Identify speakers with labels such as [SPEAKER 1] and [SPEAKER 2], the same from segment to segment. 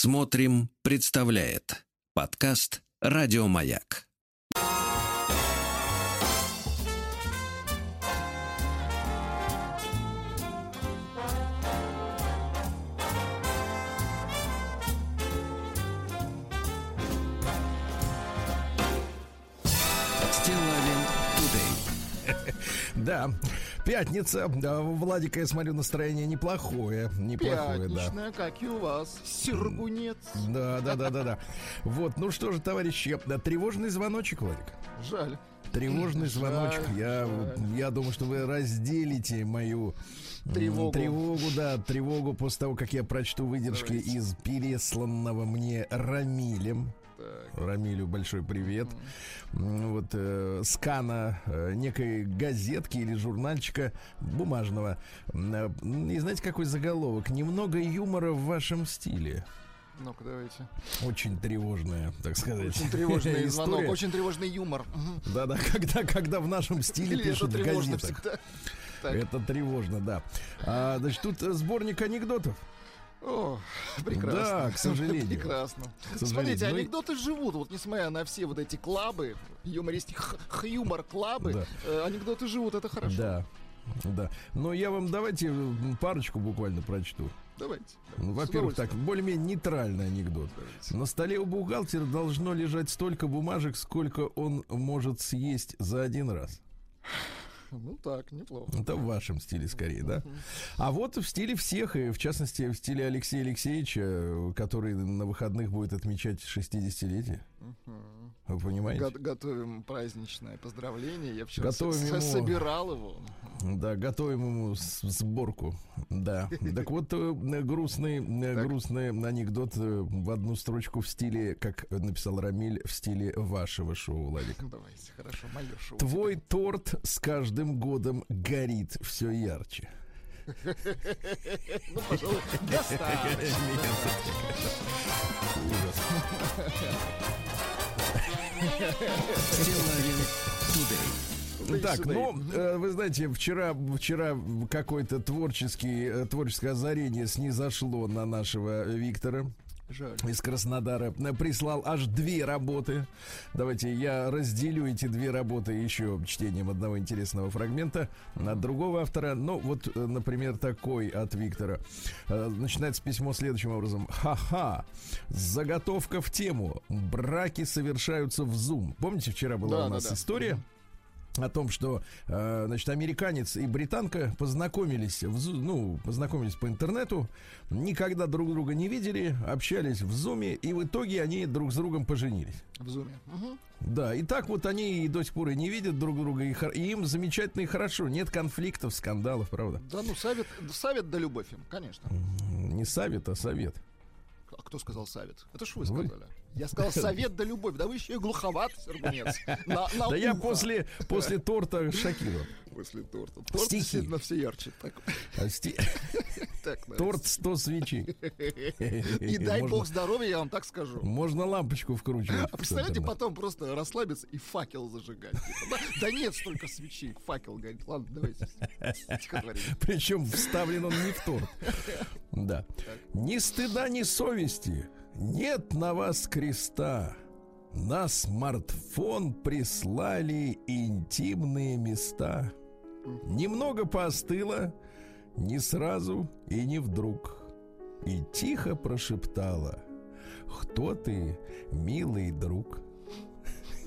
[SPEAKER 1] Смотрим, представляет подкаст Радиомаяк.
[SPEAKER 2] Да, пятница. Да, Владика, я смотрю, настроение неплохое. Неплохое,
[SPEAKER 3] Пятничная, как и у вас. Сергунец.
[SPEAKER 2] да. Да, да, да, да, да. Вот, ну что же, товарищи, да, тревожный звоночек, Владик.
[SPEAKER 3] Жаль.
[SPEAKER 2] Тревожный
[SPEAKER 3] Жаль,
[SPEAKER 2] звоночек. Я,
[SPEAKER 3] жаль.
[SPEAKER 2] я думаю, что вы разделите мою
[SPEAKER 3] Тревогу.
[SPEAKER 2] тревогу, да, тревогу после того, как я прочту выдержки
[SPEAKER 3] Давайте.
[SPEAKER 2] из пересланного мне Рамилем.
[SPEAKER 3] Так.
[SPEAKER 2] Рамилю большой привет. Вот э, скана э, некой газетки или журнальчика бумажного. Э, И знаете, какой заголовок? Немного юмора в вашем стиле.
[SPEAKER 3] Ну-ка, давайте.
[SPEAKER 2] Очень тревожная, так сказать.
[SPEAKER 3] Очень тревожный звонок,
[SPEAKER 2] история.
[SPEAKER 3] очень тревожный юмор.
[SPEAKER 2] Да-да, когда, когда в нашем стиле пишут в газетах.
[SPEAKER 3] всегда. Так.
[SPEAKER 2] Это тревожно, да. А, значит, тут э, сборник анекдотов.
[SPEAKER 3] О, прекрасно.
[SPEAKER 2] Да, к сожалению.
[SPEAKER 3] Прекрасно.
[SPEAKER 2] сожалению.
[SPEAKER 3] Смотрите,
[SPEAKER 2] Ну
[SPEAKER 3] анекдоты живут, вот несмотря на все вот эти клабы, юмористик, хьюмор клабы,
[SPEAKER 2] Да.
[SPEAKER 3] э, анекдоты живут, это хорошо.
[SPEAKER 2] Да. Да. Но я вам давайте м, парочку буквально прочту.
[SPEAKER 3] Давайте.
[SPEAKER 2] Ну,
[SPEAKER 3] С
[SPEAKER 2] во-первых, так, более-менее нейтральный анекдот.
[SPEAKER 3] Давайте.
[SPEAKER 2] На столе у бухгалтера должно лежать столько бумажек, сколько он может съесть за один раз.
[SPEAKER 3] Ну так, неплохо.
[SPEAKER 2] Это в вашем стиле скорее, да? А вот в стиле всех, и в частности в стиле Алексея Алексеевича, э, который на выходных будет отмечать 60-летие.
[SPEAKER 3] Мгм.
[SPEAKER 2] Вы понимаете?
[SPEAKER 3] Го- Готовим праздничное поздравление. Я вчера
[SPEAKER 2] Готовим ему-
[SPEAKER 3] собирал его.
[SPEAKER 2] Да, готовим ему сборку. Да. Так вот, э, грустный, э, грустный анекдот э, в одну строчку в стиле, как написал Рамиль, в стиле вашего шоу, Владик.
[SPEAKER 3] Давайте, хорошо, мое шоу.
[SPEAKER 2] Твой торт с каждым годом горит все ярче.
[SPEAKER 3] Ну, пожалуй, достаточно.
[SPEAKER 1] Стилавин Тудей.
[SPEAKER 2] Так, ну, э, вы знаете, вчера, вчера какое-то творческий, э, творческое озарение снизошло на нашего Виктора
[SPEAKER 3] Жаль.
[SPEAKER 2] из Краснодара. Прислал аж две работы. Давайте я разделю эти две работы еще чтением одного интересного фрагмента от другого автора. Ну, вот, э, например, такой от Виктора. Э, Начинается письмо следующим образом. Ха-ха, заготовка в тему. Браки совершаются в Zoom. Помните, вчера была
[SPEAKER 3] Да,
[SPEAKER 2] у
[SPEAKER 3] да,
[SPEAKER 2] нас
[SPEAKER 3] да.
[SPEAKER 2] история? О том, что, э, значит, американец и британка познакомились, в, ну, познакомились по интернету, никогда друг друга не видели, общались в зуме, и в итоге они друг с другом поженились.
[SPEAKER 3] В зуме.
[SPEAKER 2] Да, и так вот они и до сих пор и не видят друг друга, и, и им замечательно и хорошо, нет конфликтов, скандалов, правда?
[SPEAKER 3] Да ну, совет, совет да любовь им, конечно.
[SPEAKER 2] Не совет, а совет.
[SPEAKER 3] А кто сказал совет? Это ж вы
[SPEAKER 2] Вы.
[SPEAKER 3] Я сказал совет да любовь. Да вы еще и глуховат, Сергунец.
[SPEAKER 2] Да я после, после торта шокирован.
[SPEAKER 3] После торта. Торт
[SPEAKER 2] Стихи.
[SPEAKER 3] действительно все ярче. Так,
[SPEAKER 2] А сти-
[SPEAKER 3] так.
[SPEAKER 2] Торт 100 свечей.
[SPEAKER 3] И дай
[SPEAKER 2] Можно-
[SPEAKER 3] бог здоровья, я вам так скажу.
[SPEAKER 2] Можно лампочку вкручивать.
[SPEAKER 3] А представляете, потом просто расслабиться и факел зажигать. Типа, да, нет столько свечей, факел горит. Ладно, давайте.
[SPEAKER 2] Причем вставлен он не в торт. Да. Ни стыда, ни совести. Нет на вас креста. На смартфон прислали интимные места. Немного поостыло, не сразу и не вдруг. И тихо прошептала. Кто ты, милый друг?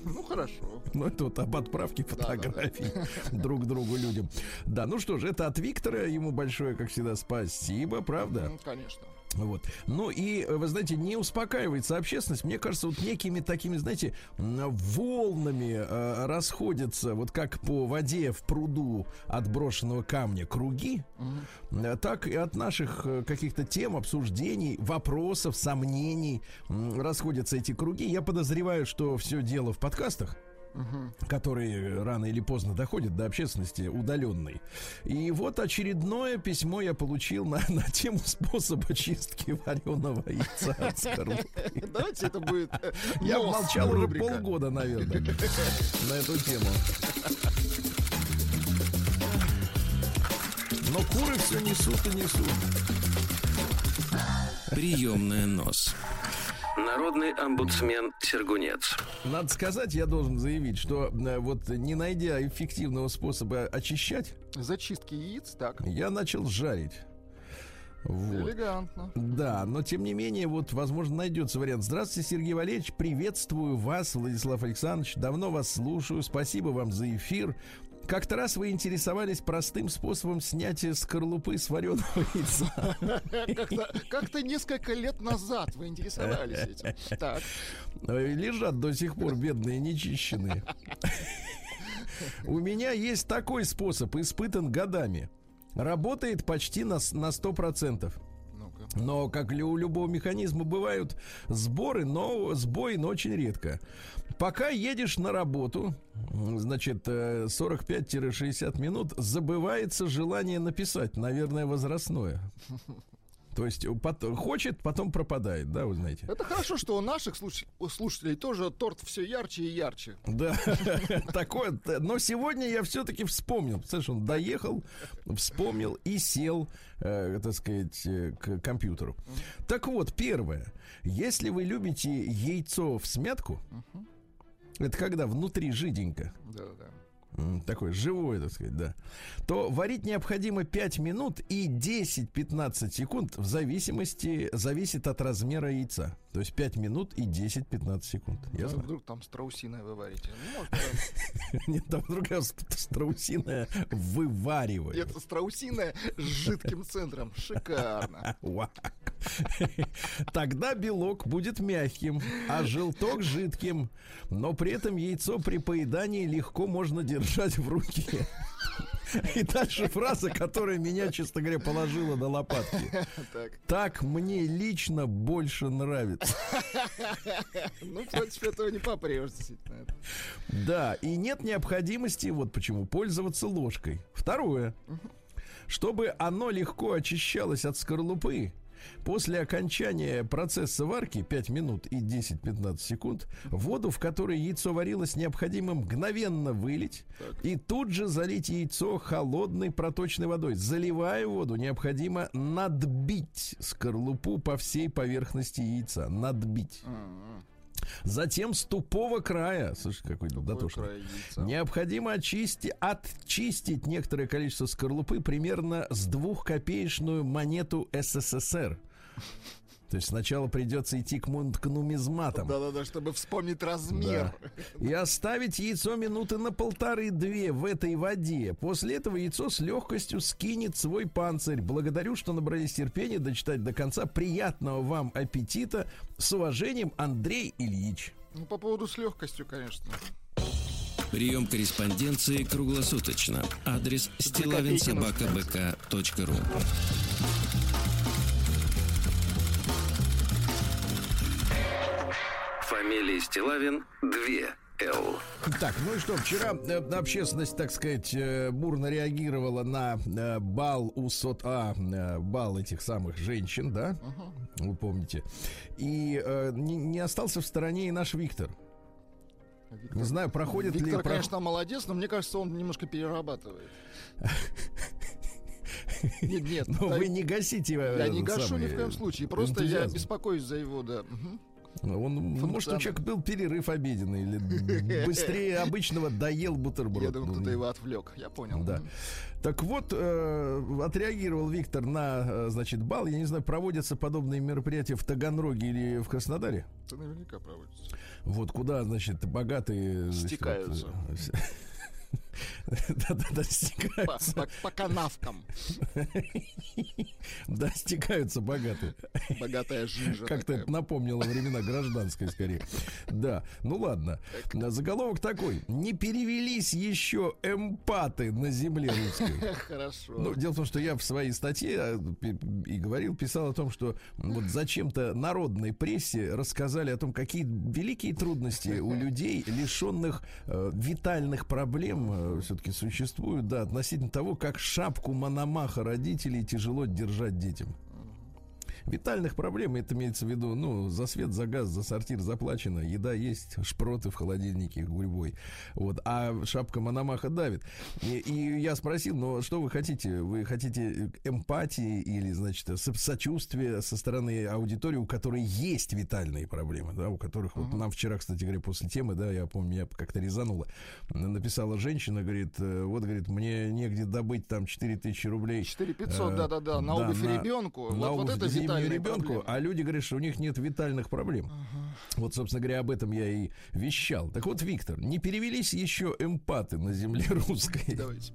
[SPEAKER 3] Ну хорошо.
[SPEAKER 2] Ну, это вот об отправке
[SPEAKER 3] да, да.
[SPEAKER 2] фотографий друг другу людям. Да, ну что ж, это от Виктора. Ему большое, как всегда, спасибо, правда?
[SPEAKER 3] Ну, конечно.
[SPEAKER 2] Вот. Ну и, э, вы знаете, не успокаивается общественность. Мне кажется, вот некими такими, знаете, волнами э, расходятся, вот как по воде в пруду от брошенного камня круги, э, так и от наших э, каких-то тем, обсуждений, вопросов, сомнений м, расходятся эти круги. Я подозреваю, что все дело в подкастах которые рано или поздно доходят до общественности удаленной. И вот очередное письмо я получил на, на тему способа чистки вареного яйца от скорлупы.
[SPEAKER 3] Давайте это будет
[SPEAKER 2] Я молчал уже полгода, наверное, на эту тему. Но куры все несут и несут.
[SPEAKER 1] Приемная нос. Народный омбудсмен Сергунец.
[SPEAKER 2] Надо сказать, я должен заявить, что э, вот не найдя эффективного способа очищать,
[SPEAKER 3] Зачистки яиц, так.
[SPEAKER 2] я начал жарить. Вот.
[SPEAKER 3] Элегантно.
[SPEAKER 2] Да, но тем не менее, вот, возможно, найдется вариант. Здравствуйте, Сергей Валерьевич. Приветствую вас, Владислав Александрович. Давно вас слушаю. Спасибо вам за эфир. Как-то раз вы интересовались простым способом снятия скорлупы с вареного яйца.
[SPEAKER 3] Как-то как-то несколько лет назад вы интересовались этим. Так.
[SPEAKER 2] Э, Лежат до сих пор бедные, нечищенные. У меня есть такой способ, испытан годами. Работает почти на, на 100%. Но, как и у любого механизма, бывают сборы, но сбои, но очень редко. Пока едешь на работу, значит, э, 45-60 минут, забывается желание написать, наверное, возрастное. То есть э, пот- хочет, потом пропадает, да, вы знаете.
[SPEAKER 3] Это хорошо, что у наших слуш- у слушателей тоже торт все ярче и ярче.
[SPEAKER 2] Да, такое. Но сегодня я все-таки вспомнил. Представляешь, он доехал, вспомнил и сел, э, так сказать, э, к компьютеру. Так вот, первое. Если вы любите яйцо в смятку, это когда внутри жиденько,
[SPEAKER 3] Да-да.
[SPEAKER 2] М, такое живое, так сказать, да, то варить необходимо 5 минут и 10-15 секунд в зависимости, зависит от размера яйца. То есть 5 минут и 10-15 секунд.
[SPEAKER 3] Ну,
[SPEAKER 2] Ясно?
[SPEAKER 3] Вдруг там страусиное вы варите. Ну,
[SPEAKER 2] Нет, там ст- страусиная вываривает.
[SPEAKER 3] Это страусиное с жидким центром. Шикарно.
[SPEAKER 2] Тогда белок будет мягким, а желток жидким. Но при этом яйцо при поедании легко можно держать в руке. И дальше фраза, которая меня, честно говоря, положила на лопатки.
[SPEAKER 3] Так.
[SPEAKER 2] Так мне лично больше нравится.
[SPEAKER 3] Ну, против этого не попрешь, действительно.
[SPEAKER 2] Да, и нет необходимости, вот почему, пользоваться ложкой. Второе. Чтобы оно легко очищалось от скорлупы, после окончания процесса варки 5 минут и 10-15 секунд, воду, в которой яйцо варилось, необходимо мгновенно вылить и тут же залить яйцо холодной проточной водой. Заливая воду, необходимо надбить скорлупу по всей поверхности яйца. Надбить.
[SPEAKER 3] М-м.
[SPEAKER 2] Затем с тупого края, слушай, какой дотошный. Необходимо очисти, отчистить некоторое количество скорлупы примерно с двухкопеечную монету СССР. То есть сначала придется идти к, мун- к нумизматам.
[SPEAKER 3] Да-да-да, чтобы вспомнить размер.
[SPEAKER 2] И оставить яйцо минуты на полторы-две в этой воде. После этого яйцо с легкостью скинет свой панцирь. Благодарю, что набрались терпения дочитать до конца. Приятного вам аппетита. С уважением, Андрей Ильич.
[SPEAKER 3] Ну, по поводу с легкостью, конечно.
[SPEAKER 1] Прием корреспонденции круглосуточно. Адрес стилавинсобакабк.ру Фамилия Стилавин 2 Л.
[SPEAKER 2] Так, ну и что, вчера э, общественность, так сказать, э, бурно реагировала на э, бал у сот... А, бал этих самых женщин, да? Вы помните. И э, не, не остался в стороне и наш Виктор. Не знаю, проходит ли...
[SPEAKER 3] Виктор,
[SPEAKER 2] про-
[SPEAKER 3] конечно, молодец, но мне кажется, он немножко перерабатывает. Нет, нет.
[SPEAKER 2] Но
[SPEAKER 3] да,
[SPEAKER 2] вы не гасите... э,
[SPEAKER 3] Я не гашу ни в коем случае. Просто я беспокоюсь за его, да.
[SPEAKER 2] Он, может, у
[SPEAKER 3] функционал.
[SPEAKER 2] человека был перерыв обеденный, или быстрее обычного доел бутерброд.
[SPEAKER 3] Я думаю,
[SPEAKER 2] Ну,
[SPEAKER 3] кто-то его отвлек. Я понял.
[SPEAKER 2] Да. Так вот, э, отреагировал Виктор на, э, значит, бал. Я не знаю, проводятся подобные мероприятия в Таганроге или в Краснодаре.
[SPEAKER 3] Это наверняка проводится.
[SPEAKER 2] Вот куда, значит, богатые...
[SPEAKER 3] Стекаются.
[SPEAKER 2] вот, э, Да-да-да,
[SPEAKER 3] По,
[SPEAKER 2] стекаются.
[SPEAKER 3] по- по канавкам.
[SPEAKER 2] Да, стекаются богатые.
[SPEAKER 3] Богатая жижа.
[SPEAKER 2] Как-то это напомнило времена гражданской, скорее. Да, ну ладно. Заголовок такой. Не перевелись еще эмпаты на земле русской.
[SPEAKER 3] Хорошо.
[SPEAKER 2] Ну, дело в том, что я в своей статье э, пи- и говорил, писал о том, что вот зачем-то народной прессе рассказали о том, какие великие трудности у людей, лишенных э, витальных проблем, все-таки существуют, да, относительно того, как шапку Мономаха родителей тяжело держать детям. Витальных проблем, это имеется в виду, ну, за свет, за газ, за сортир заплачено, еда есть, шпроты в холодильнике гурьбой. Вот, а шапка Мономаха давит. И, и я спросил, ну, что вы хотите? Вы хотите эмпатии или, значит, сочувствия со стороны аудитории, у которой есть витальные проблемы, да, у которых, вот нам вчера, кстати говоря, после темы, да, я помню, меня как-то резануло, написала женщина, говорит, э, вот, говорит, мне негде добыть там 4 тысячи рублей.
[SPEAKER 3] 4 500, да-да-да, на да, обувь на, ребенку.
[SPEAKER 2] На вот, обувь вот это ребенку, проблемы. а люди говорят, что у них нет витальных проблем. Uh-huh. Вот, собственно говоря, об этом я и вещал. Так вот, Виктор, не перевелись еще эмпаты на земле русской? Давайте,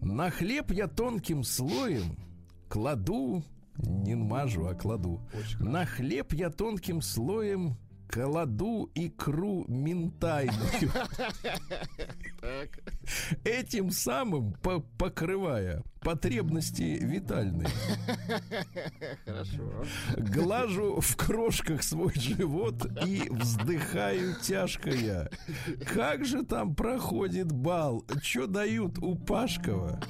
[SPEAKER 2] На хлеб я тонким слоем кладу, не мажу, а кладу. На хлеб я тонким слоем кладу икру ментайную. Этим самым по покрывая потребности витальные.
[SPEAKER 3] Хорошо.
[SPEAKER 2] Глажу в крошках свой живот и вздыхаю тяжко я. Как же там проходит бал? Что дают у Пашкова?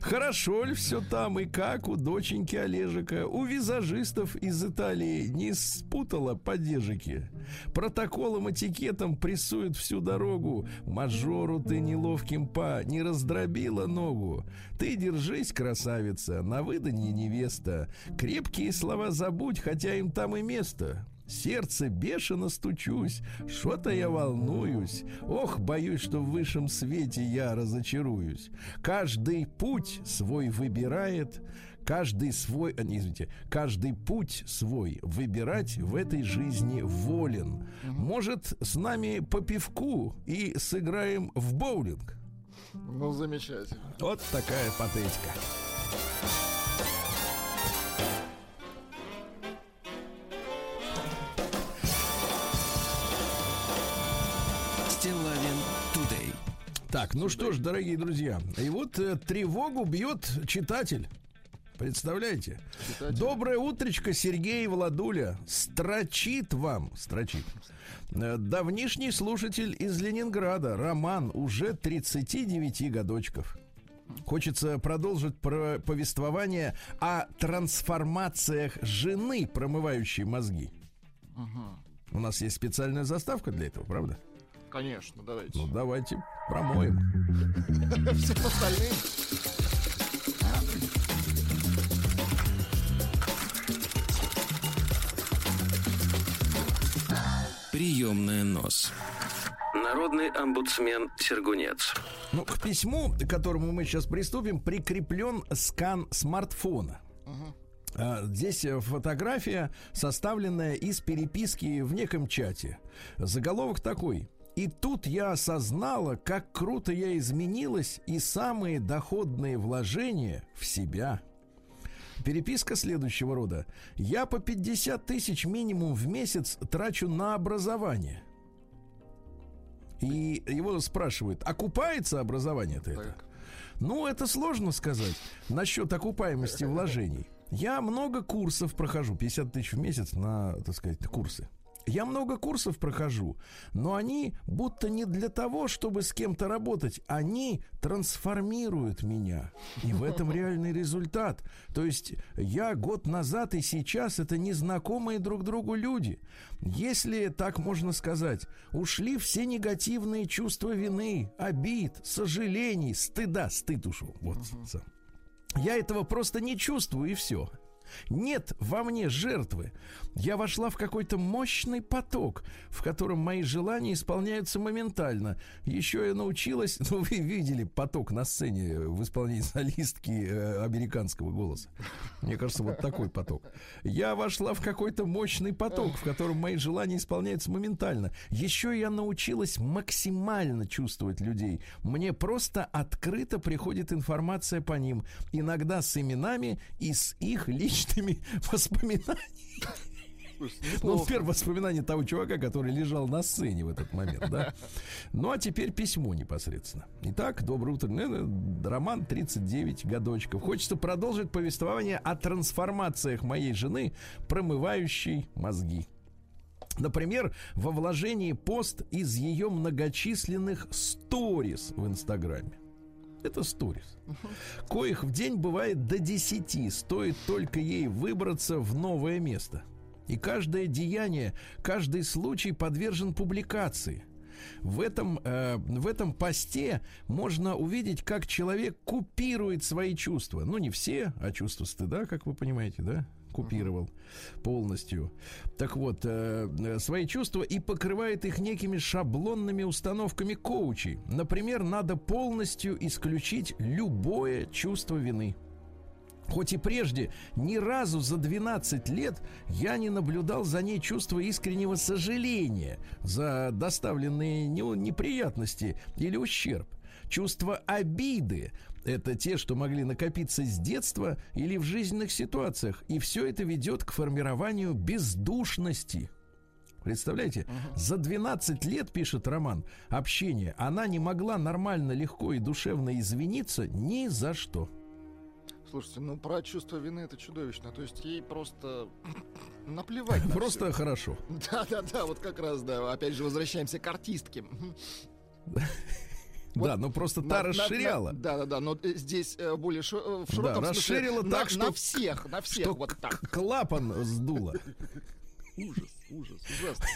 [SPEAKER 2] Хорошо ли все там и как у доченьки Олежика? У визажистов из Италии не спутала поддержки. Протоколом этикетом прессуют всю дорогу. Мажору ты неловким па, не раздробила ногу. Ты держись, красавица, на выданье невеста. Крепкие слова забудь, хотя им там и место. Сердце бешено стучусь, что-то я волнуюсь. Ох, боюсь, что в высшем свете я разочаруюсь. Каждый путь свой выбирает, каждый свой, а, не, извините, каждый путь свой выбирать в этой жизни волен. Может, с нами по пивку и сыграем в боулинг?
[SPEAKER 3] Ну, замечательно.
[SPEAKER 2] Вот такая патетика. Так, ну что ж, дорогие друзья, и вот э, тревогу бьет читатель. Представляете? Читатель. Доброе утречко, Сергей Владуля. Строчит вам, строчит. Э, давнишний слушатель из Ленинграда, Роман, уже 39 годочков. Хочется продолжить про повествование о трансформациях жены, промывающей мозги. Угу. У нас есть специальная заставка для этого, правда?
[SPEAKER 3] Конечно, давайте.
[SPEAKER 2] Ну, давайте промоем.
[SPEAKER 3] Всем остальным.
[SPEAKER 1] Приемная нос. Народный омбудсмен Сергунец.
[SPEAKER 2] Ну, к письму, к которому мы сейчас приступим, прикреплен скан смартфона. Угу. Здесь фотография, составленная из переписки в неком чате. Заголовок такой. И тут я осознала, как круто я изменилась и самые доходные вложения в себя – Переписка следующего рода. Я по 50 тысяч минимум в месяц трачу на образование. И его спрашивают, окупается образование-то это? Ну, это сложно сказать насчет окупаемости вложений. Я много курсов прохожу, 50 тысяч в месяц на, так сказать, курсы. Я много курсов прохожу, но они будто не для того, чтобы с кем-то работать. Они трансформируют меня. И в этом реальный результат. То есть я год назад и сейчас это незнакомые друг другу люди. Если так можно сказать, ушли все негативные чувства вины, обид, сожалений, стыда, стыд ушел. Вот. Я этого просто не чувствую и все. Нет во мне жертвы. Я вошла в какой-то мощный поток, в котором мои желания исполняются моментально. Еще я научилась, ну вы видели поток на сцене в исполнении солистки э, американского голоса. Мне кажется, вот такой поток. Я вошла в какой-то мощный поток, в котором мои желания исполняются моментально. Еще я научилась максимально чувствовать людей. Мне просто открыто приходит информация по ним. Иногда с именами и с их личностью личными воспоминаниями. Ну, первое воспоминание того чувака, который лежал на сцене в этот момент, да. Ну, а теперь письмо непосредственно. Итак, доброе утро. Ну, роман 39 годочков. Хочется продолжить повествование о трансформациях моей жены, промывающей мозги. Например, во вложении пост из ее многочисленных сторис в Инстаграме. Это сторис. Коих в день бывает до 10. Стоит только ей выбраться в новое место. И каждое деяние, каждый случай подвержен публикации. В этом, э, в этом посте можно увидеть, как человек купирует свои чувства. Ну, не все, а чувство стыда, как вы понимаете, да? Купировал полностью. Так вот, э, э, свои чувства и покрывает их некими шаблонными установками коучей. Например, надо полностью исключить любое чувство вины. Хоть и прежде ни разу за 12 лет я не наблюдал за ней чувство искреннего сожаления за доставленные неприятности или ущерб. Чувство обиды это те, что могли накопиться с детства или в жизненных ситуациях. И все это ведет к формированию бездушности. Представляете, uh-huh. за 12 лет, пишет Роман, общения, она не могла нормально, легко и душевно извиниться ни за что.
[SPEAKER 3] Слушайте, ну про чувство вины это чудовищно. То есть ей просто наплевать. На
[SPEAKER 2] просто все. хорошо.
[SPEAKER 3] Да, да, да, вот как раз, да. Опять же, возвращаемся к артистке.
[SPEAKER 2] Вот да, ну просто на, та расширяла.
[SPEAKER 3] да, да, да, но э, здесь э, более шо,
[SPEAKER 2] э, в широком да, расширила смысле, так, на, что
[SPEAKER 3] на всех, на всех что вот так.
[SPEAKER 2] Клапан сдуло.
[SPEAKER 3] Ужас, ужас, ужасно.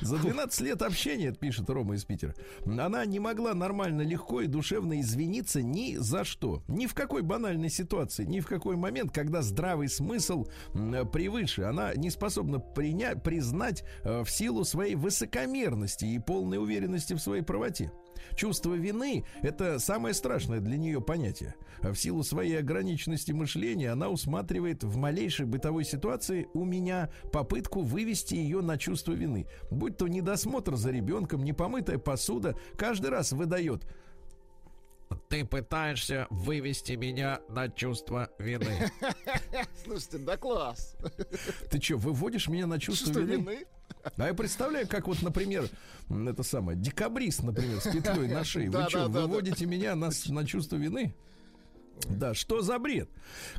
[SPEAKER 2] За 12 лет общения, пишет Рома из Питера, она не могла нормально, легко и душевно извиниться ни за что. Ни в какой банальной ситуации, ни в какой момент, когда здравый смысл превыше. Она не способна принять, признать в силу своей высокомерности и полной уверенности в своей правоте. Чувство вины – это самое страшное для нее понятие. А в силу своей ограниченности мышления она усматривает в малейшей бытовой ситуации у меня попытку вывести ее на чувство вины. Будь то недосмотр за ребенком, непомытая посуда, каждый раз выдает ты пытаешься вывести меня на чувство вины.
[SPEAKER 3] Слушайте, да класс.
[SPEAKER 2] Ты что, выводишь меня на чувство, чувство вины? вины? А я представляю, как вот, например, это самое, декабрист, например, с петлей на шее. Вы что, выводите меня на, на чувство вины? Да, что за бред?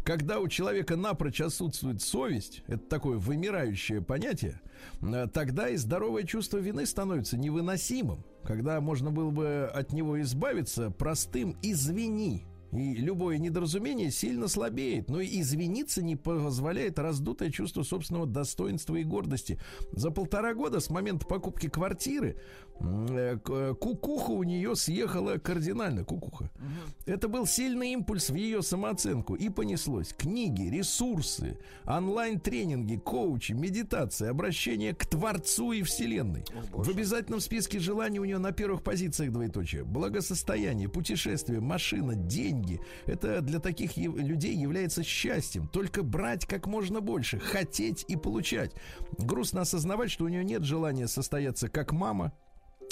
[SPEAKER 2] Когда у человека напрочь отсутствует совесть, это такое вымирающее понятие, э, тогда и здоровое чувство вины становится невыносимым. Когда можно было бы от него избавиться простым «извини», и любое недоразумение сильно слабеет, но и извиниться не позволяет раздутое чувство собственного достоинства и гордости. За полтора года с момента покупки квартиры кукуха у нее съехала кардинально, кукуха. Угу. Это был сильный импульс в ее самооценку и понеслось. Книги, ресурсы, онлайн-тренинги, коучи, медитация, обращение к Творцу и Вселенной. О, в обязательном списке желаний у нее на первых позициях двоеточие. Благосостояние, путешествие, машина, деньги. Это для таких людей является счастьем. Только брать как можно больше, хотеть и получать. Грустно осознавать, что у нее нет желания состояться как мама,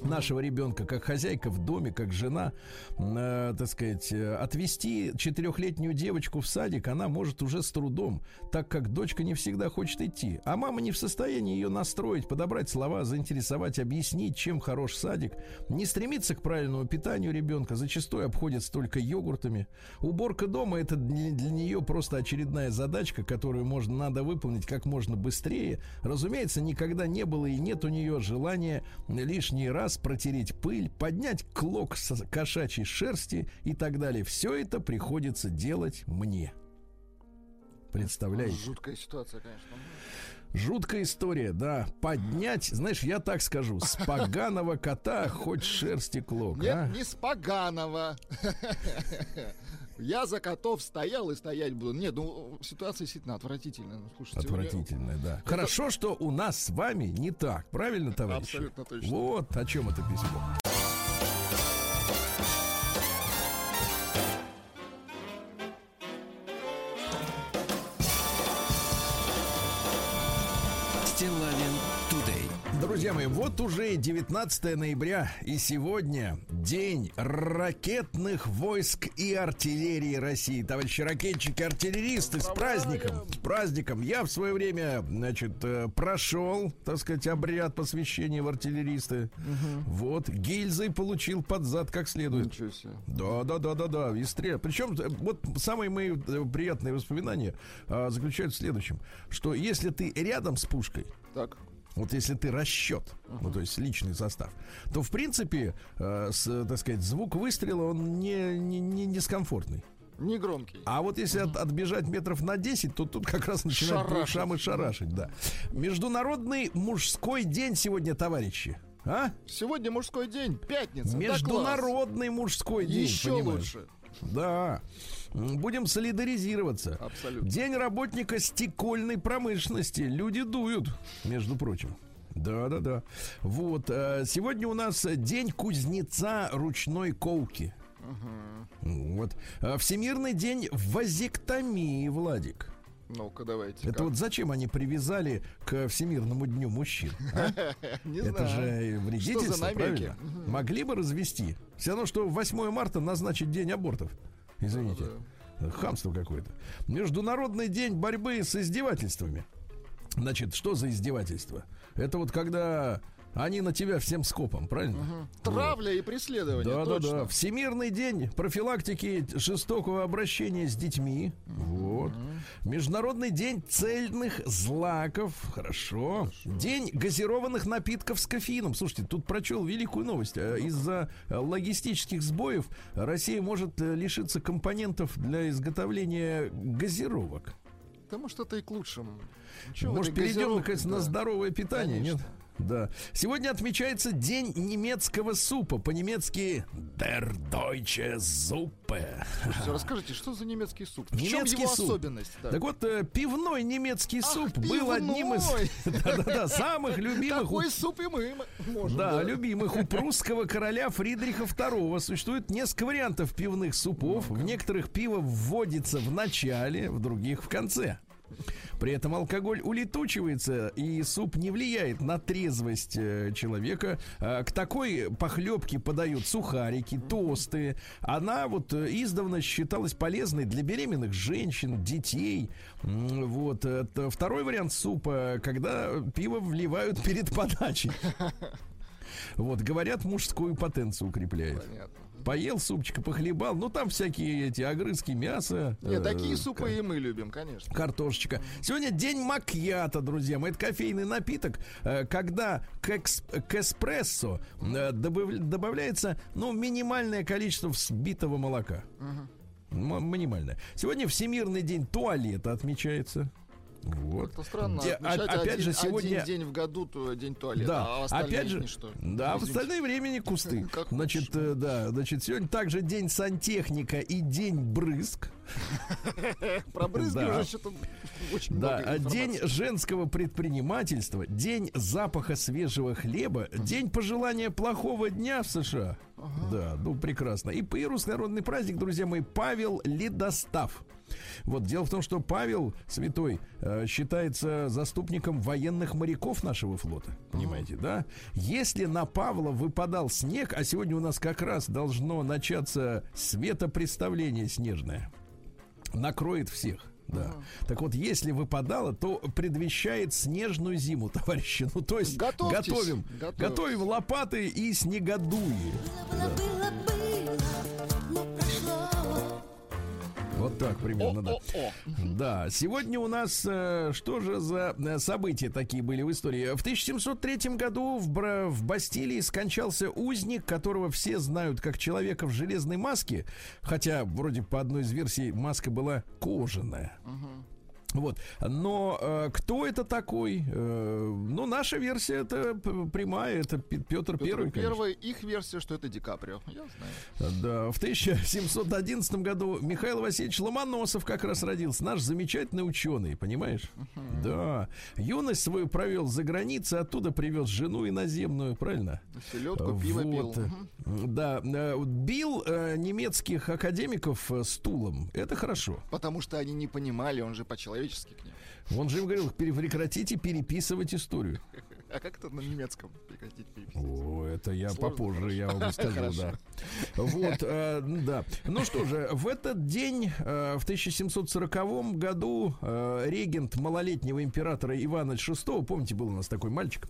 [SPEAKER 2] нашего ребенка как хозяйка в доме, как жена, э, так сказать, э, отвести четырехлетнюю девочку в садик она может уже с трудом, так как дочка не всегда хочет идти, а мама не в состоянии ее настроить, подобрать слова, заинтересовать, объяснить, чем хорош садик, не стремится к правильному питанию ребенка, зачастую обходится только йогуртами. Уборка дома это для, нее просто очередная задачка, которую можно надо выполнить как можно быстрее. Разумеется, никогда не было и нет у нее желания лишний раз раз протереть пыль, поднять клок с кошачьей шерсти и так далее. Все это приходится делать мне. Представляете?
[SPEAKER 3] Жуткая ситуация, конечно.
[SPEAKER 2] Жуткая история, да. Поднять, знаешь, я так скажу, с поганого кота хоть шерсти клок.
[SPEAKER 3] Нет, а? не с поганого. Я за котов стоял и стоять буду. Нет, ну ситуация действительно отвратительная. Ну,
[SPEAKER 2] слушайте, отвратительная, меня... да. Это... Хорошо, что у нас с вами не так. Правильно, товарищ?
[SPEAKER 3] Абсолютно точно.
[SPEAKER 2] Вот о чем это письмо. Друзья мои, вот уже 19 ноября, и сегодня день ракетных войск и артиллерии России. Товарищи ракетчики, артиллеристы, с праздником! С праздником! Я в свое время, значит, э, прошел, так сказать, обряд посвящения в артиллеристы. Угу. Вот, гильзой получил под зад как следует. Ничего себе. Да, да, да, да, да. И стрел. Причем, э, вот самые мои э, приятные воспоминания а, заключаются в следующем, что если ты рядом с пушкой,
[SPEAKER 3] так
[SPEAKER 2] вот если ты расчет, ну то есть личный состав, то в принципе, э, с, так сказать, звук выстрела он не, не, не дискомфортный.
[SPEAKER 3] Не громкий.
[SPEAKER 2] А вот если от, отбежать метров на 10, то тут как раз начинает по ушам и шарашить, да. Международный мужской день сегодня, товарищи. А?
[SPEAKER 3] Сегодня мужской день, пятница. да
[SPEAKER 2] Международный мужской
[SPEAKER 3] класс.
[SPEAKER 2] день.
[SPEAKER 3] Еще
[SPEAKER 2] понимаешь?
[SPEAKER 3] лучше.
[SPEAKER 2] Да. Будем солидаризироваться.
[SPEAKER 3] Абсолютно.
[SPEAKER 2] День работника стекольной промышленности. Люди дуют, между прочим. Да, да, да. Вот. э, Сегодня у нас день кузнеца ручной ковки. Вот. Э, Всемирный день вазектомии, Владик.
[SPEAKER 3] Ну-ка, давайте.
[SPEAKER 2] Это вот зачем они привязали к Всемирному дню мужчин? а?
[SPEAKER 3] Не
[SPEAKER 2] Это
[SPEAKER 3] знаю.
[SPEAKER 2] же вредительство, правильно? Могли бы развести. Все равно, что 8 марта назначить день абортов. Извините. Хамство какое-то. Международный день борьбы с издевательствами. Значит, что за издевательство? Это вот когда они на тебя всем скопом, правильно?
[SPEAKER 3] Травля и преследование.
[SPEAKER 2] Да, да,
[SPEAKER 3] точно.
[SPEAKER 2] да. Всемирный день профилактики жестокого обращения с детьми. Вот. Международный день цельных злаков. Хорошо. День газированных напитков с кофеином. Слушайте, тут прочел великую новость. Э, Из-за логистических сбоев Россия может э, лишиться компонентов для изготовления газировок.
[SPEAKER 3] Да может это и к лучшему. Чего
[SPEAKER 2] Может, перейдем, наконец, на
[SPEAKER 3] да.
[SPEAKER 2] здоровое питание,
[SPEAKER 3] Конечно.
[SPEAKER 2] нет? Да. Сегодня отмечается День немецкого супа. По-немецки Der Deutsche Suppe.
[SPEAKER 3] Слушайте, расскажите, что за немецкий суп? В чем
[SPEAKER 2] Немецкий
[SPEAKER 3] его
[SPEAKER 2] суп.
[SPEAKER 3] особенность? Да.
[SPEAKER 2] Так вот, э, пивной немецкий
[SPEAKER 3] Ах,
[SPEAKER 2] суп был одним из
[SPEAKER 3] пивной!
[SPEAKER 2] да-да-да, самых любимых у
[SPEAKER 3] Такой суп и мы можем.
[SPEAKER 2] да, любимых у прусского короля Фридриха II. Существует несколько вариантов пивных супов. В некоторых пиво вводится в начале, в других в конце. При этом алкоголь улетучивается, и суп не влияет на трезвость э, человека. А, К такой похлебке подают сухарики, тосты. Она вот э, издавна считалась полезной для беременных женщин, детей. Вот. Второй вариант супа, когда пиво вливают перед подачей. Вот, говорят, мужскую потенцию укрепляет.
[SPEAKER 3] Понятно.
[SPEAKER 2] Поел супчика, похлебал. Ну, там всякие эти огрызки мяса.
[SPEAKER 3] Нет,
[SPEAKER 2] э,
[SPEAKER 3] такие супы и мы любим, конечно.
[SPEAKER 2] картошечка. Сегодня день макьята, друзья мои. Это кофейный напиток, э, когда к, экс- к эспрессо э, добав- добавляется, ну, минимальное количество взбитого молока. М- минимальное. Сегодня Всемирный день туалета отмечается. Вот.
[SPEAKER 3] Это странно.
[SPEAKER 2] Де-
[SPEAKER 3] отмечать
[SPEAKER 2] опять
[SPEAKER 3] один,
[SPEAKER 2] же, сегодня-
[SPEAKER 3] один день в году то день туалета,
[SPEAKER 2] Да,
[SPEAKER 3] а в остальные
[SPEAKER 2] опять же,
[SPEAKER 3] дни что?
[SPEAKER 2] да, в
[SPEAKER 3] Извините.
[SPEAKER 2] остальное время не кусты.
[SPEAKER 3] Как
[SPEAKER 2] Значит, э, да, значит, сегодня также день сантехника и день брызг.
[SPEAKER 3] Про брызги уже что-то очень много
[SPEAKER 2] а день женского предпринимательства, день запаха свежего хлеба, день пожелания плохого дня в США. Да, ну прекрасно. И, и русский народный праздник, друзья мои, Павел Ледостав. Вот дело в том, что Павел Святой э, считается заступником военных моряков нашего флота. Понимаете, да? Если на Павла выпадал снег, а сегодня у нас как раз должно начаться светопредставление снежное, накроет всех. Да. Так вот, если выпадало, то предвещает снежную зиму, товарищи. Ну, то есть
[SPEAKER 3] Готовьтесь,
[SPEAKER 2] готовим, готовим лопаты и снегодуи.
[SPEAKER 4] Было, было, было, но прошло.
[SPEAKER 2] Вот так примерно, да. Да, сегодня у нас э, что же за э, события такие были в истории? В 1703 году в Бастилии скончался узник, которого все знают как человека в железной маске, хотя вроде по одной из версий маска была кожаная. Вот. Но э, кто это такой? Э, ну, наша версия это прямая, это Петр,
[SPEAKER 3] Петр
[SPEAKER 2] Первый.
[SPEAKER 3] Первый, их версия, что это Ди Каприо. Я знаю.
[SPEAKER 2] Да, в 1711 году Михаил Васильевич Ломоносов как раз родился. Наш замечательный ученый, понимаешь? Да. Юность свою провел за границей, оттуда привез жену иноземную, правильно?
[SPEAKER 3] Селедку, пиво пил.
[SPEAKER 2] Вот.
[SPEAKER 3] Мгм.
[SPEAKER 2] Да. э, Бил э, немецких академиков э, стулом. Это хорошо.
[SPEAKER 3] Потому что они не понимали, он же по-человечески к ним.
[SPEAKER 2] Он же им говорил, «Пере- прекратите переписывать историю.
[SPEAKER 3] А как это на немецком прекратить переписывать?
[SPEAKER 2] О, это я
[SPEAKER 3] Сложно,
[SPEAKER 2] попозже, я вам скажу,
[SPEAKER 3] Хорошо.
[SPEAKER 2] да. Вот, э, да. Ну что же, в этот день, э, в 1740 году, э, регент малолетнего императора Ивана VI, помните, был у нас такой мальчик,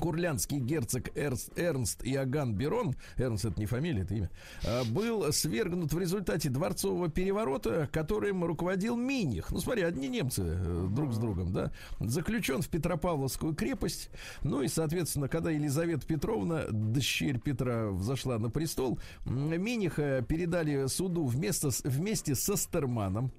[SPEAKER 2] Курлянский герцог Эрс- Эрнст Иоганн Берон, Эрнст это не фамилия, это имя, а, был свергнут в результате дворцового переворота, которым руководил Миних. Ну, смотри, одни немцы э, друг с другом, да. Заключен в Петропавловскую крепость. Ну и, соответственно, когда Елизавета Петровна, дочерь Петра, взошла на престол, Миниха передали суду вместо, вместе со Стерманом.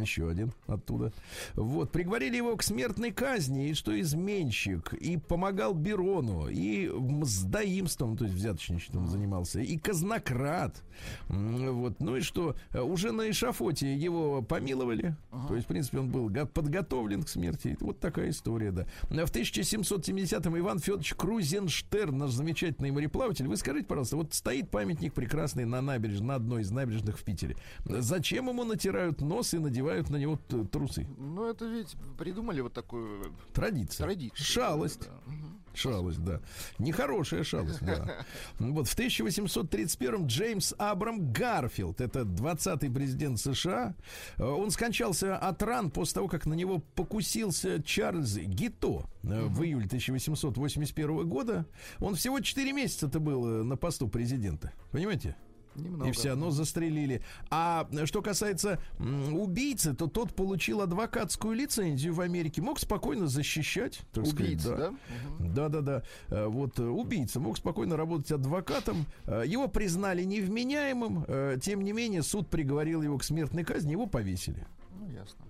[SPEAKER 2] Еще один оттуда. Вот, приговорили его к смертной казни, и что изменщик, и помогал Берону, и мздоимством, то есть взяточничеством занимался, и казнократ. Вот, ну и что, уже на эшафоте его помиловали, то есть, в принципе, он был го- подготовлен к смерти. Вот такая история, да. В 1770-м Иван Федорович Крузенштерн, наш замечательный мореплаватель, вы скажите, пожалуйста, вот стоит памятник прекрасный на набережной, на одной из набережных в Питере. Зачем ему натирают нос и надевают на него трусы?
[SPEAKER 3] Ну, это ведь придумали вот такую
[SPEAKER 2] Традиция.
[SPEAKER 3] традицию.
[SPEAKER 2] Шалость.
[SPEAKER 3] Да.
[SPEAKER 2] Шалость, да. Нехорошая шалость, да. Вот в 1831-м Джеймс Абрам Гарфилд, это 20-й президент США, э, он скончался от ран после того, как на него покусился Чарльз Гито э, в июле 1881 года. Он всего 4 месяца-то был э, на посту президента. Понимаете?
[SPEAKER 3] Немного.
[SPEAKER 2] И все равно застрелили. А что касается убийцы, то тот получил адвокатскую лицензию в Америке, мог спокойно защищать. Так
[SPEAKER 3] Убийцы,
[SPEAKER 2] сказать,
[SPEAKER 3] да?
[SPEAKER 2] Да, да, да. Э, Вот э, убийца мог спокойно работать адвокатом. Э, Его признали невменяемым. Тем не менее, суд приговорил его к смертной казни, его повесили.
[SPEAKER 3] Ну, ясно.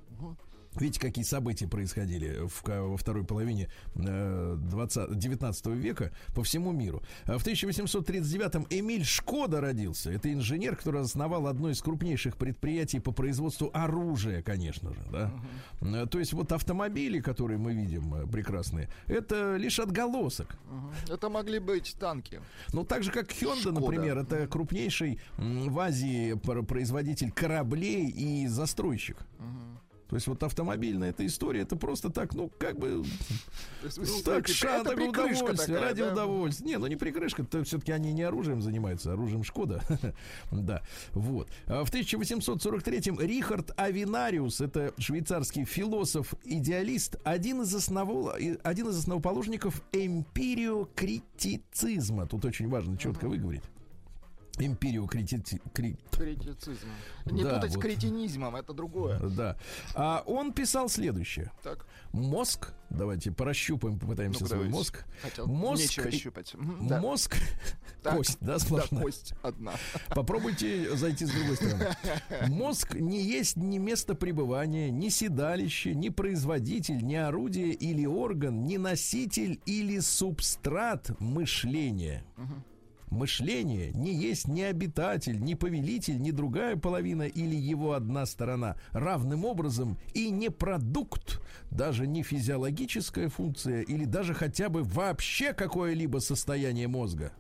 [SPEAKER 2] Видите, какие события происходили в, во второй половине э, 20, 19 века по всему миру. А В 1839-м Эмиль Шкода родился. Это инженер, который основал одно из крупнейших предприятий по производству оружия, конечно же. Да? Э, То есть вот автомобили, которые мы видим э, прекрасные, это лишь отголосок.
[SPEAKER 3] Мгм. Это могли быть танки.
[SPEAKER 2] Ну, так же, как Hyundai,
[SPEAKER 3] Шкода.
[SPEAKER 2] например, это крупнейший в Азии пр- производитель кораблей и застройщик. То есть вот автомобильная эта история, это просто так, ну, как бы ну, так, ша,
[SPEAKER 3] прикрышка
[SPEAKER 2] удовольствие,
[SPEAKER 3] такая,
[SPEAKER 2] ради
[SPEAKER 3] да?
[SPEAKER 2] удовольствия. Не, ну не прикрышка, то все-таки они не оружием занимаются, оружием Шкода. да, вот. А В 1843-м Рихард Авинариус, это швейцарский философ-идеалист, один из, основол... один из основоположников эмпириокритицизма. Тут очень важно четко выговорить. Эмпириокритицизм.
[SPEAKER 3] Критицизм. Не
[SPEAKER 2] Да,
[SPEAKER 3] путать с
[SPEAKER 2] вот.
[SPEAKER 3] кретинизмом, это другое.
[SPEAKER 2] Да. А он писал следующее.
[SPEAKER 3] Так,
[SPEAKER 2] Мозг, давайте поращупаем, попытаемся
[SPEAKER 3] ну-ка,
[SPEAKER 2] свой мозг.
[SPEAKER 3] Хотел
[SPEAKER 2] Мозг
[SPEAKER 3] нечего щупать. Да.
[SPEAKER 2] Мозг,
[SPEAKER 3] Так,
[SPEAKER 2] кость, да,
[SPEAKER 3] Да,
[SPEAKER 2] сплошная.
[SPEAKER 3] кость одна.
[SPEAKER 2] Попробуйте зайти с другой стороны. Мозг не есть ни место пребывания, ни седалище, ни производитель, ни орудие или орган, ни носитель или субстрат мышления. Мышление не есть ни обитатель, ни повелитель, ни другая половина или его одна сторона. Равным образом и не продукт, даже не физиологическая функция или даже хотя бы вообще какое-либо состояние мозга.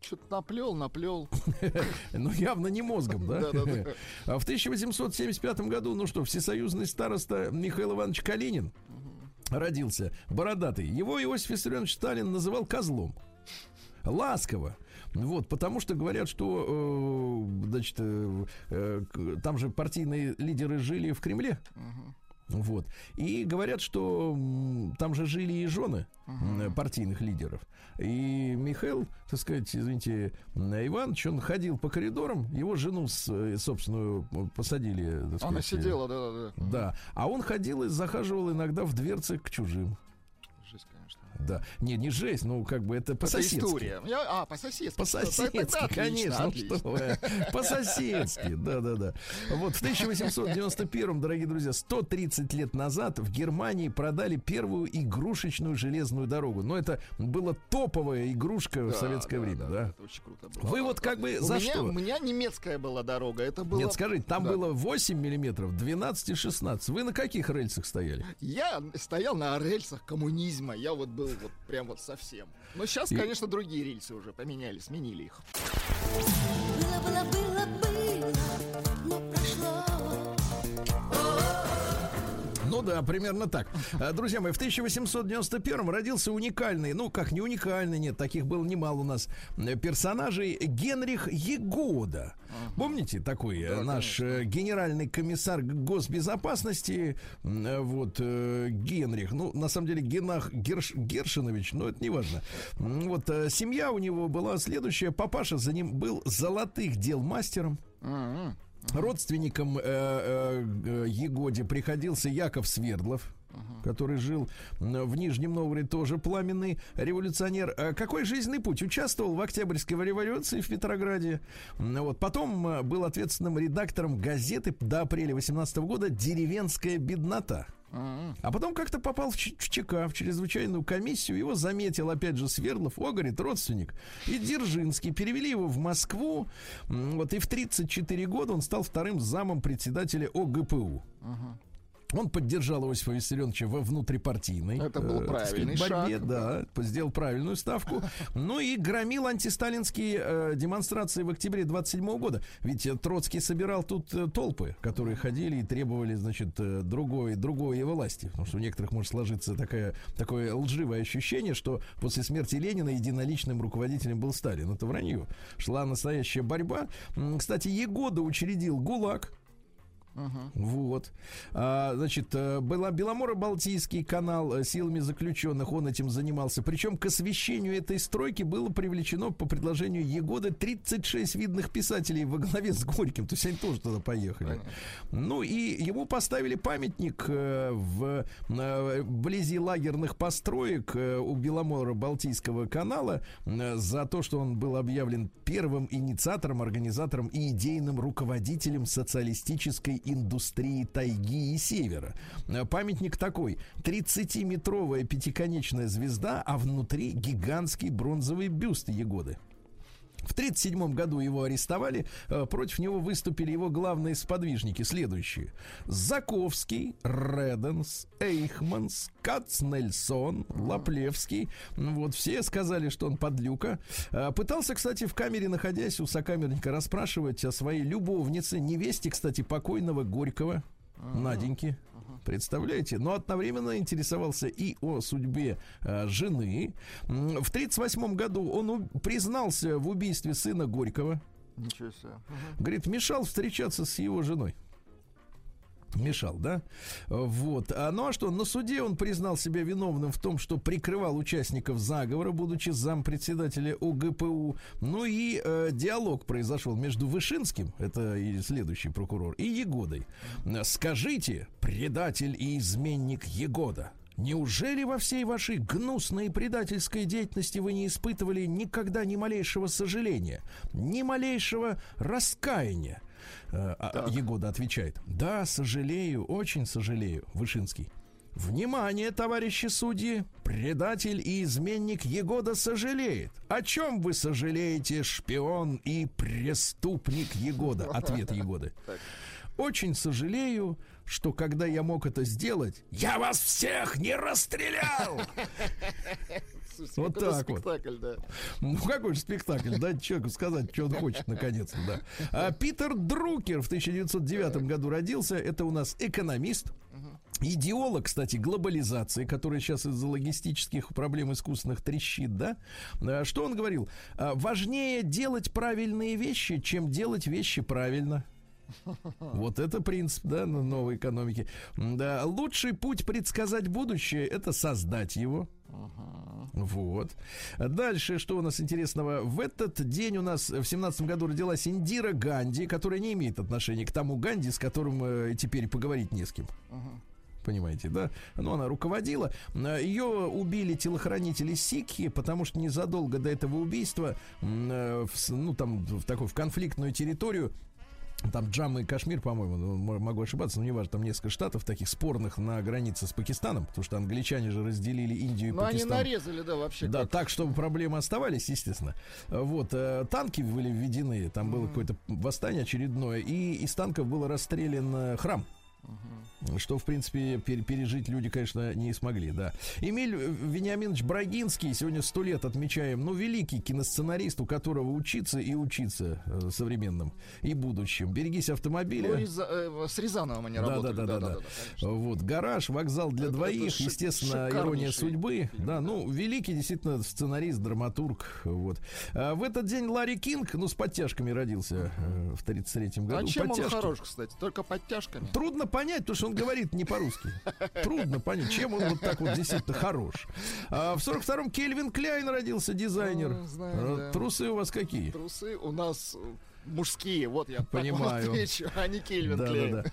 [SPEAKER 3] Что-то наплел, наплел.
[SPEAKER 2] Ну, явно не мозгом, да? А в 1875 году, ну что, всесоюзный староста Михаил Иванович Калинин родился, бородатый. Его Иосиф Виссарионович Сталин называл козлом. Ласково. Вот, потому что говорят, что, э, значит, э, э, там же партийные лидеры жили в Кремле. Вот. И говорят, что там же жили и жены м, партийных лидеров. И Михаил, так сказать, извините, м, Иванович, он ходил по коридорам, его жену, с, э, собственную, э, посадили. так
[SPEAKER 3] Она
[SPEAKER 2] сказать,
[SPEAKER 3] сидела, да-да-да.
[SPEAKER 2] Да. А он ходил и захаживал иногда в дверцы к чужим. Да. Не, не жесть, ну, как бы это
[SPEAKER 3] Это
[SPEAKER 2] по-соседски.
[SPEAKER 3] история. Я- а, по-соседски.
[SPEAKER 2] По-соседски,
[SPEAKER 3] Тогда
[SPEAKER 2] конечно. ну
[SPEAKER 3] отлично.
[SPEAKER 2] вы. По-соседски, да-да-да. Вот в 1891, дорогие друзья, 130 лет назад в Германии продали первую игрушечную железную дорогу. Но это была топовая игрушка в
[SPEAKER 3] Да,
[SPEAKER 2] советское
[SPEAKER 3] да,
[SPEAKER 2] время,
[SPEAKER 3] да,
[SPEAKER 2] да?
[SPEAKER 3] Это очень круто было.
[SPEAKER 2] Вы вот как бы
[SPEAKER 3] У
[SPEAKER 2] за
[SPEAKER 3] меня,
[SPEAKER 2] что?
[SPEAKER 3] У меня немецкая была дорога. Это было...
[SPEAKER 2] Нет, скажите, там
[SPEAKER 3] Да.
[SPEAKER 2] было 8 миллиметров, 12 и 16. Вы на каких рельсах стояли?
[SPEAKER 3] Я стоял на рельсах коммунизма. Я вот был вот прям вот совсем. Но сейчас, конечно, другие рельсы уже поменяли, сменили их.
[SPEAKER 4] Было, было, было,
[SPEAKER 2] Ну да, примерно так. А, Друзья мои, в 1891 родился уникальный, ну как не уникальный, нет, таких было немало у нас э, персонажей, Генрих Егода. Помните такой э, наш э, генеральный комиссар госбезопасности, э, вот э, Генрих, ну на самом деле Генах Герш- Гершинович, но это не важно. Вот э, семья у него была следующая, папаша за ним был золотых дел мастером.
[SPEAKER 3] М-м.
[SPEAKER 2] Родственником э, э, э, Егоде приходился Яков Свердлов, который жил в Нижнем Новгороде, тоже пламенный революционер. А какой жизненный путь? Участвовал в Октябрьской революции в Петрограде. Вот. Потом э, был ответственным редактором газеты до апреля 18 года «Деревенская беднота». А потом как-то попал в, в ЧК, в чрезвычайную комиссию. Его заметил, опять же, Свердлов, о, говорит, родственник. И Дзержинский. Перевели его в Москву. Вот и в 34 года он стал вторым замом председателя ОГПУ. Он поддержал Иосифа Виссарионовича во внутрипартийной
[SPEAKER 3] Это был
[SPEAKER 2] э, так сказать,
[SPEAKER 3] правильный
[SPEAKER 2] борьбе,
[SPEAKER 3] шаг,
[SPEAKER 2] да, сделал правильную ставку. Ну и громил антисталинские э, демонстрации в октябре 27 года. Ведь э, Троцкий собирал тут э, толпы, которые ходили и требовали, значит, э, другой, другой власти. Потому что у некоторых может сложиться такая, такое лживое ощущение, что после смерти Ленина единоличным руководителем был Сталин. Это вранье. Шла настоящая борьба. Кстати, Егода учредил ГУЛАГ. Вот. А, значит, э, была Беломоро-Балтийский канал э, силами заключенных, он этим занимался. Причем к освещению этой стройки было привлечено по предложению Егоды 36 видных писателей во главе с Горьким. То есть они тоже туда поехали. Ну и ему поставили памятник э, в вблизи лагерных построек у Беломоро-Балтийского канала за то, что он был объявлен первым инициатором, организатором и идейным руководителем социалистической индустрии тайги и севера. Э, Памятник такой. 30-метровая пятиконечная звезда, а внутри гигантский бронзовый бюст Егоды. В 1937 году его арестовали. э, Против него выступили его главные сподвижники следующие. Заковский, Реденс, Эйхманс, Кацнельсон, Лаплевский. Вот все сказали, что он подлюка. Э, Пытался, кстати, в камере, находясь у сокамерника, расспрашивать о своей любовнице, невесте, кстати, покойного Горького, Наденьки. Представляете? Но одновременно интересовался и о судьбе э, жены. В 1938 году он признался в убийстве сына Горького.
[SPEAKER 3] Ничего себе.
[SPEAKER 2] Говорит, мешал встречаться с его женой. Мешал, да? Вот. А, ну а что, на суде он признал себя виновным в том, что прикрывал участников заговора, будучи зампредседателя ОГПУ. Ну и э, диалог произошел между Вышинским, это и следующий прокурор, и Егодой. Скажите, предатель и изменник Егода, Неужели во всей вашей гнусной предательской деятельности вы не испытывали никогда ни малейшего сожаления, ни малейшего раскаяния? Э, а Егода отвечает: Да, сожалею, очень сожалею, Вышинский. Внимание, товарищи судьи! Предатель и изменник Егода сожалеет. О чем вы сожалеете, шпион и преступник Егода? Ответ Егоды. Очень сожалею, что когда я мог это сделать, я вас всех не расстрелял! Вот так вот.
[SPEAKER 3] спектакль, да.
[SPEAKER 2] Ну, какой же спектакль, дать человеку сказать, что он хочет, наконец-то, да. А Питер Друкер в 1909 году родился. Это у нас экономист, Идеолог, кстати, глобализации, которая сейчас из-за логистических проблем искусственных трещит, да? А, Что он говорил? А, Важнее делать правильные вещи, чем делать вещи правильно. Вот это принцип, да, на новой экономики. Да, лучший путь предсказать будущее – это создать его. Вот. Дальше, что у нас интересного? В этот день у нас в семнадцатом году родилась Индира Ганди, которая не имеет отношения к тому Ганди, с которым э, теперь поговорить не с кем. Понимаете, да? Но она руководила. Э, Ее убили телохранители Сикхи, потому что незадолго до этого убийства, э, в ну, там, в такую, в конфликтную территорию, там Джамму и Кашмир, по-моему, ну, могу ошибаться, но неважно, там несколько штатов таких спорных на границе с Пакистаном, потому что англичане же разделили Индию и
[SPEAKER 3] Ну, они
[SPEAKER 2] Пакистан.
[SPEAKER 3] нарезали, да, вообще.
[SPEAKER 2] Да, так, чтобы проблемы оставались, естественно. Вот, э, танки были введены, там было какое-то восстание очередное, и из танков был расстрелян храм. Что, в принципе, пер- пережить люди, конечно, не смогли, да. Эмиль Вениаминович Брагинский, сегодня сто лет отмечаем, ну, великий киносценарист, у которого учиться и учиться э, современным и будущим. Берегись автомобиля.
[SPEAKER 3] Ну, из, э, с Рязановым они работали.
[SPEAKER 2] Да, да, да, да.
[SPEAKER 3] конечно.
[SPEAKER 2] Вот, гараж, вокзал для
[SPEAKER 3] Это-
[SPEAKER 2] двоих,
[SPEAKER 3] это
[SPEAKER 2] естественно, ирония судьбы.
[SPEAKER 3] фильм,
[SPEAKER 2] да,
[SPEAKER 3] да.
[SPEAKER 2] ну, великий действительно сценарист, драматург. Вот. А в этот день Ларри Кинг, ну, с подтяжками родился э, в 33-м году.
[SPEAKER 3] А чем он
[SPEAKER 2] Подтяжки.
[SPEAKER 3] хорош, кстати? Только подтяжками.
[SPEAKER 2] Трудно понять, потому что он говорит не по-русски. Трудно понять, чем он вот так вот действительно хорош. А в 42-м Кельвин Кляйн родился, дизайнер.
[SPEAKER 3] Ну, знаю,
[SPEAKER 2] А
[SPEAKER 3] да.
[SPEAKER 2] Трусы у вас какие?
[SPEAKER 3] Трусы у нас мужские, вот я
[SPEAKER 2] Понимаю.
[SPEAKER 3] отвечу, а не Кельвин
[SPEAKER 2] Да, да,
[SPEAKER 3] Клейн.
[SPEAKER 2] да.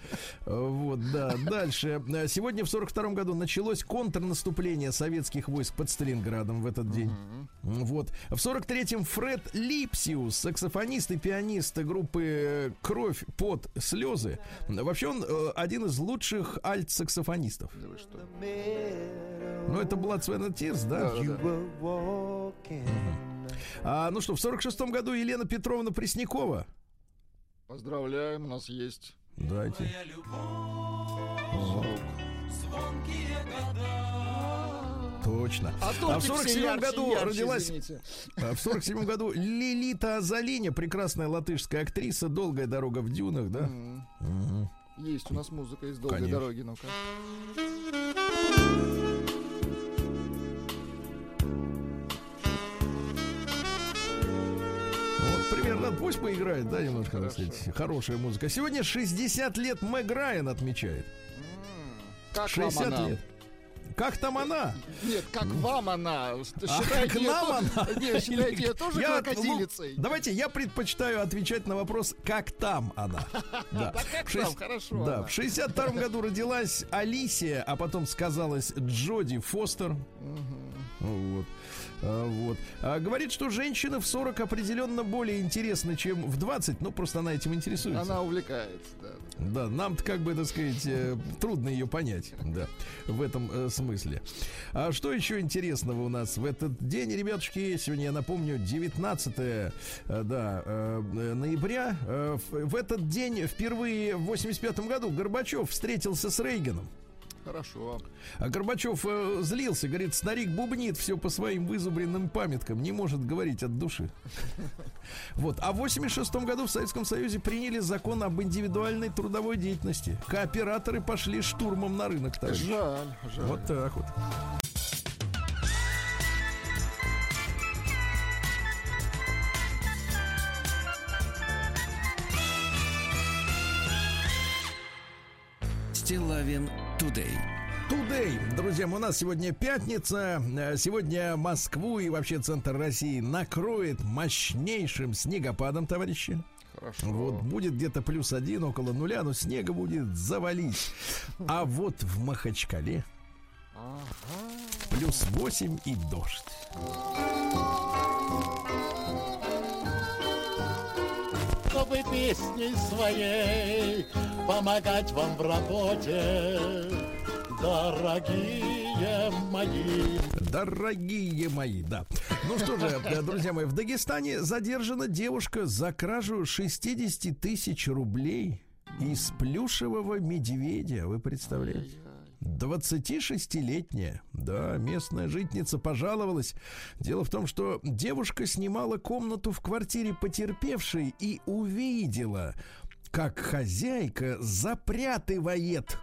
[SPEAKER 2] Вот, да. Дальше. Сегодня в 42 году началось контрнаступление советских войск под Сталинградом в этот день. Вот. В 43-м Фред Липсиус, саксофонист и пианист группы э, «Кровь, пот, слезы». Вообще он э, один из лучших альт-саксофонистов.
[SPEAKER 3] Да вы что?
[SPEAKER 2] Ну, это Blood, Sweat and Tears, да?
[SPEAKER 3] Да, да, да.
[SPEAKER 2] А, ну что, в 46-м году Елена Петровна Преснякова.
[SPEAKER 3] Поздравляем, у нас есть.
[SPEAKER 2] Дайте. Точно.
[SPEAKER 3] А,
[SPEAKER 2] в
[SPEAKER 3] тортик
[SPEAKER 2] 47
[SPEAKER 3] все ярче,
[SPEAKER 2] году
[SPEAKER 3] ярче,
[SPEAKER 2] родилась
[SPEAKER 3] извините.
[SPEAKER 2] А В 47 году Лилита Азалиня, прекрасная латышская актриса, долгая дорога в дюнах, да?
[SPEAKER 3] М,
[SPEAKER 2] Мгм.
[SPEAKER 3] Есть у нас музыка из долгой
[SPEAKER 2] Конечно.
[SPEAKER 3] дороги, ну-ка.
[SPEAKER 2] Примерно пусть поиграет, да, немножко, так
[SPEAKER 3] Хорошо.
[SPEAKER 2] сказать, хорошая музыка. Сегодня 60 лет Мэг Райан отмечает.
[SPEAKER 3] Как
[SPEAKER 2] 60
[SPEAKER 3] вам она?
[SPEAKER 2] лет. Как там она?
[SPEAKER 3] Нет, как вам она?
[SPEAKER 2] А
[SPEAKER 3] Считаете
[SPEAKER 2] как
[SPEAKER 3] ее
[SPEAKER 2] нам
[SPEAKER 3] то-
[SPEAKER 2] она?
[SPEAKER 3] Не, считаете ее тоже
[SPEAKER 2] Я-
[SPEAKER 3] крокодилицей?
[SPEAKER 2] ну, давайте я предпочитаю отвечать на вопрос, как там она. Да.
[SPEAKER 3] Да как
[SPEAKER 2] шесть-
[SPEAKER 3] там, хорошо
[SPEAKER 2] Да,
[SPEAKER 3] она.
[SPEAKER 2] в 62 году родилась Алисия, а потом сказалась Джоди Фостер. Вот. А, вот. А, говорит, что женщины в 40 определенно более интересны, чем в 20, ну просто она этим интересуется.
[SPEAKER 3] Она увлекается, да.
[SPEAKER 2] Да, нам-то как бы, так сказать, э, трудно ее понять, да, в этом э, смысле. А что еще интересного у нас в этот день, ребятушки? Сегодня, я напомню, 19 э, да, ноября. В, в этот день впервые в 85 году Горбачев встретился с Рейганом.
[SPEAKER 3] Хорошо.
[SPEAKER 2] А Горбачев э, злился, говорит, старик бубнит все по своим вызубренным памяткам, не может говорить от души. Вот. А в 86 году в Советском Союзе приняли закон об индивидуальной трудовой деятельности. Кооператоры пошли штурмом на рынок, товарищи.
[SPEAKER 3] Жаль, жаль.
[SPEAKER 2] Вот так вот.
[SPEAKER 1] Стилавин Тудей.
[SPEAKER 2] Today, друзья, у нас сегодня пятница. Э, Сегодня Москву и вообще центр России накроет мощнейшим снегопадом, товарищи.
[SPEAKER 3] Хорошо.
[SPEAKER 2] Вот будет где-то плюс один, около нуля, но снега будет завалить. А вот в Махачкале плюс 8 и дождь.
[SPEAKER 5] Чтобы песней своей помогать вам в работе, дорогие мои.
[SPEAKER 2] Дорогие мои, да. Ну что же, э, друзья мои, в Дагестане задержана девушка за кражу 60 тысяч рублей из плюшевого медведя. Вы представляете? 26-летняя, да, местная житница пожаловалась. Дело в том, что девушка снимала комнату в квартире потерпевшей и увидела, как хозяйка запрятывает.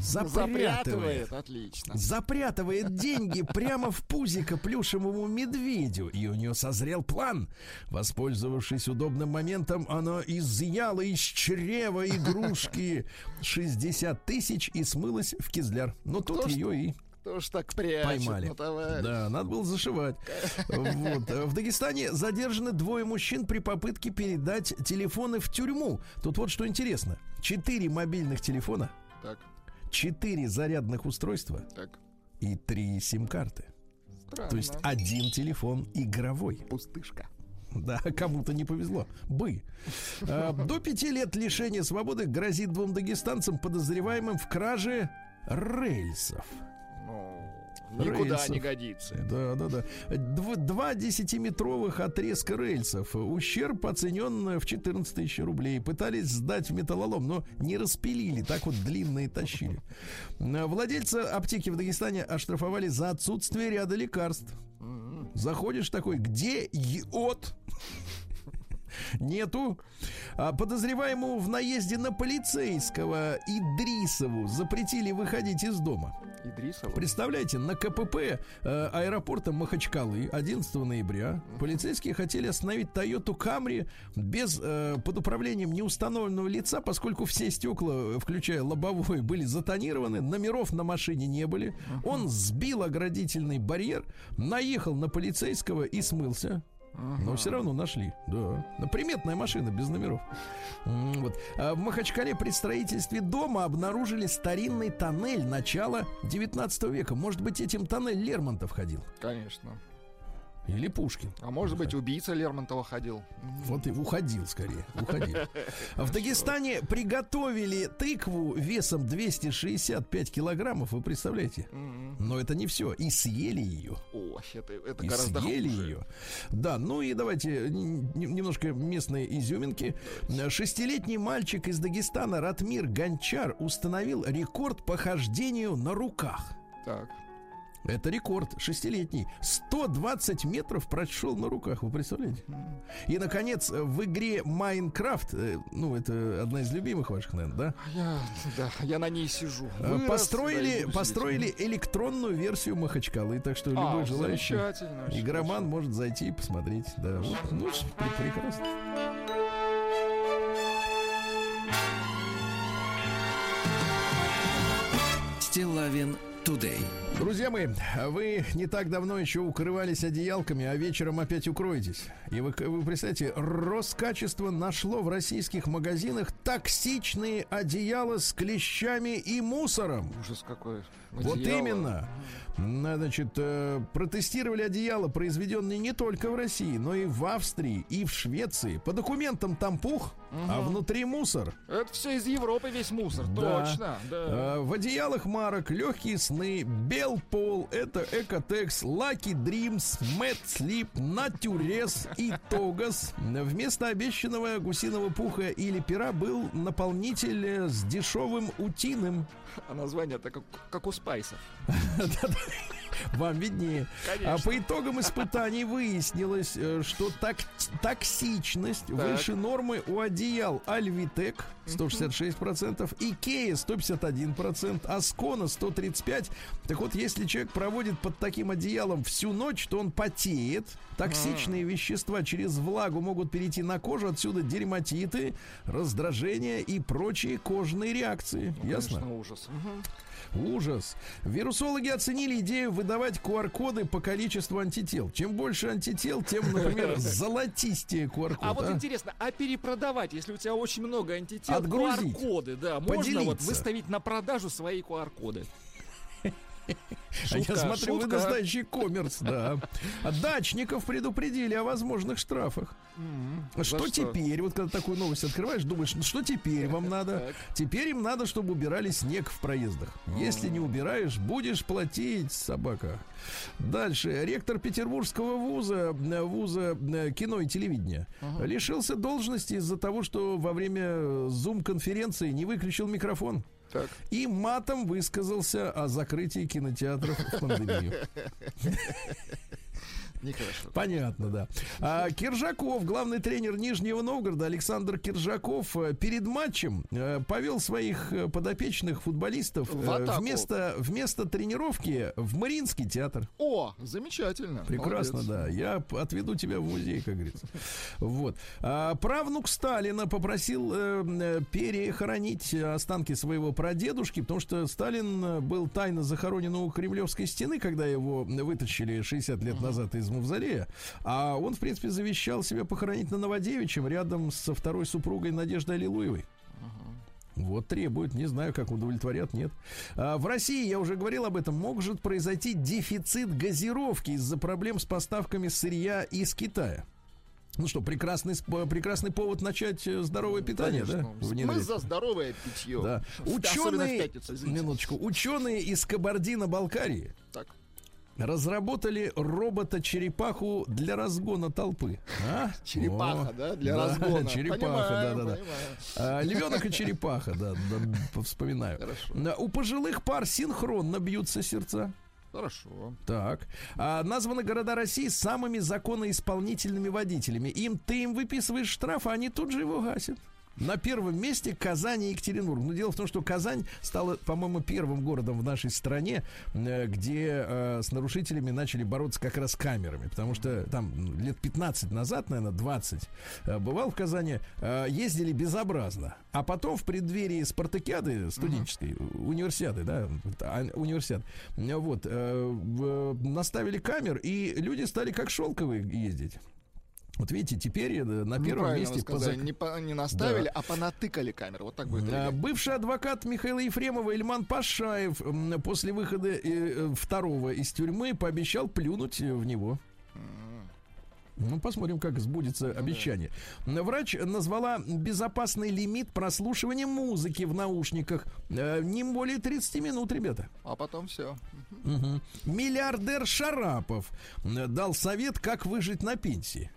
[SPEAKER 3] Запрятывает, отлично.
[SPEAKER 2] Запрятывает деньги прямо в пузико плюшевому медведю. И у нее созрел план. Воспользовавшись удобным моментом, она изъяла из чрева игрушки 60 тысяч и смылась в кизляр. Но тут
[SPEAKER 3] Кто
[SPEAKER 2] ее и
[SPEAKER 3] Кто ж так прячет,
[SPEAKER 2] поймали.
[SPEAKER 3] ну, товарищ?
[SPEAKER 2] Да, надо было зашивать. Вот. В Дагестане задержаны двое мужчин при попытке передать телефоны в тюрьму. Тут вот что интересно. Четыре мобильных телефона,
[SPEAKER 3] Так,
[SPEAKER 2] четыре зарядных устройства
[SPEAKER 3] так.
[SPEAKER 2] и три сим-карты.
[SPEAKER 3] Странно.
[SPEAKER 2] То есть один телефон игровой.
[SPEAKER 3] пустышка.
[SPEAKER 2] Да, кому-то не повезло. Бы. А, До пяти лет лишения свободы грозит двум дагестанцам, подозреваемым в краже рельсов.
[SPEAKER 3] Ну, Никуда
[SPEAKER 2] рельсов.
[SPEAKER 3] не годится.
[SPEAKER 2] Да, да, да. Дв- Два десятиметровых отрезка рельсов. Ущерб оценен в 14 тысяч рублей. Пытались сдать в металлолом, но не распилили. Так вот длинные тащили. Э, Владельца аптеки в Дагестане оштрафовали за отсутствие ряда лекарств. Заходишь такой, где йод? Нету. А подозреваемому в наезде на полицейского Идрисову запретили выходить из дома.
[SPEAKER 3] Идрисова.
[SPEAKER 2] Представляете, на КПП э, аэропорта Махачкалы 11 ноября полицейские хотели остановить Toyota Camry без э, под управлением неустановленного лица, поскольку все стекла, включая лобовое, были затонированы, номеров на машине не были. Он сбил оградительный барьер, наехал на полицейского и смылся. Но все равно нашли, да. Приметная машина без номеров. Вот. А в Махачкале при строительстве дома обнаружили старинный тоннель начала 19 века. Может быть, этим тоннель Лермонтов ходил?
[SPEAKER 3] Конечно.
[SPEAKER 2] Или Пушкин?
[SPEAKER 3] А может быть, убийца Лермонтова ходил.
[SPEAKER 2] Вот и уходил скорее, уходил. В Дагестане приготовили тыкву весом 265 килограммов, вы представляете? Но это не все. И съели ее.
[SPEAKER 3] О, это, это
[SPEAKER 2] И
[SPEAKER 3] гораздо
[SPEAKER 2] съели
[SPEAKER 3] хуже.
[SPEAKER 2] ее. Да, ну и давайте немножко местные изюминки. Шестилетний мальчик из Дагестана Ратмир Гончар установил рекорд по хождению на руках.
[SPEAKER 3] Так.
[SPEAKER 2] Это рекорд, шестилетний. 120 метров прошел на руках, вы представляете? И, наконец, в игре Майнкрафт, э, ну, это одна из любимых ваших, наверное, да?
[SPEAKER 3] Я, да, я на ней сижу.
[SPEAKER 2] Э,
[SPEAKER 3] Вырос, да,
[SPEAKER 2] построили,
[SPEAKER 3] буду
[SPEAKER 2] построили электронную версию Махачкалы, так что
[SPEAKER 3] сидеть.
[SPEAKER 2] любой
[SPEAKER 3] А,
[SPEAKER 2] желающий игроман может зайти и посмотреть. Да, вот, ну, пр- прекрасно.
[SPEAKER 1] Стилавин Тудей.
[SPEAKER 2] Друзья мои, вы не так давно еще укрывались одеялками, а вечером опять укроетесь. И вы, вы представляете, Роскачество нашло в российских магазинах токсичные одеяла с клещами и мусором.
[SPEAKER 3] Ужас какой.
[SPEAKER 2] Вот
[SPEAKER 3] Одеяло.
[SPEAKER 2] именно. М, Значит, э, протестировали одеяла, произведенные не только в России, но и в Австрии, и в Швеции. По документам там пух, а внутри мусор.
[SPEAKER 3] Это все из Европы весь мусор,
[SPEAKER 2] Да.
[SPEAKER 3] точно. Да.
[SPEAKER 2] Э, В одеялах марок легкие сны, Белпол, это Экотекс, Лаки Дримс, Мэтт Слип, Натюрес и Тогас. Вместо обещанного гусиного пуха или пера был наполнитель с дешевым утиным.
[SPEAKER 3] А название-то как, как у спайсов.
[SPEAKER 2] Вам виднее.
[SPEAKER 3] Конечно.
[SPEAKER 2] А по итогам испытаний выяснилось, э, что так, токсичность выше нормы у одеял Альвитек 166%, Икея 151%, Аскона 135%. Так вот, если человек проводит под таким одеялом всю ночь, то он потеет. Токсичные вещества через влагу могут перейти на кожу, отсюда дерматиты, раздражения и прочие кожные реакции. Ясно?
[SPEAKER 3] Конечно, ужас. Мгм.
[SPEAKER 2] Ужас. Вирусологи оценили идею выдавать QR-коды по количеству антител. Чем больше антител, тем, например, золотистее QR-код.
[SPEAKER 3] А вот
[SPEAKER 2] а?
[SPEAKER 3] интересно, а перепродавать, если у тебя очень много антител. QR-коды, да, можно вот выставить на продажу свои QR-коды?
[SPEAKER 2] А я
[SPEAKER 3] Шутка,
[SPEAKER 2] смотрю, вы
[SPEAKER 3] шутка.
[SPEAKER 2] настоящий коммерс, да. А Дачников предупредили о возможных штрафах.
[SPEAKER 3] За
[SPEAKER 2] Что теперь? Вот когда такую новость открываешь, думаешь, ну что теперь вам надо? Теперь им надо, чтобы убирали снег в проездах. Если не убираешь, будешь платить, собака. Дальше. Ректор Петербургского вуза, э, вуза э, кино и телевидения, лишился должности из-за того, что во время зум-конференции не выключил микрофон.
[SPEAKER 3] Так.
[SPEAKER 2] И матом высказался о закрытии кинотеатров в пандемию.
[SPEAKER 3] Нехорошо.
[SPEAKER 2] Понятно, да. А, Киржаков, главный тренер Нижнего Новгорода, Александр Киржаков, э, перед матчем э, повел своих э, подопечных футболистов
[SPEAKER 3] В
[SPEAKER 2] вместо, вместо тренировки в Мариинский театр.
[SPEAKER 3] О, замечательно.
[SPEAKER 2] Прекрасно,
[SPEAKER 3] Молодец.
[SPEAKER 2] да. Я отведу тебя в музей, как говорится. Вот. А, правнук Сталина попросил э, перехоронить останки своего прадедушки, потому что Сталин был тайно захоронен у Кремлевской стены, когда его вытащили 60 лет назад из мавзолея. А он, в принципе, завещал себя похоронить на Новодевичьем рядом со второй супругой Надеждой Аллилуевой. Вот требуют, не знаю, как удовлетворят, нет. А, в России, я уже говорил об этом, может произойти дефицит газировки из-за проблем с поставками сырья из Китая. Ну что, прекрасный, прекрасный повод начать э, здоровое питание,
[SPEAKER 3] Конечно.
[SPEAKER 2] да?
[SPEAKER 3] Мы за здоровое питье.
[SPEAKER 2] Да. Ученые,
[SPEAKER 3] пятницу, извините.
[SPEAKER 2] минуточку, ученые из Кабардино-Балкарии
[SPEAKER 3] Так.
[SPEAKER 2] Разработали робота-черепаху для разгона толпы. А?
[SPEAKER 3] Черепаха,
[SPEAKER 2] О,
[SPEAKER 3] да, для разгона.
[SPEAKER 2] Черепаха,
[SPEAKER 3] Понимаю,
[SPEAKER 2] да, да, да.
[SPEAKER 3] понимаю.
[SPEAKER 2] львенок и черепаха, да, да, вспоминаю.
[SPEAKER 3] Хорошо.
[SPEAKER 2] Да, У пожилых пар синхронно бьются сердца.
[SPEAKER 3] Хорошо.
[SPEAKER 2] Так. А, названы города России самыми законоисполнительными водителями. Им ты им выписываешь штраф, а они тут же его гасят. На первом месте Казань и Екатеринбург. Но дело в том, что Казань стала, по-моему, первым городом в нашей стране, э, где э, с нарушителями начали бороться как раз камерами. Потому что там ну, лет 15 назад, наверное, 20, э, бывал в Казани, э, ездили безобразно. А потом в преддверии спартакиады студенческой, универсиады, да, а, универсиад, э, вот, э, наставили камер, и люди стали как шелковые ездить. Вот видите, теперь э, на
[SPEAKER 3] Ну,
[SPEAKER 2] первом месте
[SPEAKER 3] сказали,
[SPEAKER 2] зак-
[SPEAKER 3] не, по- не наставили, а понатыкали камеру. Вот так будет.
[SPEAKER 2] а,
[SPEAKER 3] Илья.
[SPEAKER 2] Бывший адвокат Михаила Ефремова Ильман Пашаев после выхода э, э, второго из тюрьмы пообещал плюнуть э, в него. Ну, посмотрим, как сбудется обещание. Врач назвала безопасный лимит прослушивания музыки в наушниках э, не более 30 минут, ребята.
[SPEAKER 3] А потом все.
[SPEAKER 2] Мгм. Миллиардер Шарапов э, дал совет, как выжить на пенсии.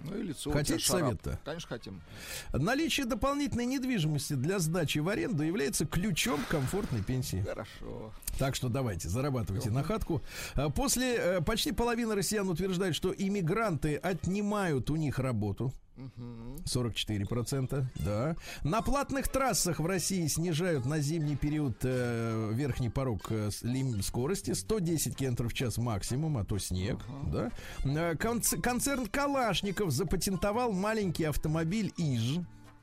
[SPEAKER 3] Ну и лицо.
[SPEAKER 2] Хотите совет-то?
[SPEAKER 3] Конечно, хотим.
[SPEAKER 2] Наличие дополнительной недвижимости для сдачи в аренду является ключом к комфортной пенсии.
[SPEAKER 3] Хорошо.
[SPEAKER 2] Так что давайте, зарабатывайте на хатку. А После э, почти половины россиян утверждает, что иммигранты отнимают у них работу. 44%, да. На платных трассах в России снижают на зимний период э, верхний порог э, скорости 110 км в час максимум, а то снег, да. Э, конц- концерн Калашников запатентовал маленький автомобиль ИЖ.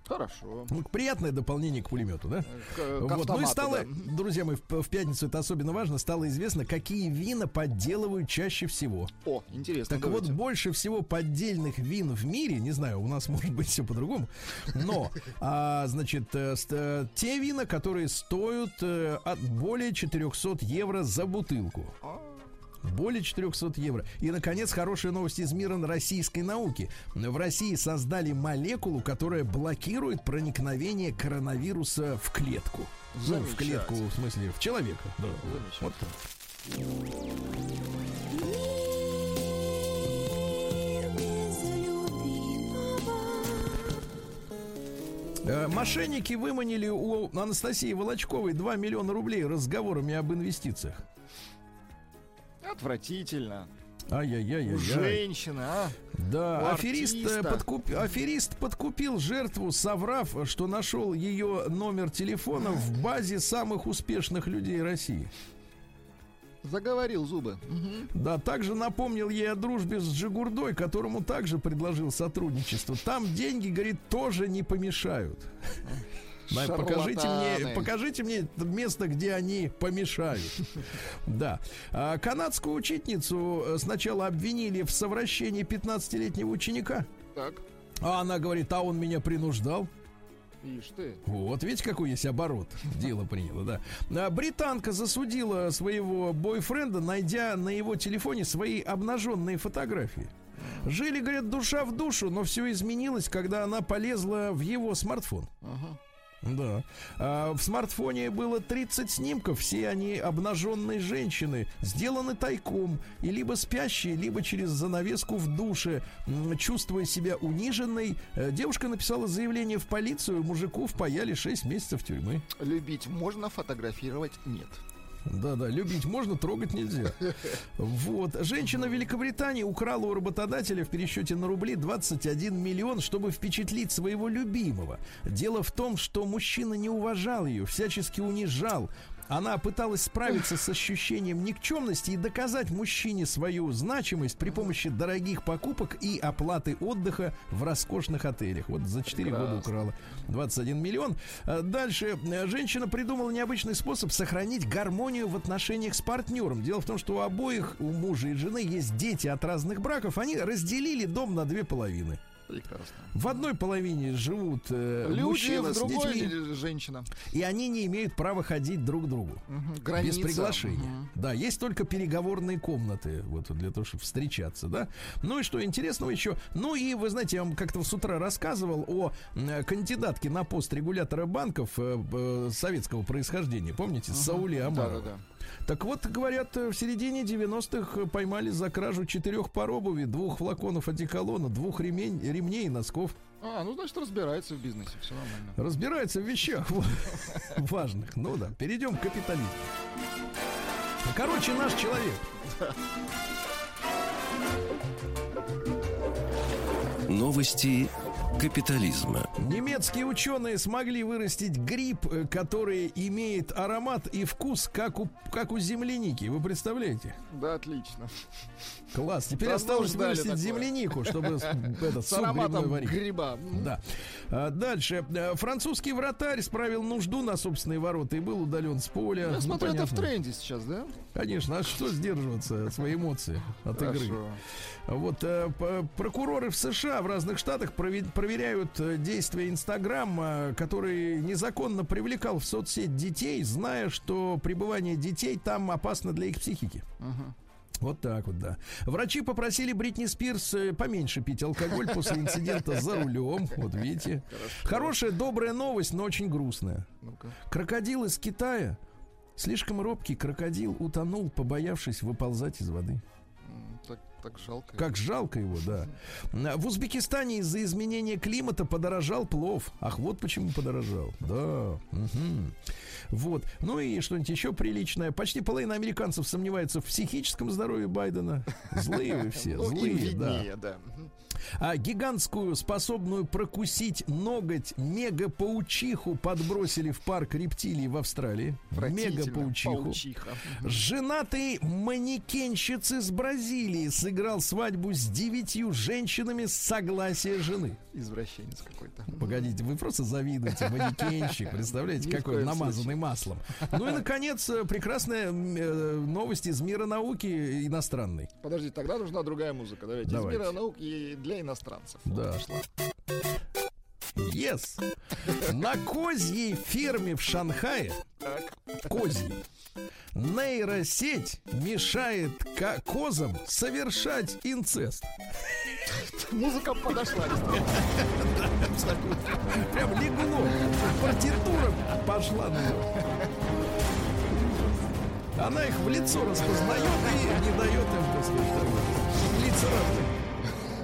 [SPEAKER 3] Хорошо.
[SPEAKER 2] Ну, приятное дополнение к пулемету, да?
[SPEAKER 3] К-
[SPEAKER 2] Вот. Ну и стало,
[SPEAKER 3] да.
[SPEAKER 2] друзья мои, в, в пятницу это особенно важно, стало известно, какие вина подделывают чаще всего.
[SPEAKER 3] О, интересно.
[SPEAKER 2] Так вот,
[SPEAKER 3] давайте.
[SPEAKER 2] больше всего поддельных вин в мире, не знаю, у нас может быть все по-другому, но, а, значит, э, э, те вина, которые стоят э, от более 400 евро за бутылку. Более 400 евро. И, наконец, хорошая новость из мира российской науки. В России создали молекулу, которая блокирует проникновение коронавируса в клетку. Ну, в клетку, в смысле, в человека. Да, вот так. Э, Мошенники выманили у Анастасии Волочковой 2 миллиона рублей разговорами об инвестициях.
[SPEAKER 3] Отвратительно.
[SPEAKER 2] Ай-яй-яй-яй.
[SPEAKER 3] Женщина, а?
[SPEAKER 2] Да,
[SPEAKER 3] У
[SPEAKER 2] аферист, э,
[SPEAKER 3] артиста.
[SPEAKER 2] подкуп- аферист подкупил жертву, соврав, что нашел ее номер телефона в базе самых успешных людей России.
[SPEAKER 3] Заговорил зубы.
[SPEAKER 2] Да, также напомнил ей о дружбе с Джигурдой, которому также предложил сотрудничество. Там деньги, говорит, тоже не помешают. Да, покажите мне, покажите мне место, где они помешают. Да. А, канадскую учительницу э, сначала обвинили в совращении 15-летнего ученика.
[SPEAKER 3] Так.
[SPEAKER 2] А она говорит, а он меня принуждал.
[SPEAKER 3] Ишь ты.
[SPEAKER 2] Вот, видите, какой есть оборот. Дело приняло, да. А, Британка засудила своего бойфренда, найдя на его телефоне свои обнаженные фотографии. Жили, говорят, душа в душу, но все изменилось, когда она полезла в его смартфон.
[SPEAKER 3] Ага.
[SPEAKER 2] Да. А, в смартфоне было 30 снимков, все они обнаженные женщины, сделаны тайком, и либо спящие, либо через занавеску в душе, чувствуя себя униженной. э, Девушка написала заявление в полицию, мужику впаяли 6 месяцев тюрьмы.
[SPEAKER 3] Любить можно, фотографировать нет.
[SPEAKER 2] Да-да, любить можно, трогать нельзя. Вот. Женщина в Великобритании украла у работодателя в пересчете на рубли 21 миллион, чтобы впечатлить своего любимого. Дело в том, что мужчина не уважал ее, всячески унижал. Она пыталась справиться с ощущением никчемности и доказать мужчине свою значимость при помощи дорогих покупок и оплаты отдыха в роскошных отелях. Вот за 4 года
[SPEAKER 3] Прекрасно.
[SPEAKER 2] украла 21 миллион. А Дальше э, женщина придумала необычный способ сохранить гармонию в отношениях с партнером. Дело в том, что у обоих, у мужа и жены, есть дети от разных браков. Они разделили дом на две половины.
[SPEAKER 3] Прекрасно.
[SPEAKER 2] В одной половине живут э,
[SPEAKER 3] Люди,
[SPEAKER 2] мужчина
[SPEAKER 3] в
[SPEAKER 2] с
[SPEAKER 3] другой
[SPEAKER 2] детьми,
[SPEAKER 3] женщина.
[SPEAKER 2] и они не имеют права ходить друг к другу. Без
[SPEAKER 3] Граница.
[SPEAKER 2] приглашения.
[SPEAKER 3] Мгм.
[SPEAKER 2] Да, есть только переговорные комнаты, вот для того, чтобы встречаться, да. Ну и что интересного еще? Ну и вы знаете, я вам как-то с утра рассказывал о э, кандидатке на пост регулятора банков э, э, советского происхождения, помните, Сауле Амаровой.
[SPEAKER 3] Да-да-да.
[SPEAKER 2] Так вот, говорят, э, в середине 90-х поймали за кражу четырех пар обуви, двух флаконов одеколона, двух ремень, ремней и носков.
[SPEAKER 3] А, ну, значит, разбирается в бизнесе, все нормально.
[SPEAKER 2] Разбирается в вещах важных. Ну да, перейдем к капитализму. Короче, наш человек.
[SPEAKER 1] Новости капитализма.
[SPEAKER 2] Немецкие ученые смогли вырастить гриб, э, который имеет аромат и вкус, как у, как у земляники. Вы представляете?
[SPEAKER 3] Да, отлично.
[SPEAKER 2] Класс. Теперь
[SPEAKER 3] Давно
[SPEAKER 2] осталось
[SPEAKER 3] ждали
[SPEAKER 2] вырастить
[SPEAKER 3] такое.
[SPEAKER 2] землянику, чтобы этот суп грибной
[SPEAKER 3] ароматом
[SPEAKER 2] варить.
[SPEAKER 3] гриба.
[SPEAKER 2] Да. А, Дальше. Э, Французский вратарь справил нужду на собственные ворота и был удален с поля.
[SPEAKER 3] Я
[SPEAKER 2] Ну,
[SPEAKER 3] смотрю, это в тренде сейчас, да?
[SPEAKER 2] Конечно, а что сдерживаться свои эмоции от игры?
[SPEAKER 3] Хорошо.
[SPEAKER 2] Вот э, прокуроры в США в разных штатах прове- проверяют э, действия Инстаграма, который незаконно привлекал в соцсеть детей, зная, что пребывание детей там опасно для их психики. Вот так вот, да. Врачи попросили Бритни Спирс э, поменьше пить алкоголь после инцидента за рулем. Вот видите. Хорошая, добрая новость, но очень грустная.
[SPEAKER 3] Ну-ка.
[SPEAKER 2] Крокодил из Китая. Слишком робкий крокодил утонул, побоявшись выползать из воды.
[SPEAKER 3] Так, так жалко.
[SPEAKER 2] Как жалко его, да. В Узбекистане из-за изменения климата подорожал плов. Ах, вот почему подорожал. Да. мгм. Вот. Ну и что-нибудь еще приличное. Почти половина американцев сомневается в психическом здоровье Байдена. Злые вы все,
[SPEAKER 3] Ну,
[SPEAKER 2] злые, да. А гигантскую, способную прокусить ноготь мегапаучиху подбросили в парк рептилий в Австралии. Мегапаучиху.
[SPEAKER 3] Паучиха.
[SPEAKER 2] Женатый манекенщиц из Бразилии сыграл свадьбу с девятью женщинами с согласия жены.
[SPEAKER 3] Извращенец какой-то.
[SPEAKER 2] Погодите, вы просто завидуете. Манекенщик, представляете,
[SPEAKER 3] Ни
[SPEAKER 2] какой намазанный маслом. Ну и, наконец, э, прекрасная э, новость из мира науки иностранной.
[SPEAKER 3] Подождите, тогда нужна другая музыка. Давайте.
[SPEAKER 2] Давайте.
[SPEAKER 3] Из мира науки для иностранцев.
[SPEAKER 2] Да. Yes. На козьей ферме в Шанхае козьей нейросеть мешает ко- козам совершать инцест.
[SPEAKER 3] Музыка подошла.
[SPEAKER 2] Прям легло. Партитура пошла на. Она их в лицо распознает и не дает им, сказать, там, лица разные.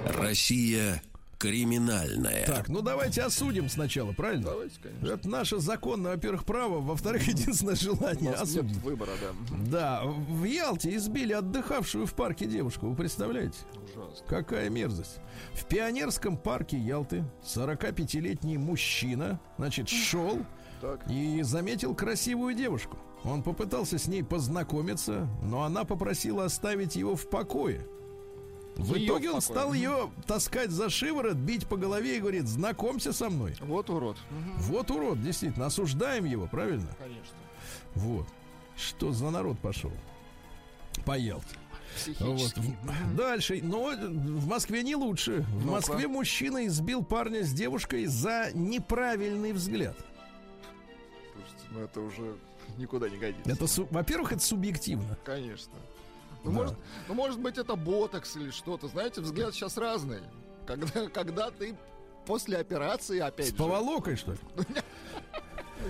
[SPEAKER 1] Россия криминальная.
[SPEAKER 2] Так, ну давайте осудим сначала, правильно?
[SPEAKER 3] Давайте, конечно.
[SPEAKER 2] Это наше законное, во-первых, право, во-вторых, единственное
[SPEAKER 3] У
[SPEAKER 2] желание
[SPEAKER 3] нас нет
[SPEAKER 2] осудить.
[SPEAKER 3] выбора, да.
[SPEAKER 2] Да, в Ялте избили отдыхавшую в парке девушку. Вы представляете?
[SPEAKER 3] Ужасно.
[SPEAKER 2] Какая мерзость. В пионерском парке Ялты 45-летний мужчина, значит, шел
[SPEAKER 3] Так.
[SPEAKER 2] и заметил красивую девушку. Он попытался с ней познакомиться, но она попросила оставить его в покое. В итоге он стал ее таскать за шиворот, бить по голове и говорит, знакомься со мной.
[SPEAKER 3] Вот урод.
[SPEAKER 2] Вот урод, действительно, осуждаем его, правильно?
[SPEAKER 3] Конечно.
[SPEAKER 2] Вот. Что за народ пошел? По Ялте. Вот. Дальше. Но в Москве не лучше. В
[SPEAKER 3] Ну-ка.
[SPEAKER 2] Москве мужчина избил парня с девушкой за неправильный взгляд.
[SPEAKER 3] Слушайте, ну это уже никуда не годится.
[SPEAKER 2] Это, во-первых, это субъективно.
[SPEAKER 3] Конечно. Ну,
[SPEAKER 2] Да.
[SPEAKER 3] может, ну, может быть, это ботокс или что-то. Знаете, взгляд сейчас разный. Когда, когда ты после операции, опять
[SPEAKER 2] С
[SPEAKER 3] же,
[SPEAKER 2] поволокой, что ли?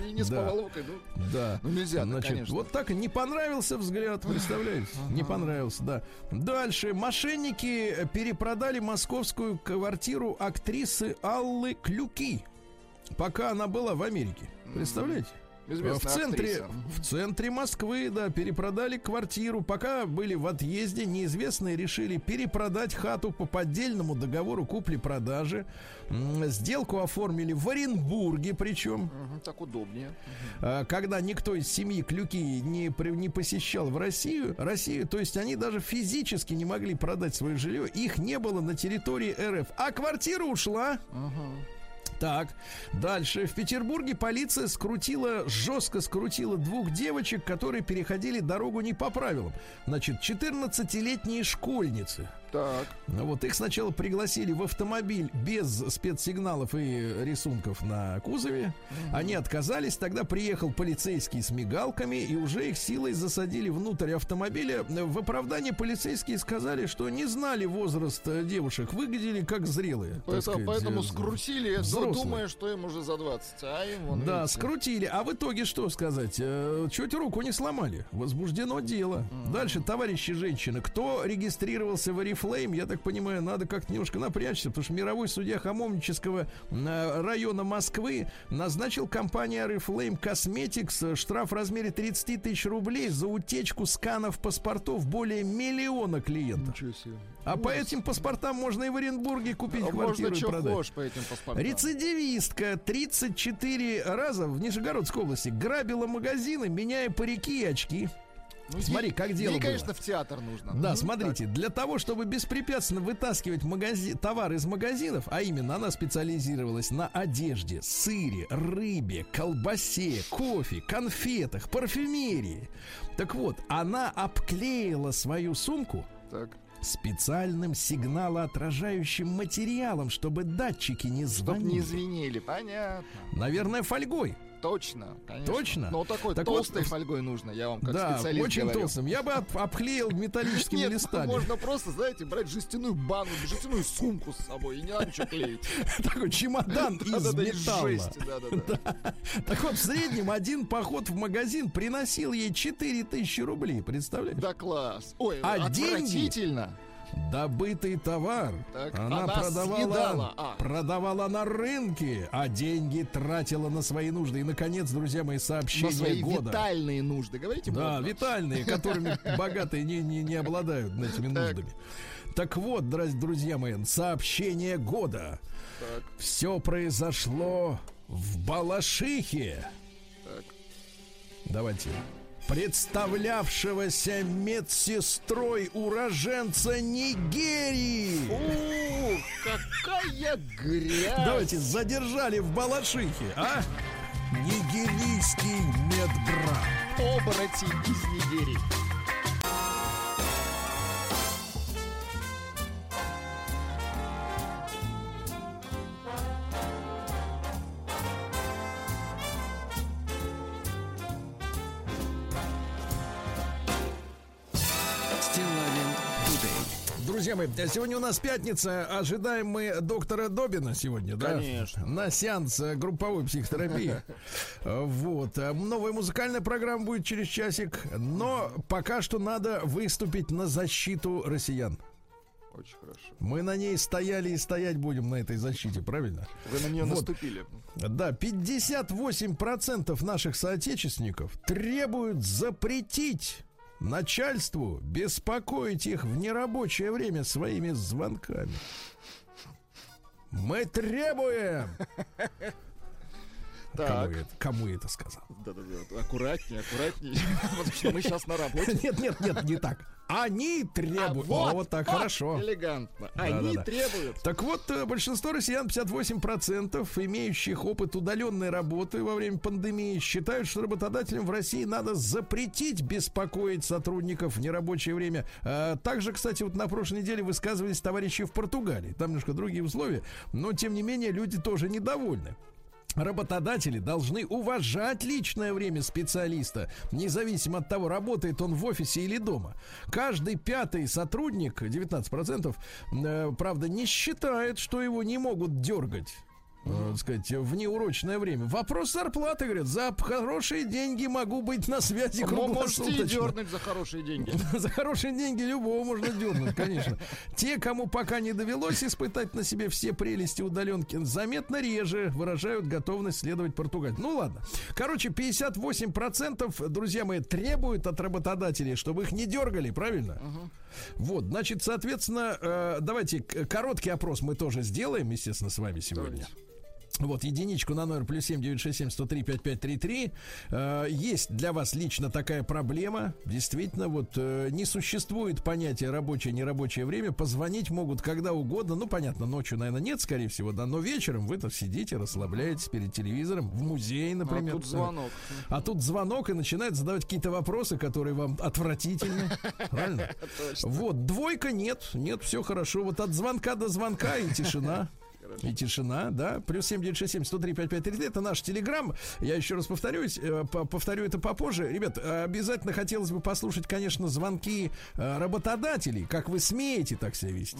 [SPEAKER 3] и не с
[SPEAKER 2] Да.
[SPEAKER 3] поволокой, ну,
[SPEAKER 2] Да.
[SPEAKER 3] ну, нельзя,
[SPEAKER 2] Значит,
[SPEAKER 3] конечно.
[SPEAKER 2] вот так и не понравился взгляд, представляете? Не понравился, да. Дальше. Мошенники перепродали московскую квартиру актрисы Аллы Клюки, пока она была в Америке. Представляете? В
[SPEAKER 3] Известная
[SPEAKER 2] центре,
[SPEAKER 3] актриса.
[SPEAKER 2] в центре Москвы, да, перепродали квартиру. Пока были в отъезде, неизвестные решили перепродать хату по поддельному договору купли-продажи. Сделку оформили в Оренбурге, причем.
[SPEAKER 3] Мгм, так удобнее.
[SPEAKER 2] А, когда никто из семьи Клюки не, не посещал в Россию, Россию, то есть они даже физически не могли продать свое жилье, их не было на территории РФ, а квартира ушла. Так, дальше. В Петербурге полиция скрутила, жестко скрутила двух девочек, которые переходили дорогу не по правилам. Значит, 14-летние школьницы
[SPEAKER 3] Так.
[SPEAKER 2] Ну Вот их сначала пригласили в автомобиль без спецсигналов и рисунков на кузове. Они отказались, тогда приехал полицейский с мигалками и уже их силой засадили внутрь автомобиля. В оправдании полицейские сказали, что не знали возраст э, девушек, выглядели как зрелые.
[SPEAKER 3] Поэтому,
[SPEAKER 2] сказать,
[SPEAKER 3] поэтому
[SPEAKER 2] э,
[SPEAKER 3] скрутили,
[SPEAKER 2] взрослые.
[SPEAKER 3] думая, что им уже за 20. А им вон,
[SPEAKER 2] Да,
[SPEAKER 3] видите.
[SPEAKER 2] скрутили. А в итоге что сказать? Э, Чуть руку не сломали. Возбуждено дело. Дальше, товарищи женщины, кто регистрировался в Oriflame, я так понимаю, надо как-то немножко напрячься, потому что мировой судья Хамовнического э, района Москвы назначил компании Oriflame Cosmetics э, штраф в размере 30 тысяч рублей за утечку сканов паспортов более миллиона клиентов. А по этим паспортам можно и в Оренбурге купить
[SPEAKER 3] А
[SPEAKER 2] квартиру
[SPEAKER 3] можно
[SPEAKER 2] и продать.
[SPEAKER 3] по этим паспортам.
[SPEAKER 2] Рецидивистка 34 раза в Нижегородской области грабила магазины, меняя парики и очки.
[SPEAKER 3] Ну,
[SPEAKER 2] Смотри,
[SPEAKER 3] ей-
[SPEAKER 2] как дело
[SPEAKER 3] Ей,
[SPEAKER 2] было.
[SPEAKER 3] конечно, в театр нужно.
[SPEAKER 2] Да,
[SPEAKER 3] Мгм,
[SPEAKER 2] смотрите, для того, чтобы беспрепятственно вытаскивать магази- товар из магазинов, а именно она специализировалась на одежде, сыре, рыбе, колбасе, кофе, конфетах, парфюмерии. Так вот, она обклеила свою сумку
[SPEAKER 3] Так.
[SPEAKER 2] специальным сигналоотражающим материалом, чтобы датчики не
[SPEAKER 3] Чтоб
[SPEAKER 2] звонили.
[SPEAKER 3] не звенели, понятно.
[SPEAKER 2] Наверное, фольгой.
[SPEAKER 3] Точно, конечно.
[SPEAKER 2] Точно?
[SPEAKER 3] Но такой
[SPEAKER 2] Так
[SPEAKER 3] толстой
[SPEAKER 2] вот,
[SPEAKER 3] фольгой нужно, я вам как
[SPEAKER 2] да,
[SPEAKER 3] специалист
[SPEAKER 2] очень
[SPEAKER 3] говорю.
[SPEAKER 2] толстым. Я бы об- обклеил металлическими
[SPEAKER 3] Нет,
[SPEAKER 2] листами.
[SPEAKER 3] можно просто, знаете, брать жестяную банку, жестяную сумку с собой, и не надо ничего клеить.
[SPEAKER 2] Такой чемодан из металла. Так вот, в среднем один поход в магазин приносил ей 4000 рублей, представляешь?
[SPEAKER 3] Да класс. Ой,
[SPEAKER 2] А
[SPEAKER 3] отвратительно.
[SPEAKER 2] Добытый товар
[SPEAKER 3] Так,
[SPEAKER 2] она,
[SPEAKER 3] она
[SPEAKER 2] продавала,
[SPEAKER 3] съедала, а.
[SPEAKER 2] продавала на рынке, а деньги тратила на свои нужды. И, наконец, друзья мои,
[SPEAKER 3] На
[SPEAKER 2] сообщение
[SPEAKER 3] свои
[SPEAKER 2] года.
[SPEAKER 3] витальные нужды. Говорите
[SPEAKER 2] Да,
[SPEAKER 3] модно.
[SPEAKER 2] витальные, которыми богатые не, не, не обладают этими нуждами. Так вот, друзья мои, сообщение года.
[SPEAKER 3] Так,
[SPEAKER 2] Все произошло в Балашихе.
[SPEAKER 3] так.
[SPEAKER 2] Давайте. Представлявшегося медсестрой уроженца Нигерии.
[SPEAKER 3] Ух, какая грязь.
[SPEAKER 2] Давайте, задержали в Балашихе, а? Нигерийский медбрат.
[SPEAKER 3] Оборотень из Нигерии.
[SPEAKER 2] Друзья мои, сегодня у нас пятница. Ожидаем мы доктора Добина сегодня, да?
[SPEAKER 3] Конечно.
[SPEAKER 2] На сеанс э, групповой психотерапии. Вот. Э, Новая музыкальная программа будет через часик. Но пока что надо выступить на защиту россиян.
[SPEAKER 3] Очень хорошо.
[SPEAKER 2] Мы на ней стояли и стоять будем на этой защите, правильно?
[SPEAKER 3] Вы на нее
[SPEAKER 2] Вот.
[SPEAKER 3] наступили.
[SPEAKER 2] Да, 58% наших соотечественников требуют запретить начальству беспокоить их в нерабочее время своими звонками. Мы требуем! Кому, это, кому это сказал?
[SPEAKER 3] Да-да-да. Аккуратнее, аккуратнее. Потому что мы сейчас на работе.
[SPEAKER 2] Нет, нет, нет, не так. Они требуют. О, вот так,
[SPEAKER 3] вот,
[SPEAKER 2] хорошо.
[SPEAKER 3] Элегантно. Они
[SPEAKER 2] Да-да-да.
[SPEAKER 3] требуют.
[SPEAKER 2] Так вот, э, большинство россиян, 58%, имеющих опыт удаленной работы во время пандемии, считают, что работодателям в России надо запретить беспокоить сотрудников в нерабочее время. А, Также, кстати, вот на прошлой неделе высказывались товарищи в Португалии. Там немножко другие условия, но, тем не менее, люди тоже недовольны. Работодатели должны уважать личное время специалиста, независимо от того, работает он в офисе или дома. Каждый пятый сотрудник, 19%, э, правда, не считает, что его не могут дергать. Э, так сказать, в неурочное время. Вопрос зарплаты, говорят, за хорошие деньги могу быть на связи
[SPEAKER 3] Мо- Можете
[SPEAKER 2] круглосуточно.
[SPEAKER 3] дернуть за хорошие деньги.
[SPEAKER 2] За хорошие деньги любого можно дернуть, конечно. Те, кому пока не довелось испытать на себе все прелести удаленки, заметно реже выражают готовность следовать Португалии. Ну ладно. Короче, 58%, друзья мои, требуют от работодателей, чтобы их не дергали, правильно? Вот, значит, соответственно, э, давайте короткий опрос мы тоже сделаем, естественно, с вами сегодня. Вот, единичку на номер плюс семь девять шесть семь сто три пять пять три три. Э, Есть для вас лично такая проблема. Действительно, вот э, не существует понятия рабочее, нерабочее время. Позвонить могут когда угодно. Ну, понятно, ночью, наверное, нет, скорее всего, да. Но вечером вы-то сидите, расслабляетесь перед телевизором, в музее, например.
[SPEAKER 3] А тут звонок.
[SPEAKER 2] А тут звонок и начинает задавать какие-то вопросы, которые вам отвратительны. Правильно? Вот, двойка нет, нет, все хорошо. Вот от звонка до звонка и тишина. И тишина, да. Плюс 7967 103 5533. Это наш телеграм. Я еще раз повторюсь, э, по- повторю это попозже. Ребят, обязательно хотелось бы послушать, конечно, звонки э, работодателей. Как вы смеете так себя вести?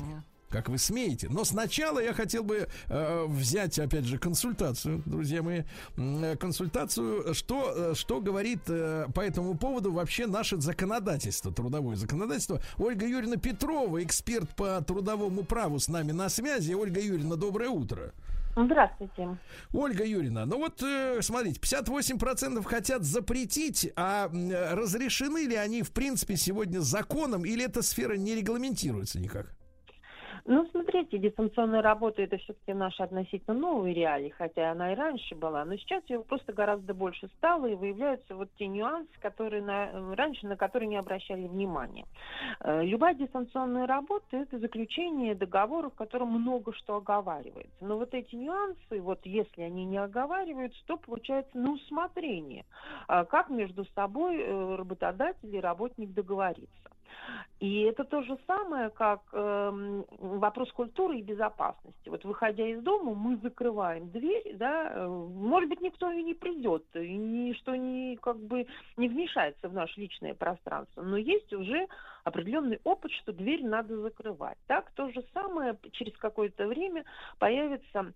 [SPEAKER 2] Как вы смеете. Но сначала я хотел бы э, взять, опять же, консультацию, друзья мои. Э, Консультацию, что, э, что говорит э, по этому поводу вообще наше законодательство, трудовое законодательство. Ольга Юрьевна Петрова, эксперт по трудовому праву с нами на связи. Ольга Юрьевна, доброе утро.
[SPEAKER 6] Здравствуйте.
[SPEAKER 2] Ольга Юрьевна, ну вот э, смотрите, 58% хотят запретить, а м, разрешены ли они, в принципе, сегодня законом, или эта сфера не регламентируется никак?
[SPEAKER 6] Ну, смотрите, дистанционная работа это все-таки наша относительно новая реалии, хотя она и раньше была, но сейчас ее просто гораздо больше стало, и выявляются вот те нюансы, которые на, раньше на которые не обращали внимания. Э, Любая дистанционная работа это заключение договоров, в котором много что оговаривается. Но вот эти нюансы, вот если они не оговариваются, то получается на усмотрение, а как между собой э, работодатель и работник договориться. И это то же самое, как эм, вопрос культуры и безопасности. Вот выходя из дома, мы закрываем дверь, да, э, может быть, никто и не придет, и ничто не, как бы, не вмешается в наше личное пространство, но есть уже определенный опыт, что дверь надо закрывать. Так, то же самое через какое-то время появится э,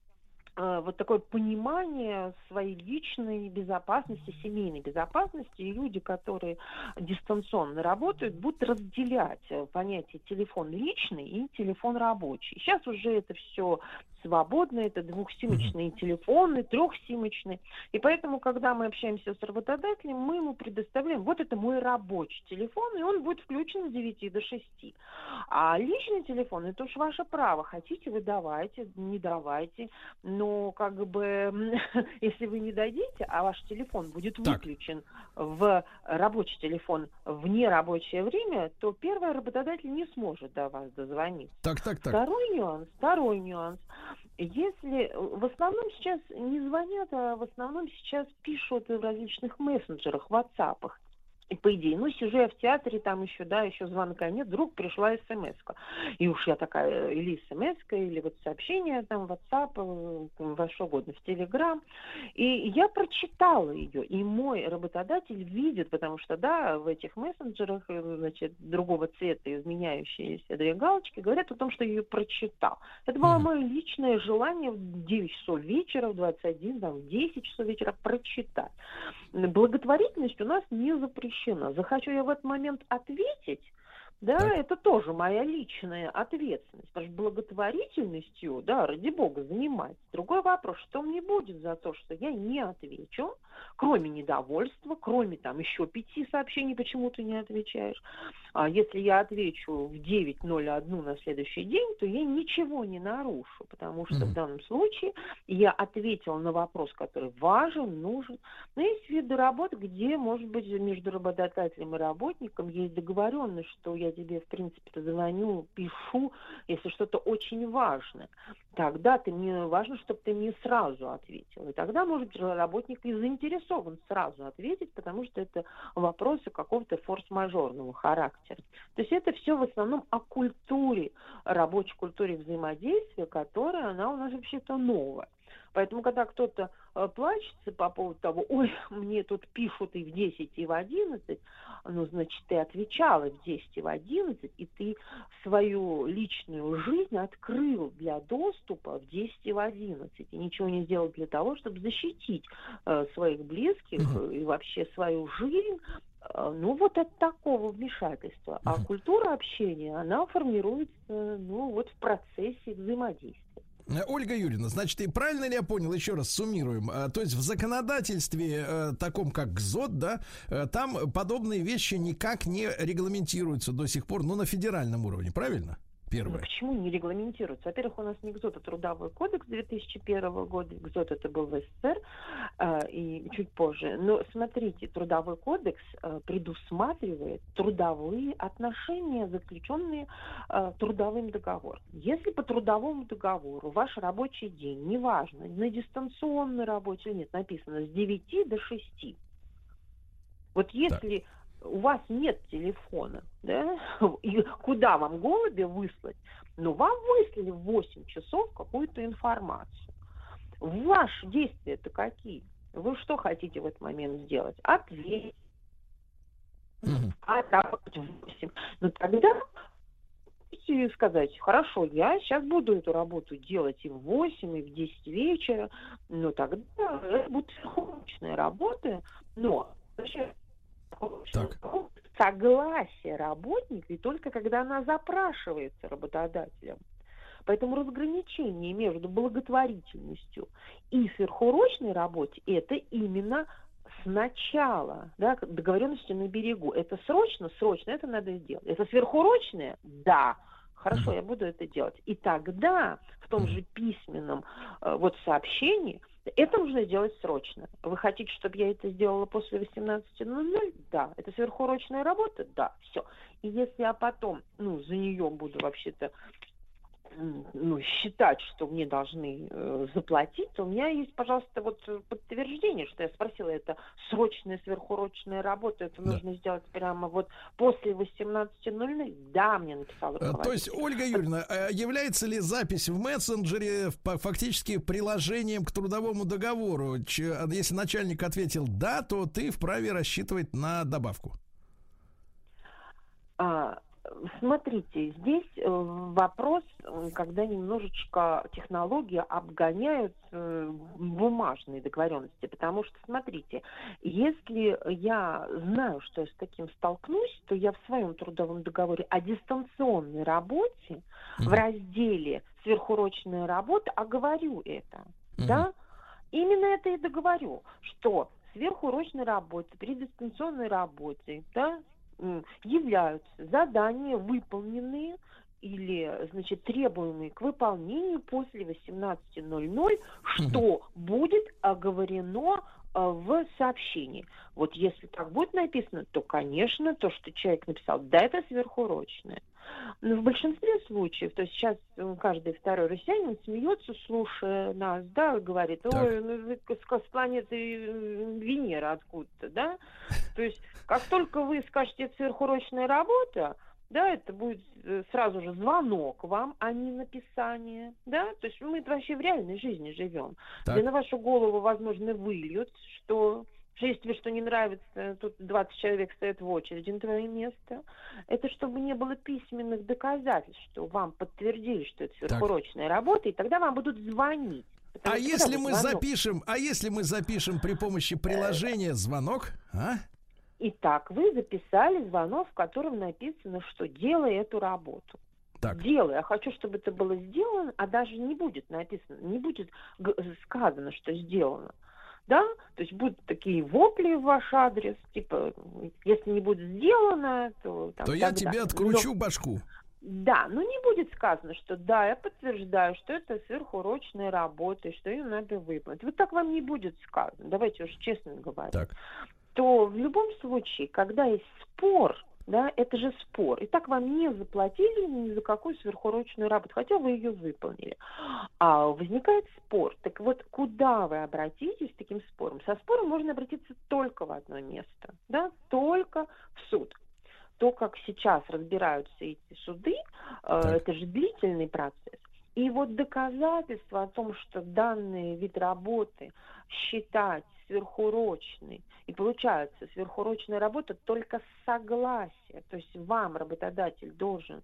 [SPEAKER 6] вот такое понимание своей личной безопасности, семейной безопасности, и люди, которые дистанционно работают, будут разделять э, понятие телефон личный и телефон рабочий. Сейчас уже это все свободно, это двухсимочные телефоны, трехсимочные. И поэтому, когда мы общаемся с работодателем, мы ему предоставляем, вот это мой рабочий телефон, и он будет включен с 9 до 6. А личный телефон, это уж ваше право. Хотите, вы давайте, не давайте. Но как бы, если вы не дадите, а ваш телефон будет
[SPEAKER 2] Так.
[SPEAKER 6] выключен в рабочий телефон в нерабочее время, то первый работодатель не сможет до вас дозвониться.
[SPEAKER 2] Так, так, так.
[SPEAKER 6] Второй нюанс, второй нюанс. Если э, в основном сейчас не звонят, а в основном сейчас пишут в различных мессенджерах, WhatsApp. По идее, ну, сижу я в театре, там еще, да, еще звонка нет, вдруг пришла смс -ка. И уж я такая, или смс или вот сообщение там, WhatsApp, э, во что угодно, в Telegram. И я прочитала ее, и мой работодатель видит, потому что, да, в этих мессенджерах, э, значит, другого цвета изменяющиеся две галочки говорят о том, что я ее прочитал. Это было мое личное желание в 9 часов вечера, в 21, там, в 10 часов вечера прочитать. Благотворительность у нас не запрещена. Захочу я в этот момент ответить, да,
[SPEAKER 2] Так.
[SPEAKER 6] это тоже моя личная ответственность. Потому что благотворительностью, да, ради бога, заниматься. Другой вопрос, что мне будет за то, что я не отвечу, кроме недовольства, кроме там еще пяти сообщений, почему ты не отвечаешь. А если я отвечу в 9.01 на следующий день, то я ничего не нарушу, потому что
[SPEAKER 2] Мгм.
[SPEAKER 6] в данном случае я ответила на вопрос, который важен, нужен. Но есть виды работ, где, может быть, между работодателем и работником есть договоренность, что я тебе, в принципе, звоню, пишу, если что-то очень важное. Тогда ты мне важно, чтобы ты мне сразу ответил. И тогда, может быть, работник и заинтересован сразу ответить, потому что это вопросы какого-то форс-мажорного характера. То есть это все в основном о культуре, рабочей культуре взаимодействия, которая, она у нас вообще-то новая. Поэтому, когда кто-то э, плачется по поводу того, ой, мне тут пишут и в 10, и в 11, ну, значит, ты отвечала в 10 и в 11, и ты свою личную жизнь открыл для доступа в 10 и в 11, и ничего не сделал для того, чтобы защитить э, своих близких и вообще свою жизнь э, ну, вот от такого вмешательства. А культура общения, она формируется, ну, вот в процессе взаимодействия.
[SPEAKER 2] Ольга Юрьевна, значит, и правильно ли я понял, еще раз суммируем, э, то есть в законодательстве э, таком, как ГЗОТ, да, э, там подобные вещи никак не регламентируются до сих пор, ну, на федеральном уровне, правильно?
[SPEAKER 6] Ну,
[SPEAKER 2] первое.
[SPEAKER 6] почему не регламентируется? Во-первых, у нас не ГЗОТ, а Трудовой кодекс 2001 года. ГЗОТ это был в СССР э, и чуть позже. Но смотрите, Трудовой кодекс э, предусматривает трудовые отношения, заключенные э, трудовым договором. Если по трудовому договору ваш рабочий день, неважно, на дистанционной работе или нет, написано с 9 до 6, вот если у вас нет телефона, да, и куда вам голубя выслать, но вам выслали в 8 часов какую-то информацию. Ваши действия-то какие? Вы что хотите в этот момент сделать? Ответить.
[SPEAKER 2] Мгм.
[SPEAKER 6] А в 8. Ну тогда сказать, хорошо, я сейчас буду эту работу делать и в 8, и в 10 вечера, но тогда это будет сверхурочная работа, но вообще,
[SPEAKER 2] Так.
[SPEAKER 6] согласие работника и только когда она запрашивается работодателем. Поэтому разграничение между благотворительностью и сверхурочной работе – это именно сначала, да, договоренности на берегу. Это срочно, срочно, это надо сделать. Это сверхурочное? Да. Хорошо,
[SPEAKER 2] Мгм.
[SPEAKER 6] я буду это делать. И тогда в том же письменном э, вот сообщении это нужно делать срочно. Вы хотите, чтобы я это сделала после 18.00? Да. Это сверхурочная работа? Да. Все. И если я потом, ну, за нее буду вообще-то ну, считать, что мне должны э, заплатить, то у меня есть, пожалуйста, вот подтверждение, что я спросила, это срочная сверхурочная работа, это
[SPEAKER 2] Да.
[SPEAKER 6] нужно сделать прямо вот после 18.00? Да, мне написал
[SPEAKER 2] Э, То
[SPEAKER 6] руководитель.
[SPEAKER 2] есть, Ольга Юрьевна, э, является ли запись в мессенджере фактически приложением к трудовому договору? А Если начальник ответил «да», то ты вправе рассчитывать на добавку.
[SPEAKER 6] А, Смотрите, здесь э, вопрос, э, когда немножечко технологии обгоняют э, бумажные договоренности, потому что, смотрите, если я знаю, что я с таким столкнусь, то я в своем трудовом договоре о дистанционной работе в
[SPEAKER 2] Мгм.
[SPEAKER 6] разделе сверхурочная работа оговорю это,
[SPEAKER 2] Мгм.
[SPEAKER 6] да? Именно это и договорю, что сверхурочной работе, при дистанционной работе, да, являются задания, выполненные или, значит, требуемые к выполнению после 18.00, что будет оговорено э, в сообщении. Вот если так будет написано, то, конечно, то, что человек написал, да, это сверхурочное. Но в большинстве случаев, то есть сейчас каждый второй россиянин смеется, слушая нас, да, говорит, ой, ну вы с, планеты Венера откуда-то, да? То есть как только вы скажете «это сверхурочная работа, да, это будет э, сразу же звонок вам, а не написание, да, то есть мы вообще в реальной жизни живем.
[SPEAKER 2] Так.
[SPEAKER 6] Где на вашу голову, возможно, выльют, что если тебе что не нравится, тут 20 человек стоят в очереди на твое место. Это чтобы не было письменных доказательств, что вам подтвердили, что это сверхурочная работа, и тогда вам будут звонить.
[SPEAKER 2] А
[SPEAKER 6] что
[SPEAKER 2] если мы
[SPEAKER 6] звонок-
[SPEAKER 2] запишем, а если мы запишем при помощи приложения звонок, а?
[SPEAKER 6] Итак, вы записали звонок, в котором написано, что делай эту работу.
[SPEAKER 2] Так.
[SPEAKER 6] Делай. Я хочу, чтобы это было сделано, а даже не будет написано, не будет сказано, что сделано. Да? То есть будут такие вопли в ваш адрес, типа, если не будет сделано, то... там,
[SPEAKER 2] То я
[SPEAKER 6] так
[SPEAKER 2] тебе откручу башку.
[SPEAKER 6] Да, но не будет сказано, что да, я подтверждаю, что это сверхурочная работа, и что ее надо выполнить. Вот так вам не будет сказано, давайте уж честно говорить.
[SPEAKER 2] Так.
[SPEAKER 6] То в любом случае, когда есть спор, да, это же спор, и так вам не заплатили ни за какую сверхурочную работу, хотя вы ее выполнили. А возникает спор. Так вот, куда вы обратитесь с таким спором? Со спором можно обратиться только в одно место, да, только в суд то, как сейчас разбираются эти суды, э,
[SPEAKER 2] Так.
[SPEAKER 6] это же длительный процесс. И вот доказательства о том, что данный вид работы считать сверхурочной, и получается сверхурочная работа только с согласия, то есть вам работодатель должен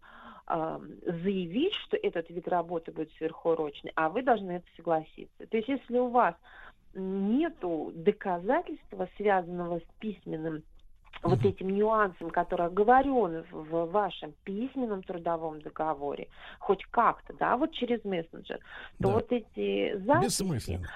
[SPEAKER 6] э, заявить, что этот вид работы будет сверхурочный, а вы должны это согласиться. То есть если у вас нету доказательства, связанного с письменным вот этим нюансом, который оговорен в в вашем письменном трудовом договоре, хоть как-то, да, вот через мессенджер, то
[SPEAKER 2] Да.
[SPEAKER 6] вот эти записи,
[SPEAKER 2] Бессмысленно.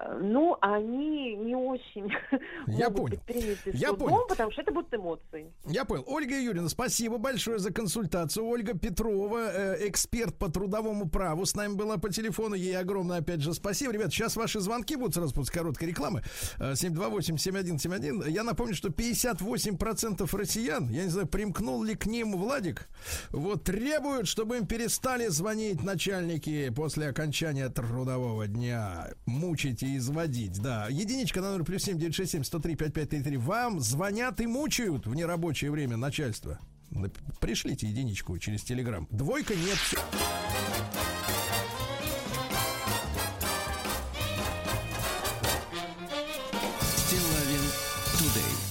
[SPEAKER 6] Э, Ну, они не очень
[SPEAKER 2] Я
[SPEAKER 6] могут
[SPEAKER 2] понял.
[SPEAKER 6] быть приняты
[SPEAKER 2] Я
[SPEAKER 6] судом,
[SPEAKER 2] понял.
[SPEAKER 6] потому что это будут эмоции.
[SPEAKER 2] Я понял. Ольга Юрьевна, спасибо большое за консультацию. Ольга Петрова, э, эксперт по трудовому праву, с нами была по телефону. Ей огромное, опять же, спасибо. Ребят, сейчас ваши звонки будут сразу после короткой рекламы. Э, 728-7171. Я напомню, что 58% россиян, я не знаю, примкнул ли к ним Владик, вот требуют, чтобы им перестали звонить начальники после окончания трудового дня. Мучить изводить, да. Единичка на номер плюс 7967 103 5533. Вам звонят и мучают в нерабочее время начальство. Пришлите единичку через телеграм. Двойка нет.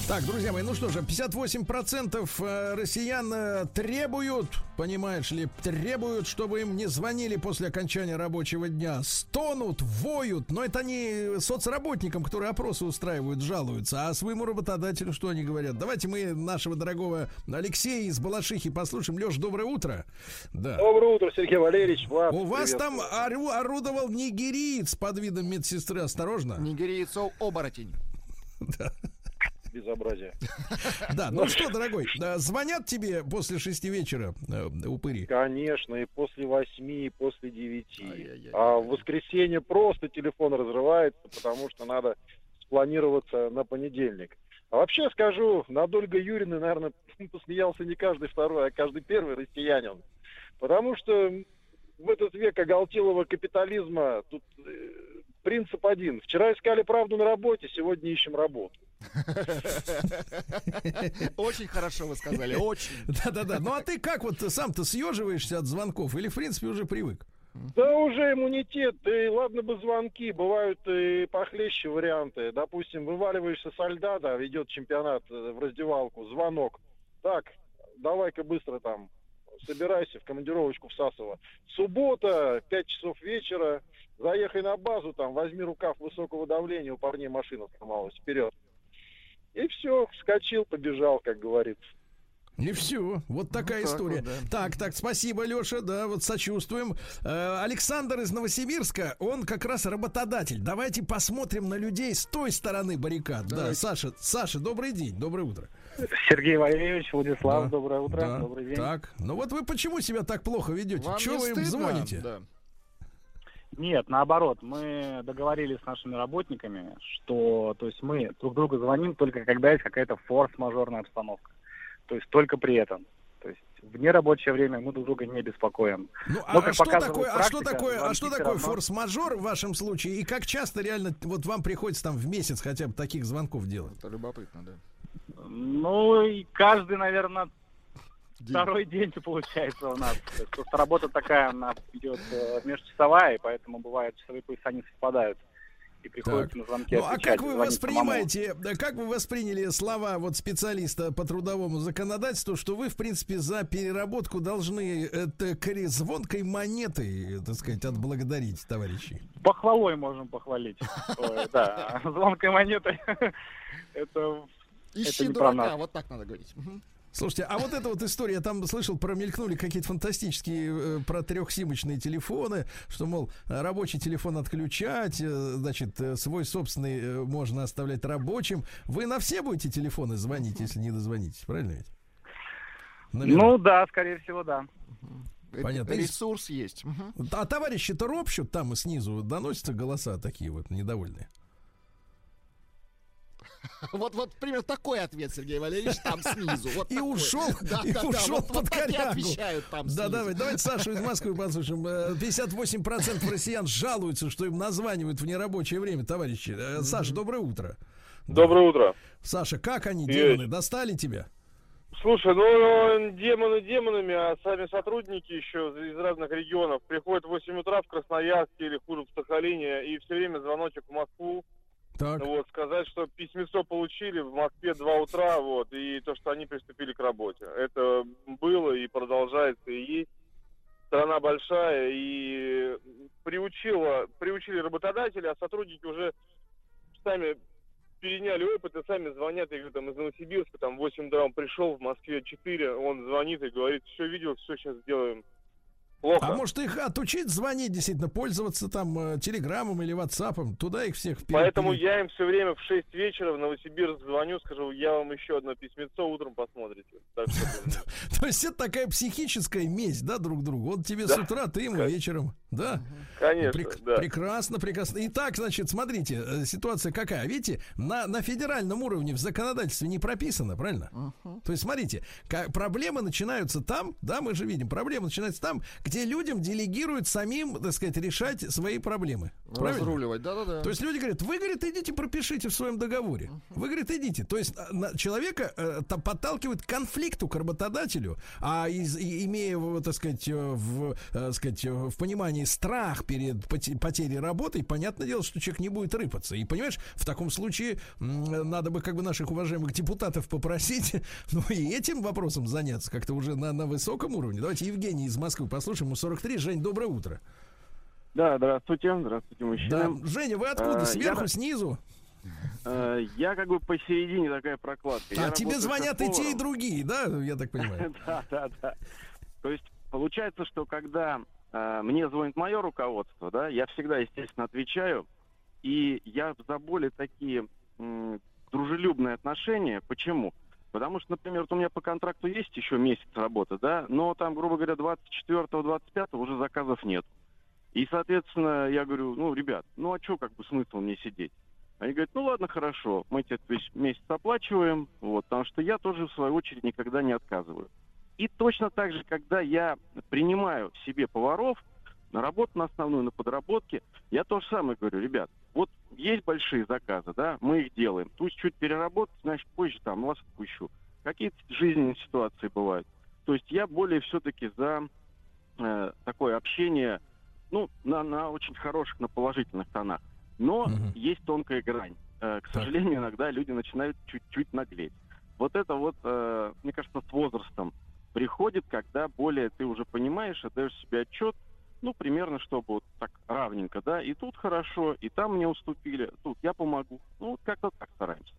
[SPEAKER 2] Так, друзья мои, ну что же, 58% э, россиян э, требуют, понимаешь ли, требуют, чтобы им не звонили после окончания рабочего дня. Стонут, воют, но это они соцработникам, которые опросы устраивают, жалуются. А своему работодателю что они говорят? Давайте мы нашего дорогого Алексея из Балашихи послушаем. Леш, доброе утро. Да.
[SPEAKER 7] Доброе утро, Сергей Валерьевич. Вас
[SPEAKER 2] У вас там ору- орудовал нигериец под видом медсестры. Осторожно.
[SPEAKER 3] Нигериец оборотень.
[SPEAKER 7] безобразие.
[SPEAKER 2] Да, ну что, дорогой, да, звонят тебе после шести вечера э, упыри.
[SPEAKER 7] Конечно, и после восьми, и после девяти. А в воскресенье просто телефон разрывается, потому что надо спланироваться на понедельник. А вообще скажу, над Ольгой Юриной, наверное, посмеялся не каждый второй, а каждый первый россиянин. Потому что в этот век оголтелого капитализма тут э, принцип один. Вчера искали правду на работе, сегодня ищем работу.
[SPEAKER 3] Очень хорошо вы сказали, очень.
[SPEAKER 2] Да-да-да. Ну а ты как вот сам-то съеживаешься от звонков или в принципе уже привык?
[SPEAKER 7] Да уже иммунитет, да и ладно бы звонки, бывают и похлеще варианты. Допустим, вываливаешься со льда, да, ведет чемпионат э, в раздевалку, звонок. Так, давай-ка быстро там, собирайся в командировочку в Сасово. Суббота, 5 часов вечера, заехай на базу, там, возьми рукав высокого давления, у парней машина сломалась, вперед. И все, вскочил, побежал, как говорится.
[SPEAKER 2] И все. Вот такая
[SPEAKER 3] так
[SPEAKER 2] история.
[SPEAKER 3] вот, да.
[SPEAKER 2] Так, так, спасибо, Леша, да, вот сочувствуем. Э, Александр из Новосибирска, он как раз работодатель. Давайте посмотрим на людей с той стороны баррикад. Да,
[SPEAKER 3] Давайте.
[SPEAKER 2] Саша, Саша, добрый день, доброе утро.
[SPEAKER 8] Сергей Валерьевич, Владислав,
[SPEAKER 2] Да,
[SPEAKER 8] доброе утро,
[SPEAKER 2] Да,
[SPEAKER 8] добрый день.
[SPEAKER 2] Так, ну вот вы почему себя так плохо ведете? Чего вы им
[SPEAKER 3] стыдно?
[SPEAKER 2] звоните?
[SPEAKER 3] Да.
[SPEAKER 8] Нет, наоборот, мы договорились с нашими работниками, что, то есть мы друг другу звоним только когда есть какая-то форс-мажорная обстановка. То есть только при этом. То есть в нерабочее время мы друг друга не беспокоим.
[SPEAKER 2] Ну, а,
[SPEAKER 8] Но, как
[SPEAKER 2] что такое, а что
[SPEAKER 8] практика,
[SPEAKER 2] такое, а что такое
[SPEAKER 8] равно-
[SPEAKER 2] форс-мажор в вашем случае? И как часто реально вот вам приходится там в месяц хотя бы таких звонков делать?
[SPEAKER 3] Это любопытно, да.
[SPEAKER 8] Ну, и каждый, наверное,
[SPEAKER 3] День.
[SPEAKER 8] второй день получается у нас. То есть просто работа такая, она идет э, межчасовая, и поэтому бывает часовые пояса не совпадают. И приходится на звонки
[SPEAKER 2] Ну, а как вы воспринимаете, да, как вы восприняли слова вот специалиста по трудовому законодательству, что вы, в принципе, за переработку должны это кори- звонкой монетой, так сказать, отблагодарить
[SPEAKER 8] самому. Похвалой можем похвалить. Ой, Да, звонкой монетой. Это
[SPEAKER 3] Ищи дурака, вот так надо говорить.
[SPEAKER 2] Слушайте, а вот эта вот история, я там слышал, промелькнули какие-то фантастические э, про трехсимочные телефоны, что, мол, рабочий телефон отключать, э, значит, э, свой собственный э, можно оставлять рабочим. Вы на все будете телефоны звонить, если не дозвонитесь, правильно ведь? Номера.
[SPEAKER 8] Ну да, скорее всего, да.
[SPEAKER 2] Понятно.
[SPEAKER 3] Ресурс есть.
[SPEAKER 2] А товарищи-то ропщут там и снизу доносятся голоса такие вот недовольные.
[SPEAKER 3] Вот, вот, примерно такой ответ, Сергей Валерьевич, там снизу. Вот
[SPEAKER 2] И
[SPEAKER 3] такой.
[SPEAKER 2] ушел,
[SPEAKER 3] Да,
[SPEAKER 2] и
[SPEAKER 3] да, да,
[SPEAKER 2] ушел
[SPEAKER 3] вот-
[SPEAKER 2] под
[SPEAKER 3] вот
[SPEAKER 2] корягу.
[SPEAKER 3] отвечают там
[SPEAKER 2] Да,
[SPEAKER 3] снизу.
[SPEAKER 2] давай, давайте Сашу из Москвы послушаем. Э, 58% россиян жалуются, что им названивают в нерабочее время, товарищи. Э, Саша, доброе утро.
[SPEAKER 7] Доброе утро.
[SPEAKER 2] Саша, как они,
[SPEAKER 7] Есть.
[SPEAKER 2] демоны, достали тебя?
[SPEAKER 7] Слушай, ну демоны демонами, а сами сотрудники еще из разных регионов приходят в 8 утра в Красноярск или хуже в Сахалине, и все время звоночек в Москву,
[SPEAKER 2] Так.
[SPEAKER 7] вот, сказать, что письмецо получили в Москве 2 утра, вот, и то, что они приступили к работе. Это было и продолжается, и есть. Страна большая, и приучила, приучили работодатели, а сотрудники уже сами переняли опыт и сами звонят, я говорю, там из Новосибирска, там в 8 утра он пришел, в Москве 4, он звонит и говорит, все видел, все сейчас сделаем.
[SPEAKER 9] Плохо.
[SPEAKER 2] А может их отучить звонить, действительно, пользоваться там э, телеграммом или ватсапом, туда их всех вперед-
[SPEAKER 9] Поэтому я им все время в 6 вечера в Новосибирск звоню, скажу, я вам еще одно письмецо утром посмотрите.
[SPEAKER 2] То есть это такая психическая месть, да, друг другу. Он тебе с утра, ты ему вечером, да?
[SPEAKER 9] Конечно.
[SPEAKER 2] Прекрасно, прекрасно. Итак, значит, смотрите, э, ситуация какая. Видите, на, на федеральном уровне в законодательстве не прописано, правильно? То есть, смотрите, проблемы начинаются там, да, мы же видим, проблемы начинаются там, где людям делегируют самим, так сказать, решать свои проблемы. Правильно?
[SPEAKER 3] Разруливать, да-да-да.
[SPEAKER 2] То есть люди говорят, вы, говорит, идите пропишите в своем договоре. Вы, говорит, идите. То есть на- человека э, подталкивает к конфликту к работодателю, а из, и- имея, так сказать, э, в, э, сказать, э, в понимании страх перед поте- потерей работы, понятное дело, что человек не будет рыпаться. И понимаешь, в таком случае надо бы как бы наших уважаемых депутатов попросить, ну и этим вопросом заняться как-то уже на, на высоком уровне. Давайте Евгений из Москвы послушаем. Ему 43. Жень, доброе утро.
[SPEAKER 10] Да, здравствуйте, здравствуйте,
[SPEAKER 2] Да.
[SPEAKER 10] мужчина.
[SPEAKER 2] Женя, вы откуда?
[SPEAKER 10] А,
[SPEAKER 2] Сверху,
[SPEAKER 10] я-
[SPEAKER 2] снизу?
[SPEAKER 10] Э, Я как бы посередине такая прокладка.
[SPEAKER 2] А
[SPEAKER 10] Я
[SPEAKER 2] тебе звонят и те, и другие, да, я так понимаю?
[SPEAKER 10] Да, да, да. То есть получается, что когда э, мне звонит мое руководство, да, я всегда, естественно, отвечаю, и я за более такие м, дружелюбные отношения. Почему? Потому что, например, вот у меня по контракту есть еще месяц работы, да, но там, грубо говоря, 24-25 уже заказов нет. И, соответственно, я говорю, ну, ребят, ну а что, как бы смысл мне сидеть? Они говорят, ну ладно, хорошо, мы тебе весь месяц оплачиваем, вот, потому что я тоже, в свою очередь, никогда не отказываю. И точно так же, когда я принимаю себе поваров на работу на основную, на подработки, я то же самое говорю, ребят, вот есть большие заказы, да, мы их делаем. Пусть чуть переработать, значит, позже там вас отпущу. Какие-то жизненные ситуации бывают. То есть я более все-таки за э, такое общение, ну, на, на очень хороших, на положительных тонах. Но
[SPEAKER 2] Мгм.
[SPEAKER 10] есть тонкая грань. Э, к сожалению, иногда люди начинают чуть-чуть наглеть. Вот это вот, э, мне кажется, с возрастом приходит, когда более ты уже понимаешь, отдаешь себе отчет, ну, примерно, чтобы вот так равненько, да, и тут хорошо, и там мне уступили, тут я помогу. Ну, вот как-то так стараемся.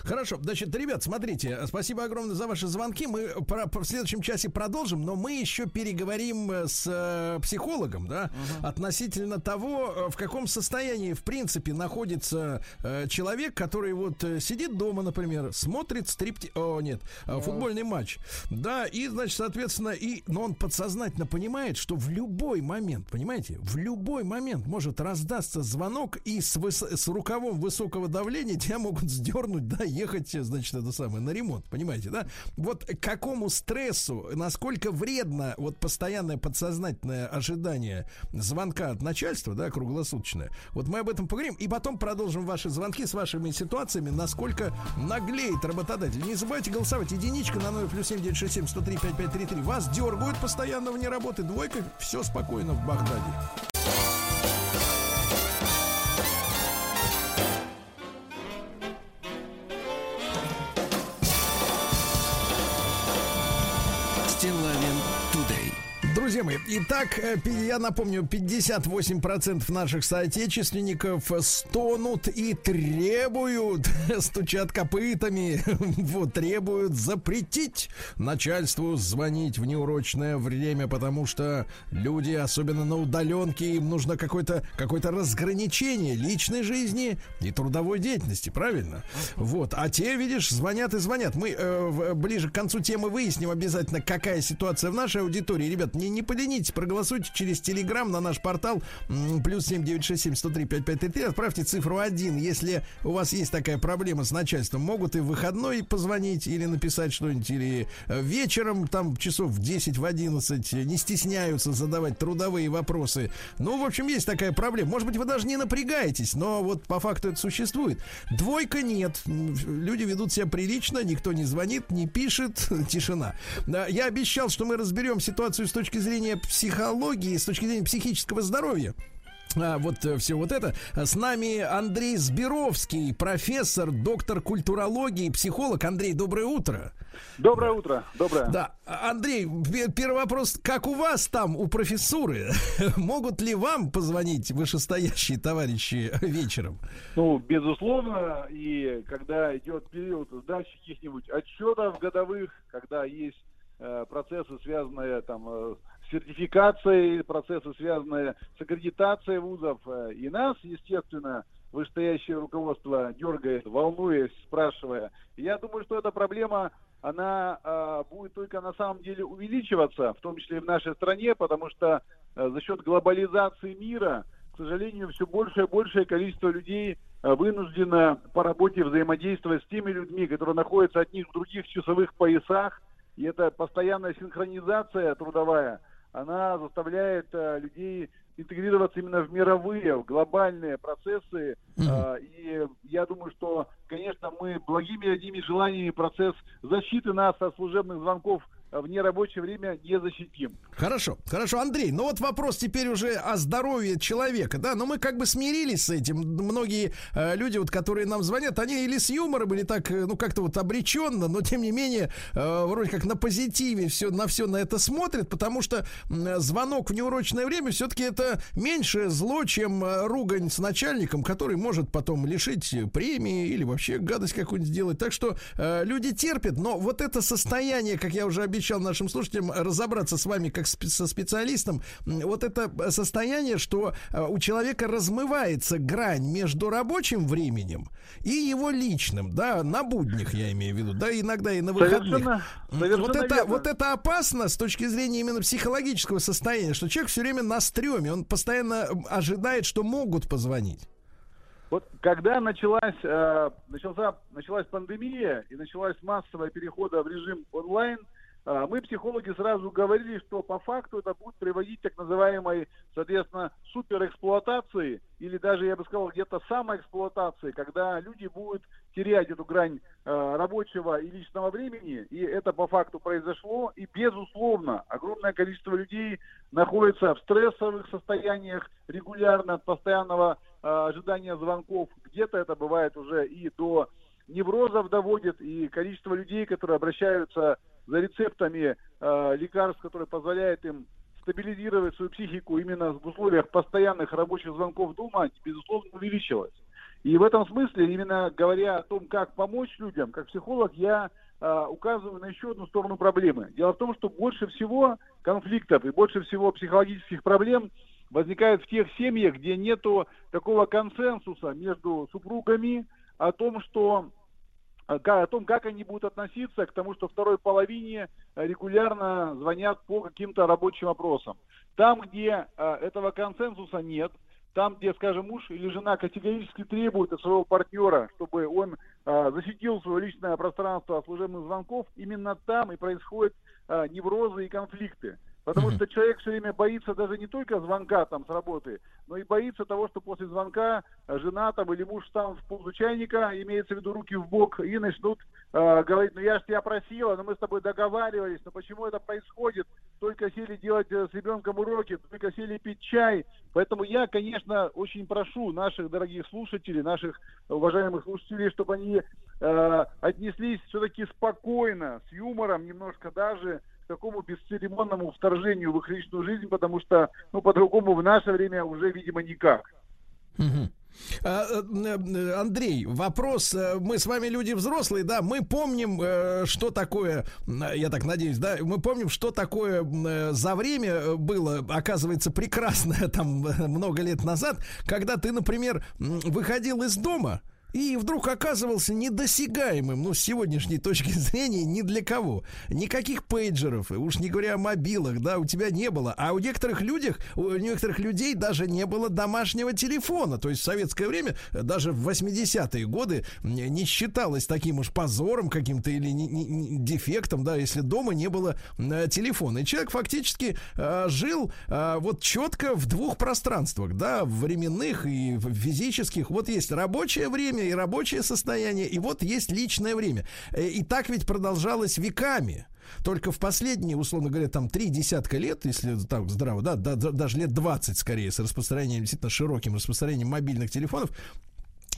[SPEAKER 2] Хорошо, значит, ребят, смотрите, спасибо огромное за ваши звонки. Мы про- в следующем часе продолжим, но мы еще переговорим э, с э, психологом, да, относительно того, э, в каком состоянии, в принципе, находится э, человек, который вот э, сидит дома, например, смотрит стрипти... О, нет, э, футбольный матч. Да, и, значит, соответственно, и... но он подсознательно понимает, что в любой момент, понимаете, в любой момент может раздаться звонок, и с, выс- с рукавом высокого давления тебя могут сдернуть, да, ехать, значит, это самое, на ремонт, понимаете, да? Вот к какому стрессу, насколько вредно вот постоянное подсознательное ожидание звонка от начальства, да, круглосуточное. Вот мы об этом поговорим, и потом продолжим ваши звонки с вашими ситуациями, насколько наглеет работодатель. Не забывайте голосовать. Единичка на номер плюс 7967 103 5533. Вас дергают постоянно вне работы. Двойка, все спокойно в Багдаде. Друзья мои, итак, э, я напомню, 58% наших соотечественников стонут и требуют, стучат копытами, вот, требуют запретить начальству звонить в неурочное время, потому что люди, особенно на удаленке, им нужно какое-то какое разграничение личной жизни и трудовой деятельности, правильно? Вот, а те, видишь, звонят и звонят. Мы э, ближе к концу темы выясним обязательно, какая ситуация в нашей аудитории. Ребят, не, не поленитесь, проголосуйте через Телеграм на наш портал плюс 7967 103 5533. Отправьте цифру 1, если у вас есть такая проблема с начальством. Могут и в выходной позвонить или написать что-нибудь, или э, вечером, там часов в 10, в 11, не стесняются задавать трудовые вопросы. Ну, в общем, есть такая проблема. Может быть, вы даже не напрягаетесь, но вот по факту это существует. Двойка нет. Люди ведут себя прилично, никто не звонит, не пишет, тишина. Я обещал, что мы разберем ситуацию с точки зрения психологии, с точки зрения психического здоровья. А, вот все вот это. С нами Андрей Сберовский, профессор, доктор культурологии, психолог. Андрей, доброе утро.
[SPEAKER 8] Доброе утро, доброе.
[SPEAKER 2] Да, Андрей, пе- первый вопрос. Как у вас там, у профессуры? Могут ли вам позвонить вышестоящие товарищи вечером?
[SPEAKER 11] Ну, безусловно, и когда идет период сдачи каких-нибудь отчетов годовых, когда есть э, процессы, связанные там э, сертификацией, процессы, связанные с аккредитацией вузов. Э, И нас, естественно, вышестоящее руководство дергает, волнуясь, спрашивая. Я думаю, что эта проблема, она э, будет только на самом деле увеличиваться, в том числе и в нашей стране, потому что э, за счет глобализации мира, к сожалению, все большее и большее количество людей э, вынуждено по работе взаимодействовать с теми людьми, которые находятся от них в других часовых поясах, и эта постоянная синхронизация трудовая, она заставляет э, людей интегрироваться именно в мировые, в глобальные процессы. Э, и я думаю, что, конечно, мы благими одними желаниями процесс защиты нас от служебных звонков в нерабочее время не защитим.
[SPEAKER 2] Хорошо, хорошо, Андрей, ну вот вопрос теперь уже о здоровье человека, да, но мы как бы смирились с этим. Многие э, люди, вот, которые нам звонят, они или с юмором, или так, э, ну, как-то вот обреченно, но тем не менее, э, вроде как на позитиве все, на все на это смотрят, потому что м, звонок в неурочное время все-таки это меньше зло, чем э, ругань с начальником, который может потом лишить премии или вообще гадость какую-нибудь сделать. Так что э, люди терпят, но вот это состояние, как я уже обещал нашим слушателям, разобраться с вами как со специалистом, вот это состояние, что э, у человека размывается грань между рабочим временем и его личным, да, на буднях я имею в виду, да, иногда и на выходных.
[SPEAKER 11] Совершенно, совершенно
[SPEAKER 2] вот это,
[SPEAKER 11] верно.
[SPEAKER 2] вот это опасно с точки зрения именно психологического состояния, что человек все время на стреме, он постоянно ожидает, что могут позвонить.
[SPEAKER 11] Вот когда началась, э, начался, началась пандемия и началась массовая перехода в режим онлайн, мы, психологи, сразу говорили, что по факту это будет приводить к так называемой, соответственно, суперэксплуатации или даже, я бы сказал, где-то самоэксплуатации, когда люди будут терять эту грань э, рабочего и личного времени, и это по факту произошло, и безусловно огромное количество людей находится в стрессовых состояниях регулярно от постоянного э, ожидания звонков. Где-то это бывает уже и до неврозов доводит, и количество людей, которые обращаются за рецептами э, лекарств, которые позволяют им стабилизировать свою психику именно в условиях постоянных рабочих звонков дома, безусловно, увеличилось. И в этом смысле, именно говоря о том, как помочь людям, как психолог, я э, указываю на еще одну сторону проблемы. Дело в том, что больше всего конфликтов и больше всего психологических проблем возникает в тех семьях, где нету такого консенсуса между супругами о том, что о том, как они будут относиться к тому, что второй половине э, регулярно звонят по каким-то рабочим вопросам. Там, где э, этого консенсуса нет, там, где, скажем, муж или жена категорически требуют от своего партнера, чтобы он э, защитил свое личное пространство от служебных звонков, именно там и происходят неврозы и конфликты. Потому что человек все время боится даже не только звонка там с работы, но и боится того, что после звонка э, жена там или муж встанут в позу чайника, имеется в виду руки в бок, и начнут э, говорить, ну я же тебя просила, но мы с тобой договаривались, но почему это происходит? Только сели делать э, с ребенком уроки, только сели пить чай. Поэтому я, конечно, очень прошу наших дорогих слушателей, наших уважаемых слушателей, чтобы они э, отнеслись все-таки спокойно, с юмором немножко даже такому бесцеремонному вторжению в их личную жизнь, потому что, ну, по-другому в наше время уже, видимо, никак.
[SPEAKER 2] А, э, Андрей, вопрос. э, Мы с вами люди взрослые, да, мы помним, э, что такое, я так надеюсь, да, мы помним, что такое за время было, оказывается, прекрасное там много лет назад, когда ты, например, выходил из дома, и вдруг оказывался недосягаемым, ну, с сегодняшней точки зрения, ни для кого. Никаких пейджеров, уж не говоря о мобилах, да, у тебя не было. А у некоторых людях, у некоторых людей даже не было домашнего телефона. То есть в советское время, э, даже в 80-е годы, не считалось таким уж позором каким-то или не- не- не- дефектом, да, если дома не было э, телефона. И человек фактически э, жил э, вот четко в двух пространствах, да, временных и физических. Вот есть рабочее время и рабочее состояние, и вот есть личное время. Э, И так ведь продолжалось веками. Только в последние, условно говоря, там три десятка лет, если так здраво, да, да, даже лет 20 скорее, с распространением, действительно широким распространением мобильных телефонов,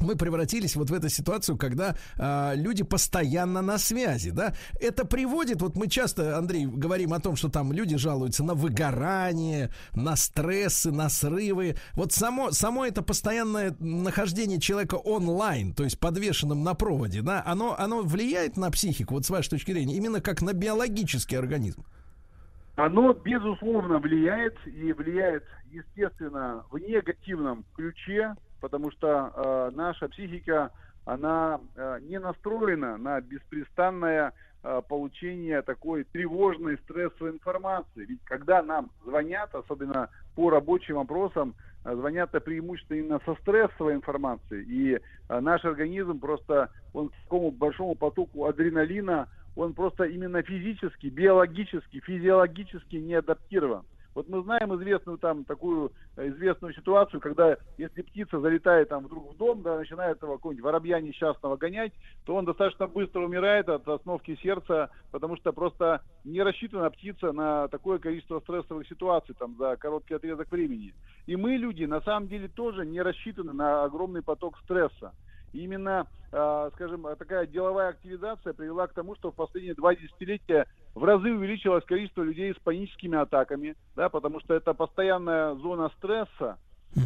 [SPEAKER 2] мы превратились вот в эту ситуацию, когда а, люди постоянно на связи, да. Это приводит, вот мы часто, Андрей, говорим о том, что там люди жалуются на выгорание, на стрессы, на срывы. Вот само, само это постоянное нахождение человека онлайн, то есть подвешенным на проводе, да, оно, оно влияет на психику, вот с вашей точки зрения, именно как на биологический организм.
[SPEAKER 11] оно, безусловно, влияет и влияет, естественно, в негативном ключе, потому что э, наша психика, она э, не настроена на беспрестанное э, получение такой тревожной стрессовой информации. Ведь когда нам звонят, особенно по рабочим вопросам, э, звонят-то преимущественно со стрессовой информацией. И э, наш организм просто, он к такому большому потоку адреналина, он просто именно физически, биологически, физиологически не адаптирован. Вот мы знаем известную там такую э, известную ситуацию, когда если птица залетает там вдруг в дом, да, начинает этого какого-нибудь воробья несчастного гонять, то он достаточно быстро умирает от остановки сердца, потому что просто не рассчитана птица на такое количество стрессовых ситуаций там за короткий отрезок времени. И мы, люди, на самом деле тоже не рассчитаны на огромный поток стресса. Именно, э, скажем, такая деловая активизация привела к тому, что в последние два десятилетия в разы увеличилось количество людей с паническими атаками, да, потому что это постоянная зона стресса,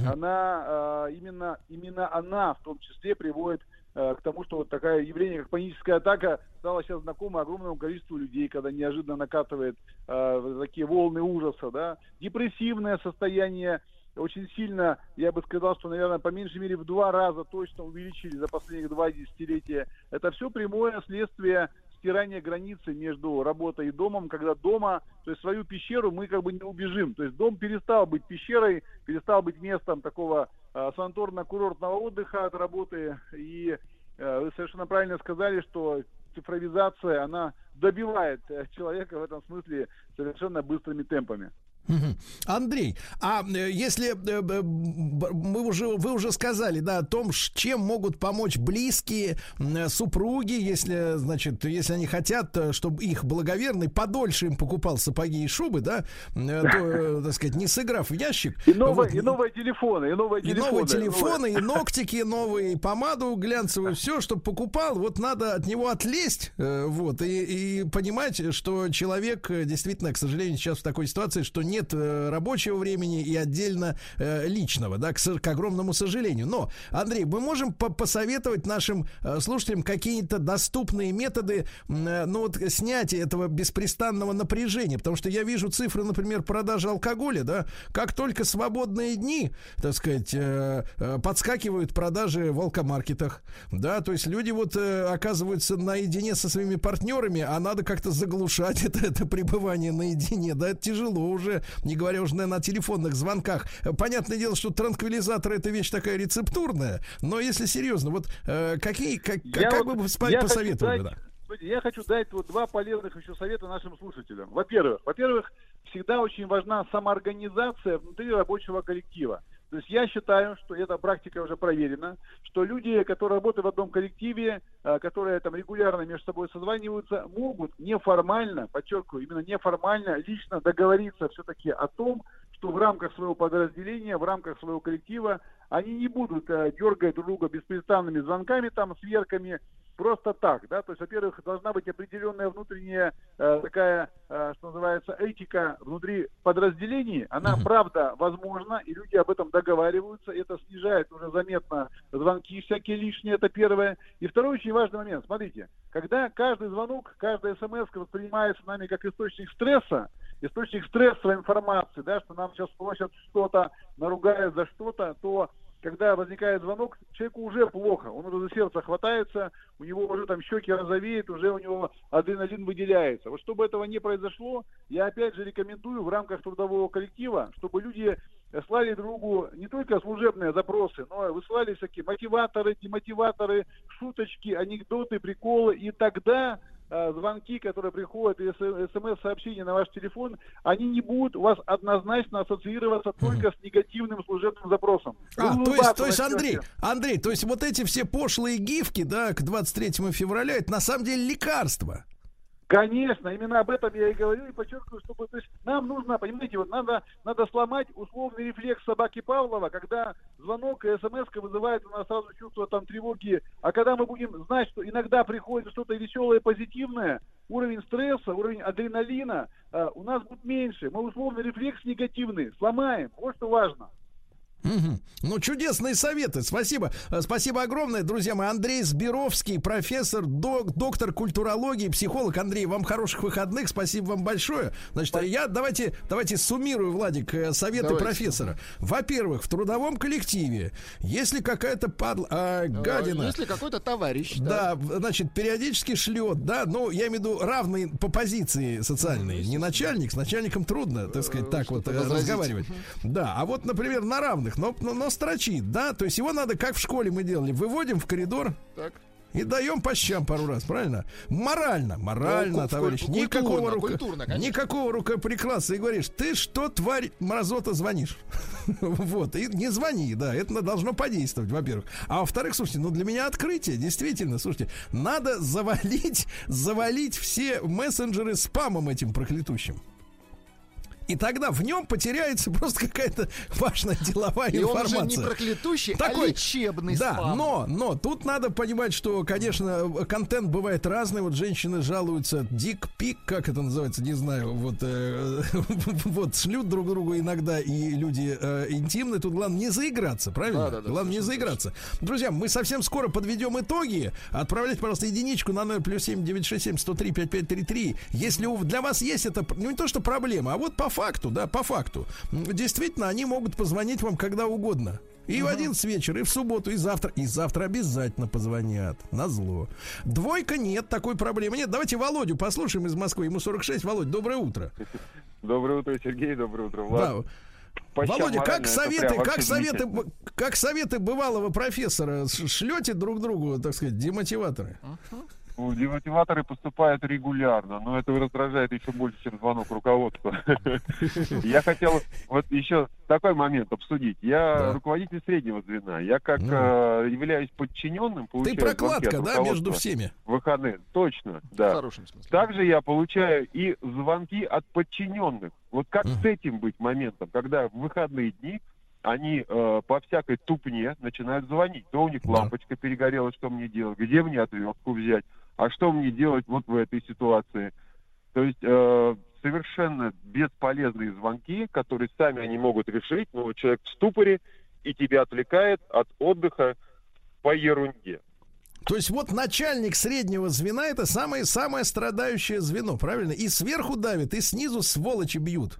[SPEAKER 11] она э, именно, именно она в том числе приводит э, к тому, что вот такое явление, как паническая атака, стало сейчас знакомо огромному количеству людей, когда неожиданно накатывает э, такие волны ужаса, да, депрессивное состояние, очень сильно, я бы сказал, что, наверное, по меньшей мере в два раза точно увеличили за последних два десятилетия. Это все прямое следствие стирания границы между работой и домом, когда дома, то есть свою пещеру мы как бы не убежим. То есть дом перестал быть пещерой, перестал быть местом такого э, санаторно-курортного отдыха от работы. И э, вы совершенно правильно сказали, что цифровизация, она добивает э, человека в этом смысле совершенно быстрыми темпами.
[SPEAKER 2] Андрей, а э, если э, мы уже, вы уже сказали, да, о том, чем могут помочь близкие супруги, если, значит, если они хотят, э, чтобы их благоверный подольше им покупал сапоги и шубы, да, то, так сказать, не сыграв в ящик.
[SPEAKER 11] И новые, вот, и новые телефоны, и новые
[SPEAKER 2] телефоны. И новые телефоны, и ногтики новые, и помаду глянцевую, все, чтобы покупал, вот надо от него отлезть, вот, и, и понимать, что человек действительно, к сожалению, сейчас в такой ситуации, что не нет э, рабочего времени и отдельно э, личного, да, к, к огромному сожалению. Но, Андрей, мы можем по посоветовать нашим э, слушателям какие-то доступные методы, ну вот снятия этого беспрестанного напряжения, потому что я вижу цифры, например, продажи алкоголя, да, как только свободные дни, так сказать, подскакивают продажи в алкомаркетах, да, то есть люди вот оказываются наедине со своими партнерами, а надо как-то заглушать это, это пребывание наедине, да, это тяжело уже не говоря уже, наверное, о телефонных звонках. Понятное дело, что транквилизатор это вещь такая рецептурная, но если серьезно, вот э, какие, как, я как вот, бы вы посоветовали?
[SPEAKER 11] Дать... Да? Я хочу дать вот два полезных еще совета нашим слушателям. Во-первых, во-первых, всегда очень важна самоорганизация внутри рабочего коллектива. То есть я считаю, что эта практика уже проверена, что люди, которые работают в одном коллективе, э, которые там регулярно между собой созваниваются, могут неформально, подчеркиваю, именно неформально, лично договориться все-таки о том, что в рамках своего подразделения, в рамках своего коллектива они не будут э, дергать друг друга беспрестанными звонками, там, сверками, просто так, да, то есть, во-первых, должна быть определенная внутренняя э, такая, э, что называется, этика внутри подразделений, она, mm-hmm. правда, возможна, и люди об этом договариваются, это снижает уже заметно звонки всякие лишние, это первое. И второй очень важный момент, смотрите, когда каждый звонок, каждая смс воспринимается нами как источник стресса, источник стрессовой информации, да, что нам сейчас просят что-то, наругают за что-то, то когда возникает звонок, человеку уже плохо, он уже за сердце хватается, у него уже там щеки розовеют, уже у него адреналин выделяется. Вот чтобы этого не произошло, я опять же рекомендую в рамках трудового коллектива, чтобы люди слали другу не только служебные запросы, но и выслали всякие мотиваторы, демотиваторы, шуточки, анекдоты, приколы, и тогда звонки, которые приходят, и смс-сообщения на ваш телефон, они не будут у вас однозначно ассоциироваться только с негативным служебным запросом.
[SPEAKER 2] А, то есть, то есть, Андрей, Андрей, то есть вот эти все пошлые гифки, да, к 23 февраля, это на самом деле лекарство.
[SPEAKER 11] Конечно, именно об этом я и говорю и подчеркиваю, чтобы то есть нам нужно, понимаете, вот надо, надо сломать условный рефлекс собаки Павлова, когда звонок и смс вызывает у нас сразу чувство там тревоги, а когда мы будем знать, что иногда приходит что-то веселое, позитивное, уровень стресса, уровень адреналина э, у нас будет меньше, мы условный рефлекс негативный сломаем, вот что важно.
[SPEAKER 2] Мгм. Ну, чудесные советы. Спасибо. Э, Спасибо огромное, друзья мои. Андрей Сбировский, профессор, док- доктор культурологии, психолог. Андрей, вам хороших выходных. Спасибо вам большое. Значит, я давайте, давайте суммирую, Владик, э, советы
[SPEAKER 3] Давайте.
[SPEAKER 2] профессора. Во-первых, в трудовом коллективе, если какая-то падла, а, гадина,
[SPEAKER 3] Э, Если какой-то товарищ,
[SPEAKER 2] да, в- значит, периодически шлет, да, ну, я имею в виду равные по позиции социальные. Не начальник, с начальником трудно, так сказать, так вот э, разговаривать. Да, а вот, например, на равных, но, но, но строчит, да, то есть его надо, как в школе мы делали, выводим в коридор,
[SPEAKER 3] Так.
[SPEAKER 2] и даем по щам пару раз, правильно? Морально, морально,
[SPEAKER 3] Ну,
[SPEAKER 2] товарищ.
[SPEAKER 3] культурно,
[SPEAKER 2] никакого, рука,
[SPEAKER 3] культурно, конечно.
[SPEAKER 2] никакого рукоприкладства. И говоришь, ты что, тварь, мразота, звонишь? Вот, и не звони, да, это должно подействовать, во-первых. А во-вторых, слушайте, ну для меня открытие, действительно, слушайте, надо завалить, завалить все мессенджеры спамом этим проклятущим. И тогда в нем потеряется просто какая-то важная деловая
[SPEAKER 3] И он
[SPEAKER 2] информация.
[SPEAKER 3] уже не проклятущий, а
[SPEAKER 2] Такой-
[SPEAKER 3] лечебный
[SPEAKER 2] Да,
[SPEAKER 3] спам.
[SPEAKER 2] но, но тут надо понимать, что, конечно, контент бывает разный. Вот женщины жалуются, дик-пик, как это называется, не знаю, вот, э, вот шлют друг другу иногда и люди э, интимные. Тут главное не заиграться, правильно?
[SPEAKER 3] Да-да-да,
[SPEAKER 2] главное не заиграться. Друзья, мы совсем скоро подведем итоги. Отправляйте, пожалуйста, единичку на номер плюс семь девять шесть семь сто три пять пять три три. Если у- для вас есть это, ну не то что проблема, а вот по факту, да, по факту. Действительно, они могут позвонить вам когда угодно. И в 11 вечера, и в субботу, и завтра. И завтра обязательно позвонят. На зло. Двойка нет, такой проблемы нет. Давайте Володю послушаем из Москвы. Ему 46. Володь, доброе утро.
[SPEAKER 12] Доброе утро, Сергей, доброе утро, Влад.
[SPEAKER 2] Да. Володя, как советы, как советы, как советы бывалого профессора шлете друг другу, так сказать, демотиваторы?
[SPEAKER 12] Ну, Демотиваторы поступают регулярно, но это раздражает еще больше, чем звонок руководства. Я хотел вот еще такой момент обсудить. Я руководитель среднего звена. Я как э, являюсь подчиненным,
[SPEAKER 2] Ты
[SPEAKER 12] получаю звонки
[SPEAKER 2] прокладка, да, между всеми?
[SPEAKER 12] в выходные. Точно,
[SPEAKER 3] В
[SPEAKER 12] да.
[SPEAKER 3] хорошем смысле.
[SPEAKER 12] Также я получаю и звонки от подчиненных. Вот как с этим быть моментом, когда в выходные дни они э, по всякой тупне начинают звонить. То у них
[SPEAKER 2] Да.
[SPEAKER 12] лампочка перегорела, что мне делать, где мне отвертку взять, а что мне делать вот в этой ситуации. То есть э, совершенно бесполезные звонки, которые сами они могут решить, но человек в ступоре и тебя отвлекает от отдыха по ерунде.
[SPEAKER 2] То есть вот начальник среднего звена это самое самое страдающее звено, правильно? И сверху давит, и снизу сволочи бьют.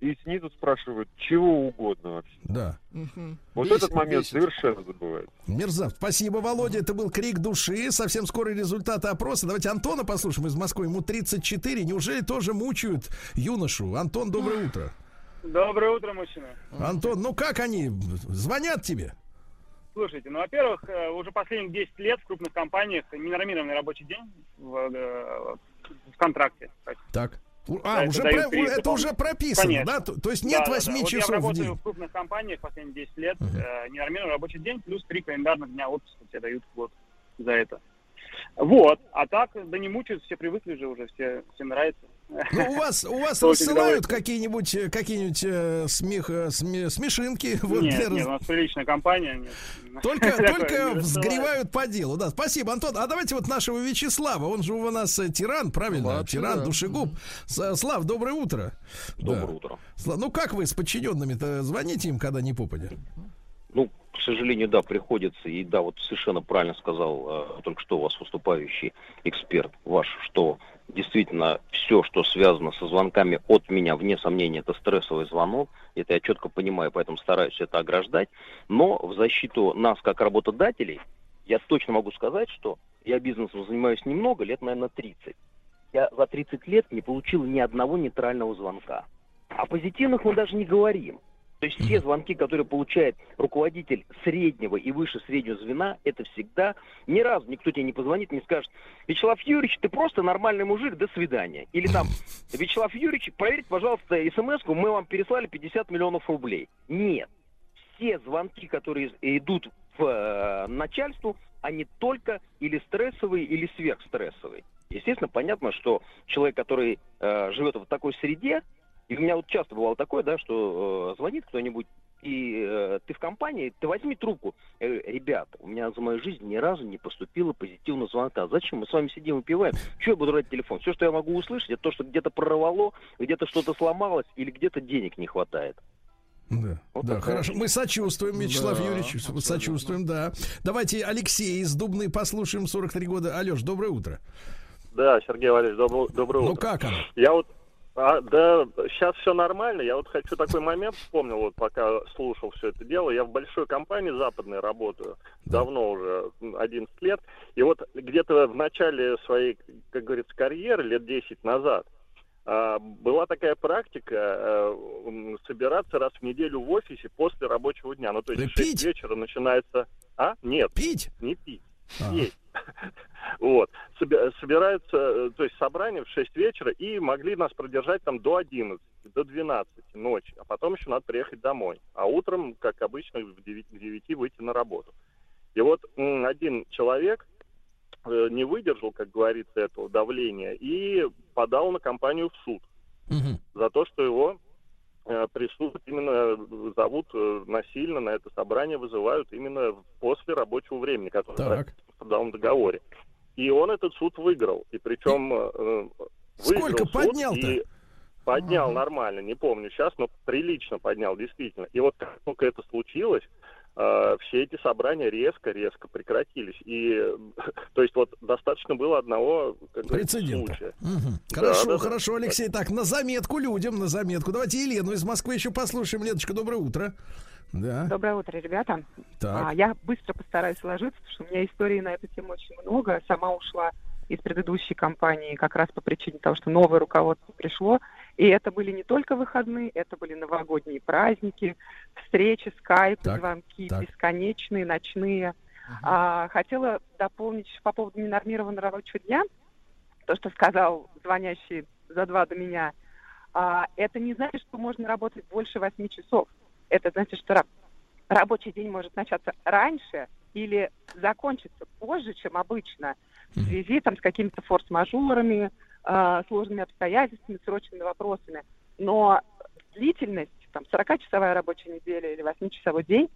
[SPEAKER 12] И снизу спрашивают, чего угодно вообще.
[SPEAKER 2] Да.
[SPEAKER 3] Мгм.
[SPEAKER 12] Вот
[SPEAKER 3] Бесит,
[SPEAKER 12] этот момент
[SPEAKER 3] бесит.
[SPEAKER 12] совершенно забывают.
[SPEAKER 2] Мерзав. Спасибо, Володя. Это был крик души. Совсем скоро результаты опроса. Давайте Антона послушаем из Москвы. Ему 34. Неужели тоже мучают юношу? Антон, доброе утро.
[SPEAKER 8] Доброе утро, мужчина.
[SPEAKER 2] Антон, ну как они? Звонят тебе?
[SPEAKER 8] Слушайте, ну, во-первых, э, уже последних 10 лет в крупных компаниях ненормированный рабочий день в, э, в контракте.
[SPEAKER 2] Так.
[SPEAKER 8] Да,
[SPEAKER 2] А,
[SPEAKER 8] это
[SPEAKER 2] уже
[SPEAKER 8] дают
[SPEAKER 2] про- это уже прописано,
[SPEAKER 8] Конечно.
[SPEAKER 2] да? То, то есть нет
[SPEAKER 8] Да, да,
[SPEAKER 2] 8
[SPEAKER 8] да. Вот я
[SPEAKER 2] часов в
[SPEAKER 8] работаю
[SPEAKER 2] день.
[SPEAKER 8] в крупных компаниях последние 10 лет.
[SPEAKER 2] Мгм.
[SPEAKER 8] э, ненормированный рабочий день плюс 3 календарных дня отпуска тебе дают в год за это. Вот. А так, да не мучают, все привыкли же уже, все, всем нравится.
[SPEAKER 2] Ну, у вас, у вас рассылают какие-нибудь, э, какие-нибудь э, смех, э, сме- смешинки. вот,
[SPEAKER 8] нет,
[SPEAKER 2] для
[SPEAKER 8] нет, у нас приличная компания. Нет.
[SPEAKER 2] Только, только взгревают по делу. Да, спасибо, Антон. А давайте вот нашего Вячеслава. Он же у нас тиран, правильно?
[SPEAKER 3] Вообще,
[SPEAKER 2] тиран,
[SPEAKER 3] да.
[SPEAKER 2] душегуб. Слав, доброе утро.
[SPEAKER 13] Доброе
[SPEAKER 2] Да.
[SPEAKER 13] утро.
[SPEAKER 2] Сла- Ну как вы с подчиненными-то звоните им, когда не попадя?
[SPEAKER 13] Ну, к сожалению, да, приходится. И да, вот совершенно правильно сказал э, только что у вас выступающий эксперт ваш, что действительно все, что связано со звонками от меня, вне сомнения, это стрессовый звонок. Это я четко понимаю, поэтому стараюсь это ограждать. Но в защиту нас, как работодателей, я точно могу сказать, что я бизнесом занимаюсь немного, лет, наверное, 30. Я за 30 лет не получил ни одного нейтрального звонка. О позитивных мы даже не говорим. То есть все звонки, которые получает руководитель среднего и выше среднего звена, это всегда ни разу никто тебе не позвонит, не скажет, Вячеслав Юрьевич, ты просто нормальный мужик, до свидания. Или там, Вячеслав Юрьевич, проверьте, пожалуйста, смс мы вам переслали 50 миллионов рублей. Нет. Все звонки, которые идут в э, начальству, они только или стрессовые, или сверхстрессовые. Естественно, понятно, что человек, который э, живет в такой среде, и у меня вот часто бывало такое, да, что э, звонит кто-нибудь, и э, ты в компании, ты возьми трубку. Я говорю, ребята, у меня за мою жизнь ни разу не поступило позитивного звонка. Зачем? Мы с вами сидим и пиваем. Чего я буду брать телефон? Все, что я могу услышать, это то, что где-то прорвало, где-то что-то сломалось или где-то денег не хватает.
[SPEAKER 2] Да,
[SPEAKER 13] Вот
[SPEAKER 2] да, хорошо. Мы сочувствуем, Вячеслав
[SPEAKER 3] Да,
[SPEAKER 2] Юрьевич.
[SPEAKER 3] абсолютно.
[SPEAKER 2] Сочувствуем, да. Давайте Алексей из Дубны послушаем, 43 года. Алеш, доброе утро.
[SPEAKER 14] Да, Сергей Валерьевич, добро- доброе
[SPEAKER 2] Ну
[SPEAKER 14] утро.
[SPEAKER 2] как оно?
[SPEAKER 14] Я вот, а, да, сейчас все нормально. Я вот хочу такой момент вспомнил, вот пока слушал все это дело. Я в большой компании западной работаю, давно уже, м, 11 лет. И вот где-то в начале своей, как говорится, карьеры, лет 10 назад, а, была такая практика э, собираться раз в неделю в офисе после рабочего дня. Ну, то есть в 6
[SPEAKER 2] пить?
[SPEAKER 14] вечера начинается... А? Нет.
[SPEAKER 2] Пить?
[SPEAKER 14] Не пить.
[SPEAKER 2] А.
[SPEAKER 14] Есть. Вот. Соби- Собираются, э, то есть собрание в 6 вечера, и могли нас продержать там до 11, до 12 ночи. А потом еще надо приехать домой. А утром, как обычно, в 9, к 9 выйти на работу. И вот один человек э, не выдержал, как говорится, этого давления и подал на компанию в суд за то, что его э, присутствуют именно зовут насильно на это собрание, вызывают именно после рабочего времени, которое
[SPEAKER 2] Так.
[SPEAKER 14] Трудовом договоре. И он этот суд выиграл. И причем э, выиграл
[SPEAKER 2] Сколько
[SPEAKER 14] суд
[SPEAKER 2] поднял-то?
[SPEAKER 14] и поднял нормально, не помню сейчас, но прилично поднял, действительно. И вот как только это случилось, э, все эти собрания резко-резко прекратились. И, э, то есть вот достаточно было одного
[SPEAKER 2] Прецедента.
[SPEAKER 14] случая. Да,
[SPEAKER 2] Хорошо,
[SPEAKER 14] да, да.
[SPEAKER 2] хорошо, Алексей. Так, на заметку людям, на заметку. Давайте Елену из Москвы еще послушаем. Леночка, доброе утро. Да.
[SPEAKER 15] Доброе утро, ребята.
[SPEAKER 2] Так.
[SPEAKER 15] А, я быстро постараюсь сложиться, потому что у меня историй на эту тему очень много. Сама ушла из предыдущей компании как раз по причине того, что новое руководство пришло. И это были не только выходные, это были новогодние праздники, встречи, скайпы,
[SPEAKER 16] Так,
[SPEAKER 15] звонки
[SPEAKER 16] так.
[SPEAKER 15] бесконечные, ночные. А, хотела дополнить по поводу ненормированного рабочего дня. То, что сказал звонящий за два до меня, а, это не значит, что можно работать больше восьми часов. Это значит, что ра- рабочий день может начаться раньше или закончиться позже, чем обычно, в связи там, с какими-то форс-мажорами, а, сложными обстоятельствами, срочными вопросами. Но длительность, там, 40-часовая рабочая неделя или 8-часовой день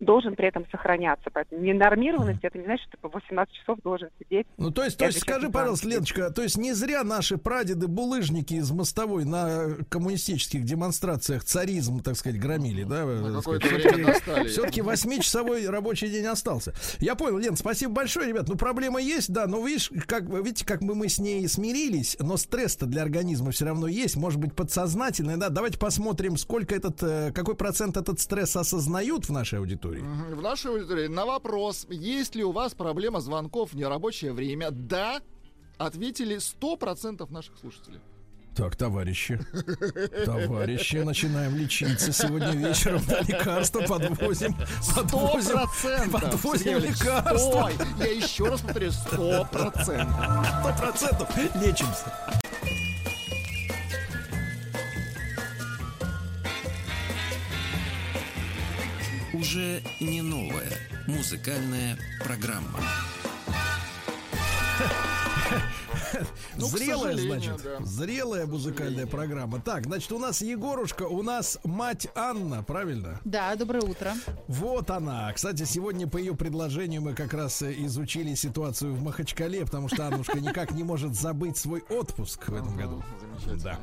[SPEAKER 15] должен при этом сохраняться. Поэтому ненормированность, это не значит, что ты по 18 часов должен сидеть.
[SPEAKER 2] Ну, то есть, то есть скажи, пожалуйста. Леночка, то есть не зря наши прадеды булыжники из мостовой на коммунистических демонстрациях царизм, так сказать, громили, да?
[SPEAKER 3] какое-то время достали.
[SPEAKER 2] Все-таки восьмичасовой рабочий день остался. Я понял, Лен, спасибо большое, ребят. Ну, проблема есть, да, но видишь, как, видите, как мы, мы с ней смирились, но стресс-то для организма все равно есть, может быть, подсознательный, да. Давайте посмотрим, сколько этот, э, какой процент этот стресс осознают в нашей аудитории.
[SPEAKER 3] Мгм. В нашей аудитории на вопрос, есть ли у вас проблема звонков в нерабочее время, да, ответили 100% наших слушателей.
[SPEAKER 2] Так, товарищи, товарищи, начинаем лечиться сегодня вечером. Да, лекарства подвозим, подвозим, подвозим лекарства.
[SPEAKER 3] Я еще раз повторю, сто процентов.
[SPEAKER 2] Сто процентов лечимся.
[SPEAKER 1] Уже не новая музыкальная программа.
[SPEAKER 3] Ну,
[SPEAKER 2] Зрелая, значит,
[SPEAKER 3] да.
[SPEAKER 2] зрелая музыкальная программа. Так, значит, у нас Егорушка, у нас мать Анна, правильно?
[SPEAKER 17] Да, доброе утро.
[SPEAKER 2] Вот она. Кстати, сегодня по ее предложению мы как раз э, изучили ситуацию в Махачкале, потому что Аннушка никак не может забыть свой отпуск в этом году. Да.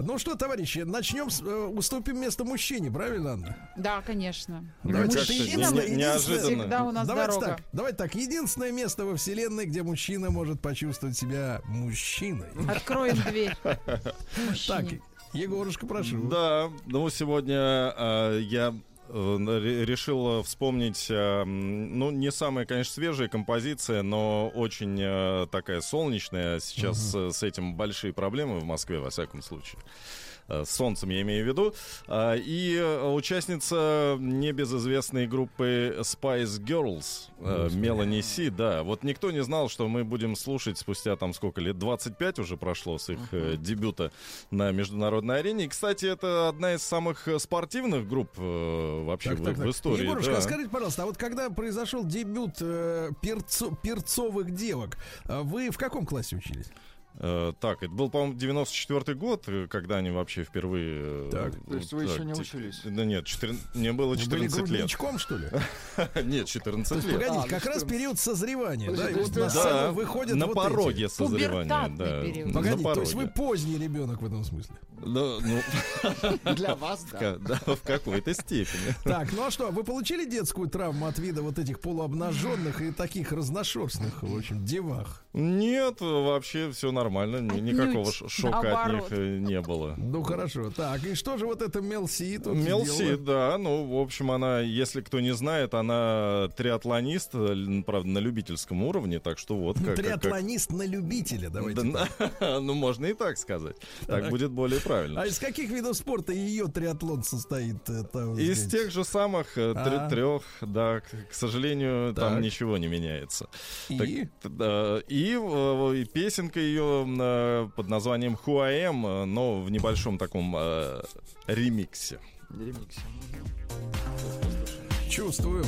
[SPEAKER 2] Ну что, товарищи, начнем с, э, уступим место мужчине, правильно, Анна?
[SPEAKER 17] Да, конечно.
[SPEAKER 2] Давайте
[SPEAKER 17] Мужчинам
[SPEAKER 2] единственное- единственное-
[SPEAKER 17] всегда у нас
[SPEAKER 2] давайте
[SPEAKER 17] дорога.
[SPEAKER 2] так, давайте так. Единственное место во вселенной, где мужчина может почувствовать себя мужчиной.
[SPEAKER 17] Откроем дверь.
[SPEAKER 2] Так, Егорушка, прошу.
[SPEAKER 16] Да, ну сегодня э, я решил вспомнить, э, ну не самая, конечно, свежая композиция, но очень э, такая солнечная. Сейчас э, с этим большие проблемы в Москве, во всяком случае. Э, С солнцем я имею в виду. А, И э, участница небезызвестной группы Spice Girls, э,
[SPEAKER 2] Господи.
[SPEAKER 16] Мелани Си, да. Вот никто не знал, что мы будем слушать спустя там сколько лет, 25 уже прошло с их э, дебюта на международной арене. И, кстати, это одна из самых спортивных групп вообще
[SPEAKER 2] Так,
[SPEAKER 16] в,
[SPEAKER 2] так,
[SPEAKER 16] в
[SPEAKER 2] так.
[SPEAKER 16] истории.
[SPEAKER 2] Егорушка,
[SPEAKER 16] да.
[SPEAKER 2] а скажите, пожалуйста, а вот когда произошел дебют э, перцо- перцовых девок, вы в каком классе учились?
[SPEAKER 16] Э, так, это был, по-моему, 94 год, э, когда они вообще впервые... э,
[SPEAKER 4] Так.
[SPEAKER 3] То есть вы
[SPEAKER 16] так,
[SPEAKER 3] еще не учились?
[SPEAKER 16] Да нет, 14 мне было
[SPEAKER 4] Вы были
[SPEAKER 16] 14 лет.
[SPEAKER 4] грудничком, что ли?
[SPEAKER 16] Нет,
[SPEAKER 4] То
[SPEAKER 16] 14
[SPEAKER 4] есть,
[SPEAKER 16] лет.
[SPEAKER 4] погодите,
[SPEAKER 3] А, ну
[SPEAKER 4] как раз
[SPEAKER 3] 14.
[SPEAKER 4] период созревания, да?
[SPEAKER 16] Да,
[SPEAKER 4] выходят
[SPEAKER 16] на пороге созревания.
[SPEAKER 4] Погодите, то есть вы поздний ребенок в этом смысле.
[SPEAKER 16] Да, ну,
[SPEAKER 3] Для вас, да.
[SPEAKER 16] да, в какой-то степени.
[SPEAKER 4] Так, ну а что, вы получили детскую травму от вида вот этих полуобнаженных и таких разношерстных, в общем, девах?
[SPEAKER 16] Нет, вообще все нормально, никакого шока от
[SPEAKER 17] Наоборот.
[SPEAKER 16] них э, не было.
[SPEAKER 4] Ну хорошо. Так, и что же вот это Мелси тут
[SPEAKER 16] Мелси, да, ну, в общем, она, если кто не знает, она триатлонист, правда, на любительском уровне, так что вот как... как- как-
[SPEAKER 4] Триатлонист на любителя, давайте.
[SPEAKER 16] Да,
[SPEAKER 4] так.
[SPEAKER 16] ну, можно и так сказать. Так
[SPEAKER 4] Так.
[SPEAKER 16] будет более правильно.
[SPEAKER 4] А из каких видов спорта ее триатлон состоит? э, там,
[SPEAKER 16] Из
[SPEAKER 4] сказать?
[SPEAKER 16] тех же самых э,
[SPEAKER 4] А.
[SPEAKER 16] трех, да, к, к сожалению,
[SPEAKER 4] Так.
[SPEAKER 16] там ничего не меняется.
[SPEAKER 4] И?
[SPEAKER 16] Так, да, и, э, и песенка ее под названием Хуаэм, э, но в небольшом таком э, ремиксе.
[SPEAKER 3] Ремиксе.
[SPEAKER 4] Чувствую.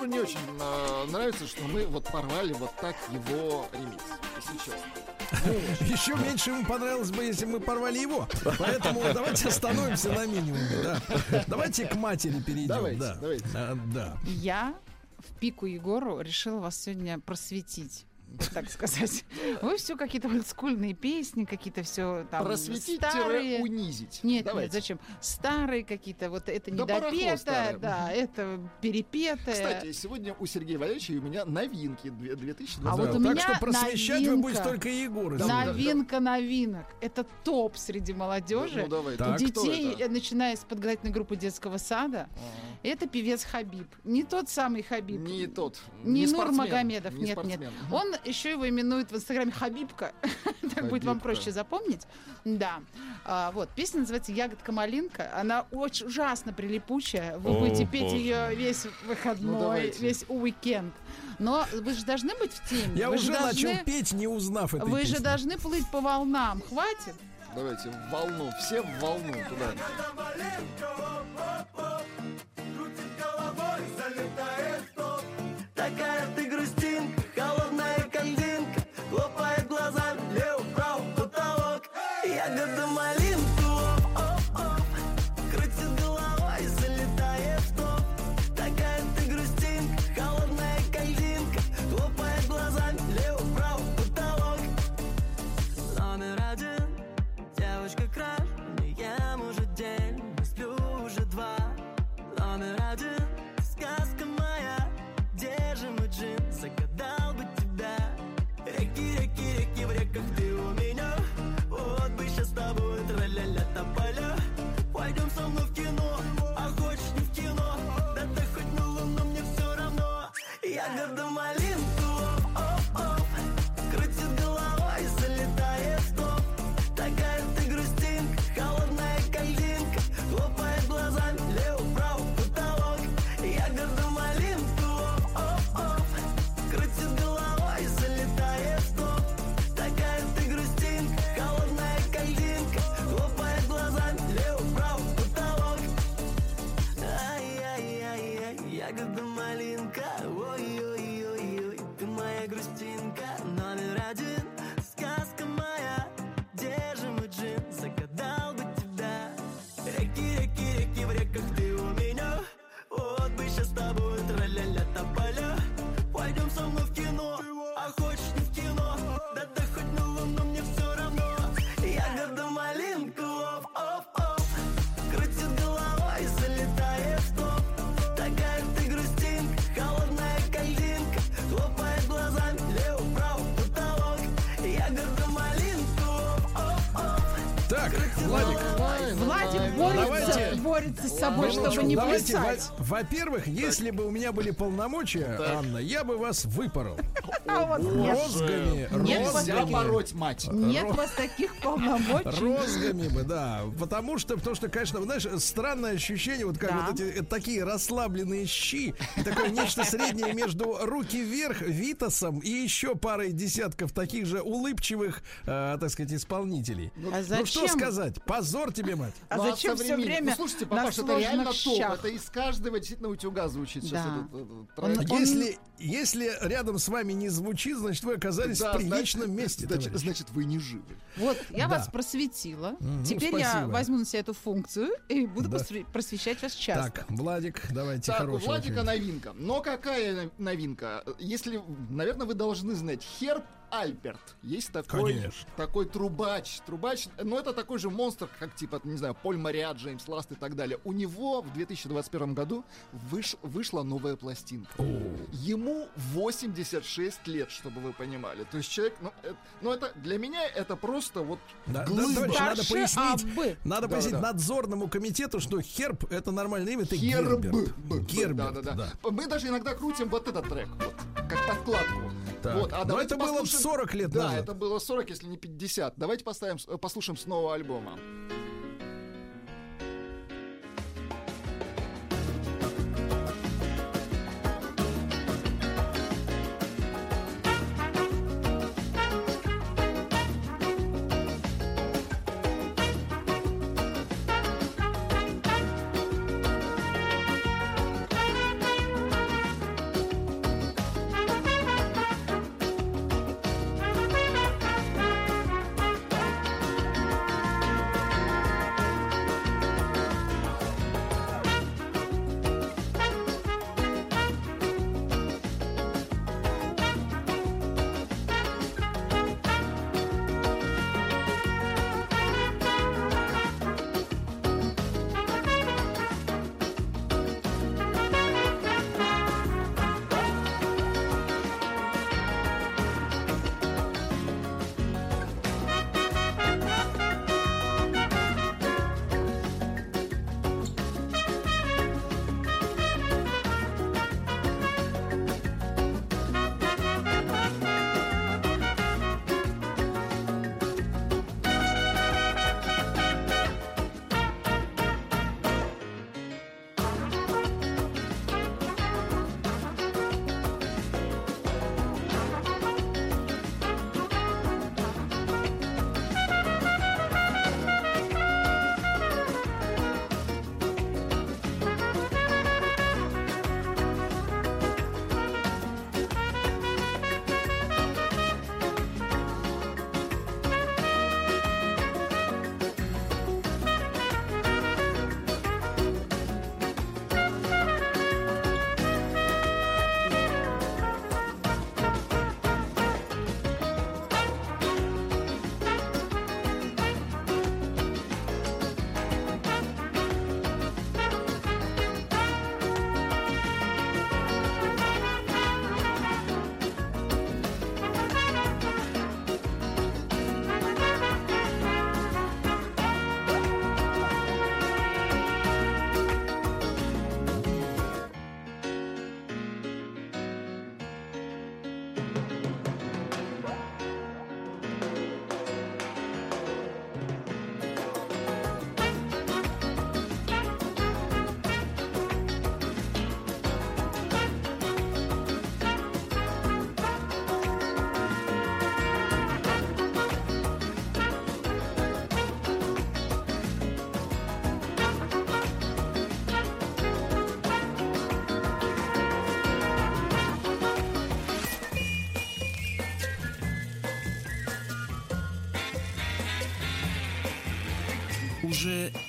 [SPEAKER 3] Егору не очень а, нравится, что мы вот порвали вот так его ремикс, если честно.
[SPEAKER 4] Еще меньше ему понравилось бы, если мы порвали его. Поэтому давайте остановимся на минимуме. Да. Давайте к матери перейдем.
[SPEAKER 3] Давайте,
[SPEAKER 4] да.
[SPEAKER 3] давайте.
[SPEAKER 4] А, да.
[SPEAKER 17] Я в пику Егору решила вас сегодня просветить. Так сказать. Вы все какие-то олдскульные песни, какие-то все там старые.
[SPEAKER 3] Просветить-унизить.
[SPEAKER 17] Нет,
[SPEAKER 3] Давайте.
[SPEAKER 17] нет, зачем? Старые какие-то, вот это
[SPEAKER 3] Да старое.
[SPEAKER 17] да, это перепетое.
[SPEAKER 3] Кстати, сегодня у Сергея Валерьевича и у меня новинки две- 2020.
[SPEAKER 17] А вот у
[SPEAKER 4] так
[SPEAKER 17] меня
[SPEAKER 4] что просвещать вы
[SPEAKER 17] новинка.
[SPEAKER 4] будете только Егора.
[SPEAKER 17] Новинка новинок. Это топ среди молодежи.
[SPEAKER 3] Ну, давай,
[SPEAKER 17] У
[SPEAKER 3] так, кто
[SPEAKER 17] детей,
[SPEAKER 3] это?
[SPEAKER 17] э, начиная с подготовительной группы детского сада. Это певец Хабиб. Не тот самый Хабиб.
[SPEAKER 3] Не тот.
[SPEAKER 17] Не, Нур
[SPEAKER 3] спортсмен,
[SPEAKER 17] Магомедов,
[SPEAKER 3] не
[SPEAKER 17] нет, нет.
[SPEAKER 3] спортсмен.
[SPEAKER 17] Он еще его именует в инстаграме Хабибка. так будет вам проще запомнить. Да. А, вот, песня называется «Ягодка малинка». Она очень ужасно прилипучая. Вы
[SPEAKER 16] О,
[SPEAKER 17] будете петь
[SPEAKER 16] боже.
[SPEAKER 17] ее весь выходной,
[SPEAKER 3] Ну, давайте.
[SPEAKER 17] весь уикенд. Но вы же должны быть в теме.
[SPEAKER 4] Я
[SPEAKER 17] вы
[SPEAKER 4] уже начал петь, не узнав этой
[SPEAKER 17] Вы же должны плыть по волнам. Хватит?
[SPEAKER 3] Давайте в волну, все в волну туда.
[SPEAKER 18] Такая ты
[SPEAKER 2] जगत
[SPEAKER 18] मली борется,
[SPEAKER 2] Давайте.
[SPEAKER 18] борется с собой,
[SPEAKER 2] Минуточку,
[SPEAKER 18] чтобы не
[SPEAKER 2] давайте,
[SPEAKER 18] плясать.
[SPEAKER 2] во- Во-первых, если бы у меня были полномочия, Анна, я бы вас выпорол. Розгами,
[SPEAKER 18] Нет вас
[SPEAKER 2] розгами.
[SPEAKER 18] таких-
[SPEAKER 3] Пороть мать.
[SPEAKER 18] Нет у вас таких полномочий.
[SPEAKER 2] Розгами бы, да. Потому что, потому что, конечно, знаешь, странное ощущение, вот как вот эти э, такие расслабленные щи, такое нечто среднее между руки вверх Витасом и еще парой десятков таких же улыбчивых, э, так сказать, исполнителей.
[SPEAKER 18] А
[SPEAKER 2] Ну что
[SPEAKER 18] зачем?
[SPEAKER 2] сказать? Позор тебе, мать.
[SPEAKER 18] А
[SPEAKER 3] Ну,
[SPEAKER 18] зачем все
[SPEAKER 3] современник?
[SPEAKER 18] время
[SPEAKER 3] Ну, слушайте,
[SPEAKER 18] на
[SPEAKER 3] папаша, это реально
[SPEAKER 18] сложных
[SPEAKER 3] топ.
[SPEAKER 18] щах?
[SPEAKER 3] Это из каждого действительно утюга звучит сейчас
[SPEAKER 18] Да.
[SPEAKER 3] этот, этот
[SPEAKER 18] Он-
[SPEAKER 3] трек.
[SPEAKER 18] он-
[SPEAKER 2] Если, если рядом с вами не звучит, значит, вы оказались
[SPEAKER 3] Да,
[SPEAKER 2] в приличном
[SPEAKER 3] значит-
[SPEAKER 2] месте.
[SPEAKER 3] Значит, значит, вы не живы.
[SPEAKER 18] Вот, я
[SPEAKER 2] Да.
[SPEAKER 18] вас просветила.
[SPEAKER 2] Мгм,
[SPEAKER 18] Теперь я
[SPEAKER 2] спасибо.
[SPEAKER 18] возьму на себя эту функцию и буду
[SPEAKER 2] Да.
[SPEAKER 18] просве- просвещать вас часто.
[SPEAKER 2] Так, Владик, давайте
[SPEAKER 3] Так,
[SPEAKER 2] хорошего
[SPEAKER 3] Владика новинка. Но какая новинка? Если, наверное, вы должны знать, Херб Альперт. Есть такой,
[SPEAKER 2] Конечно.
[SPEAKER 3] такой трубач. Трубач, но это такой же монстр, как типа, не знаю, Поль Мариа, Джеймс Ласт и так далее. У него в 2021 году выш- вышла новая пластинка. Ему 86 лет, чтобы вы понимали. То есть человек, ну, э- ну, это для меня это просто вот
[SPEAKER 2] Да, да,
[SPEAKER 3] глыба.
[SPEAKER 2] товарищи, надо пояснить,
[SPEAKER 18] Аббы.
[SPEAKER 2] надо
[SPEAKER 3] Да,
[SPEAKER 2] пояснить
[SPEAKER 3] да, да.
[SPEAKER 2] надзорному комитету, что Херб это нормальное имя, это
[SPEAKER 3] Херб.
[SPEAKER 2] Герберт.
[SPEAKER 3] Да, да,
[SPEAKER 2] да.
[SPEAKER 3] да. Мы даже иногда крутим вот этот трек, вот, как подкладку.
[SPEAKER 2] Так.
[SPEAKER 3] Вот, а
[SPEAKER 2] Но
[SPEAKER 3] давайте
[SPEAKER 2] это было
[SPEAKER 3] послушаем-
[SPEAKER 2] 40 лет
[SPEAKER 3] да,
[SPEAKER 2] назад.
[SPEAKER 3] это было 40, если не 50. Давайте поставим, э, послушаем с нового альбома.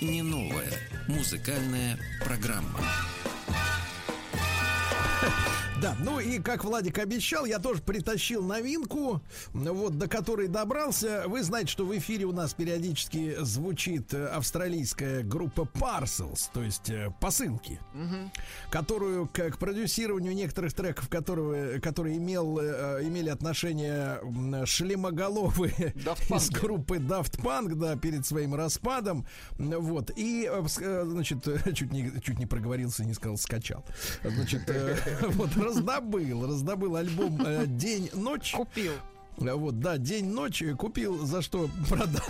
[SPEAKER 1] Не новая музыкальная программа.
[SPEAKER 2] Да, ну и как Владик обещал, я тоже притащил новинку, вот до которой добрался. Вы знаете, что в эфире у нас периодически звучит э, австралийская группа Parcels, то есть э, посылки, которую к, к продюсированию некоторых треков, которые, которые имел, э, имели отношение шлемоголовые из группы Daft Punk, да, перед своим распадом, вот. И, э, э, значит, э, чуть не, чуть не проговорился, не сказал, скачал. Значит, э, вот раздобыл, раздобыл альбом э, День-ночь.
[SPEAKER 17] Купил.
[SPEAKER 2] Вот, да, день-ночь э, купил, за что продал.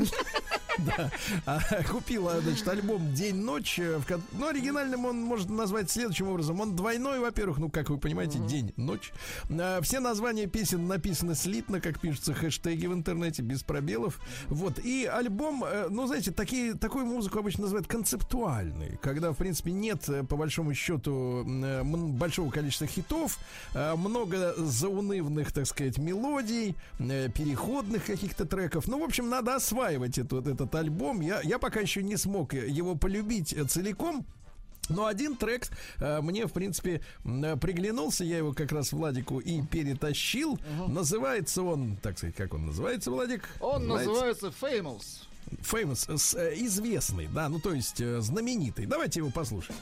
[SPEAKER 2] Да, А, купил, а, значит, альбом День-ночь. э, ко- Ну, оригинальным он можно назвать следующим образом. Он двойной, во-первых, ну, как вы понимаете, день-ночь. А, Все названия песен написаны слитно, как пишутся хэштеги в интернете, без пробелов. Вот, и альбом, э, ну, знаете, такие, такую музыку обычно называют концептуальной, когда, в принципе, нет, э, по большому счету, большого количества хитов, э, много заунывных, так сказать, мелодий, переходных каких-то треков. Ну, в общем, надо осваивать эту- вот этот альбом. Я, я пока еще не смог его полюбить э, целиком. Но один трек э, мне, в принципе, э, приглянулся. Я его как раз Владику и перетащил. Называется он, так сказать, как он называется, Владик?
[SPEAKER 3] Он
[SPEAKER 2] Называется-
[SPEAKER 3] называется Famous.
[SPEAKER 2] Famous, известный, да, ну то есть знаменитый. Давайте его послушаем.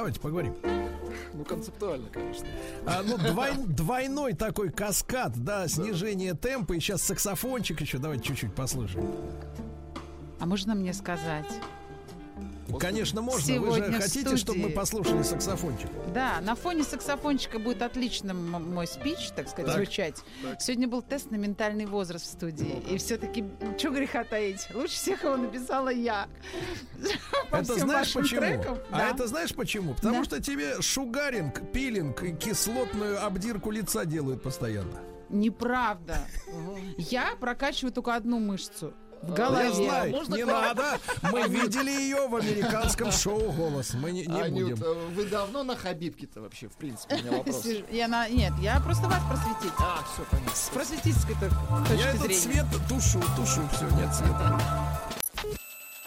[SPEAKER 2] Давайте поговорим.
[SPEAKER 3] Ну, концептуально, конечно.
[SPEAKER 2] А, ну, двой- двойной такой каскад, да, снижение темпа. И сейчас саксофончик еще. Давайте чуть-чуть послушаем.
[SPEAKER 17] А можно мне сказать?
[SPEAKER 2] Конечно, можно.
[SPEAKER 17] Сегодня
[SPEAKER 2] Вы же хотите, чтобы мы
[SPEAKER 17] студии.
[SPEAKER 2] послушали саксофончик?
[SPEAKER 17] Да, на фоне саксофончика будет отличным м- мой спич, так сказать,
[SPEAKER 2] Так.
[SPEAKER 17] звучать. Сегодня был тест на ментальный возраст в студии. И все-таки, что греха таить, лучше всех его написала я. По
[SPEAKER 2] это
[SPEAKER 17] всем
[SPEAKER 2] знаешь
[SPEAKER 17] вашим
[SPEAKER 2] почему?
[SPEAKER 17] трекам.
[SPEAKER 2] А
[SPEAKER 17] Да.
[SPEAKER 2] это знаешь почему? Потому
[SPEAKER 17] Да.
[SPEAKER 2] что тебе шугаринг, пилинг и кислотную обдирку лица делают постоянно.
[SPEAKER 17] Неправда. Я прокачиваю только одну мышцу. В
[SPEAKER 2] Я
[SPEAKER 17] голове.
[SPEAKER 2] знаю, не надо. Мы видели ее в американском шоу «Голос». Мы не, не
[SPEAKER 3] Анют,
[SPEAKER 2] будем.
[SPEAKER 3] э, вы давно на Хабибке-то вообще, в принципе, у меня вопрос.
[SPEAKER 17] Я на... Нет, я просто вас просветить.
[SPEAKER 3] А, все понятно.
[SPEAKER 17] С просветительской то- точки
[SPEAKER 2] Я этот
[SPEAKER 17] зрения.
[SPEAKER 2] свет тушу, тушу, все, нет света.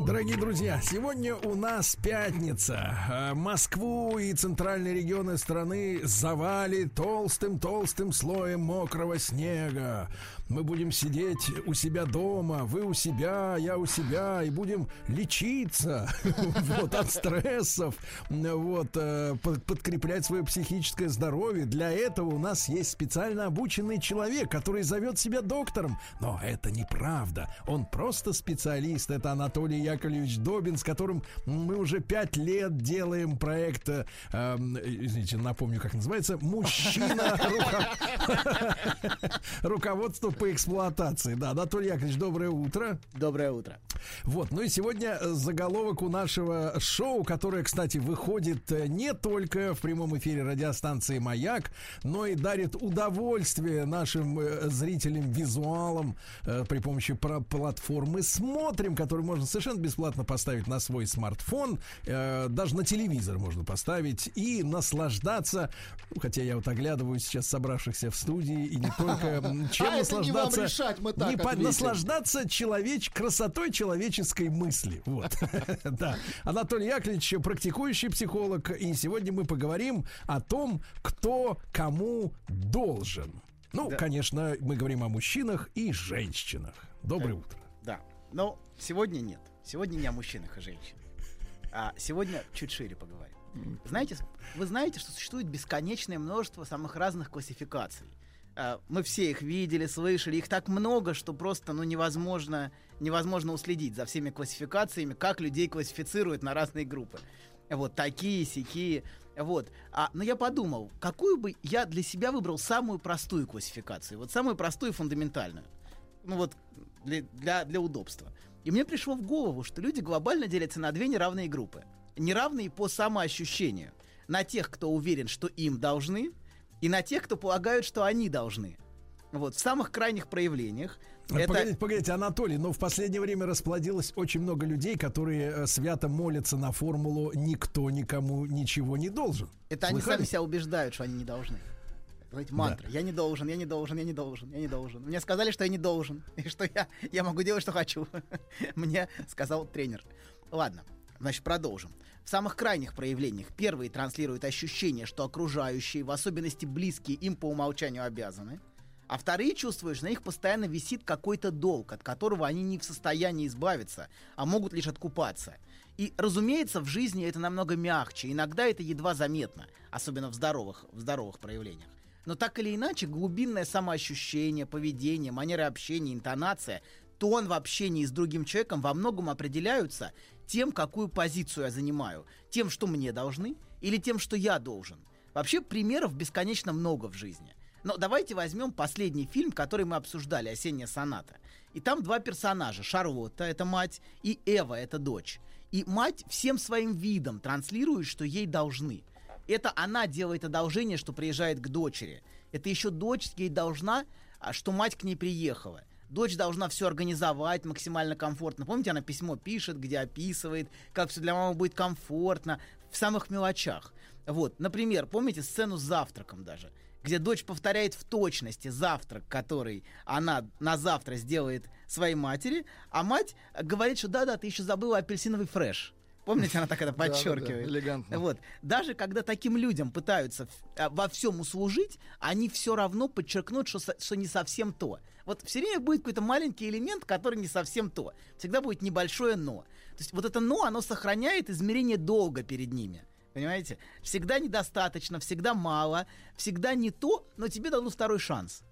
[SPEAKER 2] Дорогие друзья, сегодня у нас пятница. А Москву и центральные регионы страны завали толстым-толстым слоем мокрого снега. Мы будем сидеть у себя дома, вы у себя, я у себя, и будем лечиться вот, от стрессов, вот, э, под- подкреплять свое психическое здоровье. Для этого у нас есть специально обученный человек, который зовет себя доктором. Но это неправда. Он просто специалист. Это Анатолий Яковлевич Добин, с которым мы уже пять лет делаем проект, э, эм, извините, напомню, как называется, «Мужчина руко- руководство по эксплуатации». Да, Анатолий Яковлевич, доброе утро.
[SPEAKER 19] Доброе утро.
[SPEAKER 2] Вот, ну и сегодня заголовок у нашего шоу, которое, кстати, выходит э, не только в прямом эфире радиостанции «Маяк», но и дарит удовольствие нашим э, зрителям, визуалам э, при помощи про- платформы «Смотрим», которую можно совершенно бесплатно поставить на свой смартфон, э, даже на телевизор можно поставить и наслаждаться, ну, хотя я вот оглядываю сейчас собравшихся в студии, и не только, м, чем
[SPEAKER 3] А это не вам
[SPEAKER 2] наслаждаться...
[SPEAKER 3] решать, мы так
[SPEAKER 2] не по- наслаждаться человеч... красотой человеческой мысли. Вот. Да. Анатолий Яковлевич, практикующий психолог, и сегодня мы поговорим о том, кто кому должен. Ну,
[SPEAKER 19] Да.
[SPEAKER 2] конечно, мы говорим о мужчинах и женщинах. Доброе утро.
[SPEAKER 19] Да. Но сегодня нет. Сегодня не о мужчинах и женщинах. А сегодня чуть шире поговорим. Знаете, вы знаете, что существует бесконечное множество самых разных классификаций. А, Мы все их видели, слышали, их так много, что просто ну, невозможно, невозможно уследить за всеми классификациями, как людей классифицируют на разные группы. Вот такие, сякие. Вот. А, но я подумал, какую бы я для себя выбрал самую простую классификацию, вот самую простую фундаментальную. Ну вот для, для, для удобства. И мне пришло в голову, что люди глобально делятся на две неравные группы. Неравные по самоощущению. На тех, кто уверен, что им должны, и на тех, кто полагают, что они должны. Вот, в самых крайних проявлениях. это...
[SPEAKER 2] Погодите, погодите, Анатолий, но в последнее время расплодилось очень много людей, которые э, свято молятся на формулу «никто никому ничего не должен».
[SPEAKER 19] Это они
[SPEAKER 2] Слыхали?
[SPEAKER 19] сами себя убеждают, что они не должны. Знаете, мантра. Я не должен, я не должен, я не должен, я не должен. Мне сказали, что я не должен, и что я, я могу делать, что хочу. Мне сказал тренер. Ладно, значит, продолжим. В самых крайних проявлениях первые транслируют ощущение, что окружающие, в особенности близкие, им по умолчанию обязаны. А вторые чувствуют, что на них постоянно висит какой-то долг, от которого они не в состоянии избавиться, а могут лишь откупаться. И, разумеется, в жизни это намного мягче, иногда это едва заметно, особенно в здоровых, в здоровых проявлениях. Но так или иначе, глубинное самоощущение, поведение, манера общения, интонация, тон в общении с другим человеком во многом определяются тем, какую позицию я занимаю, тем, что мне должны, или тем, что я должен. Вообще примеров бесконечно много в жизни. Но давайте возьмем последний фильм, который мы обсуждали, «Осенняя соната». И там два персонажа. Шарлотта — это мать, и Эва — это дочь. И мать всем своим видом транслирует, что ей должны. Это она делает одолжение, что приезжает к дочери. Это еще дочь ей должна, а что мать к ней приехала. Дочь должна все организовать максимально комфортно. Помните, она письмо пишет, где описывает, как все для мамы будет комфортно, в самых мелочах. Вот, например, помните сцену с завтраком даже? где дочь повторяет в точности завтрак, который она на завтра сделает своей матери, а мать говорит, что да-да, ты еще забыла апельсиновый фреш. Помните, она так это подчеркивает?
[SPEAKER 3] элегантно.
[SPEAKER 19] Вот. Даже когда таким людям пытаются а, во всем услужить, они все равно подчеркнут, что, что не совсем то. Вот все время будет какой-то маленький элемент, который не совсем то. Всегда будет небольшое но. То есть вот это но, оно сохраняет измерение долга перед ними. Понимаете? Всегда недостаточно, всегда мало, всегда не то, но тебе дадут второй шанс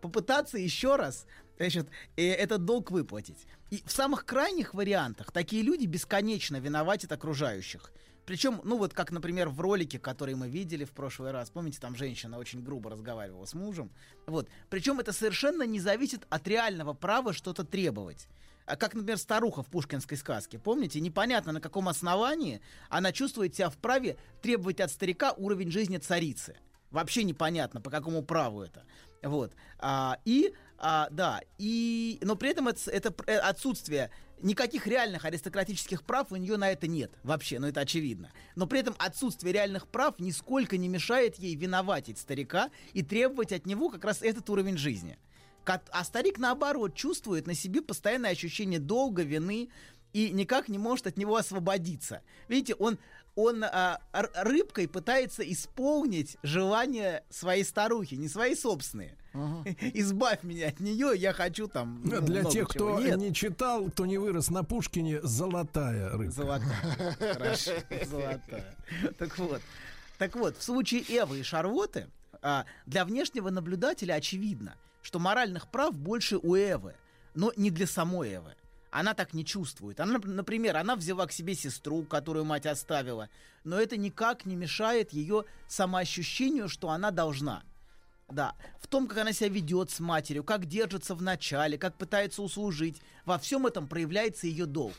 [SPEAKER 19] попытаться еще раз значит, э, этот долг выплатить. И в самых крайних вариантах такие люди бесконечно виноватят окружающих. Причем, ну вот как, например, в ролике, который мы видели в прошлый раз, помните, там женщина очень грубо разговаривала с мужем. Вот. Причем это совершенно не зависит от реального права что-то требовать. А как, например, старуха в пушкинской сказке. Помните, непонятно на каком основании она чувствует себя вправе требовать от старика уровень жизни царицы. Вообще непонятно, по какому праву это. Вот. А, и, а, да, и, но при этом это, это отсутствие никаких реальных аристократических прав у нее на это нет. Вообще, ну это очевидно. Но при этом отсутствие реальных прав нисколько не мешает ей виноватить старика и требовать от него как раз этот уровень жизни. А старик, наоборот, чувствует на себе постоянное ощущение долга, вины и никак не может от него освободиться. Видите, он, он а, рыбкой пытается исполнить желания своей старухи, не свои собственные. Избавь меня от нее, я хочу там. ну,
[SPEAKER 2] Для
[SPEAKER 19] много
[SPEAKER 2] тех,
[SPEAKER 19] чего».
[SPEAKER 2] кто
[SPEAKER 19] Нет.
[SPEAKER 2] не читал, кто не вырос на Пушкине, золотая рыбка.
[SPEAKER 19] Золотая. Хорошо, золотая. Так вот. Так вот, в случае Эвы и Шарлотты а, для внешнего наблюдателя очевидно, что моральных прав больше у Эвы, но не для самой Эвы. Она так не чувствует. Она, нап- например, она взяла к себе сестру, которую мать оставила, но это никак не мешает ее самоощущению, что она должна. Да, в том, как она себя ведет с матерью, как держится в начале, как пытается услужить, во всем этом проявляется ее долг.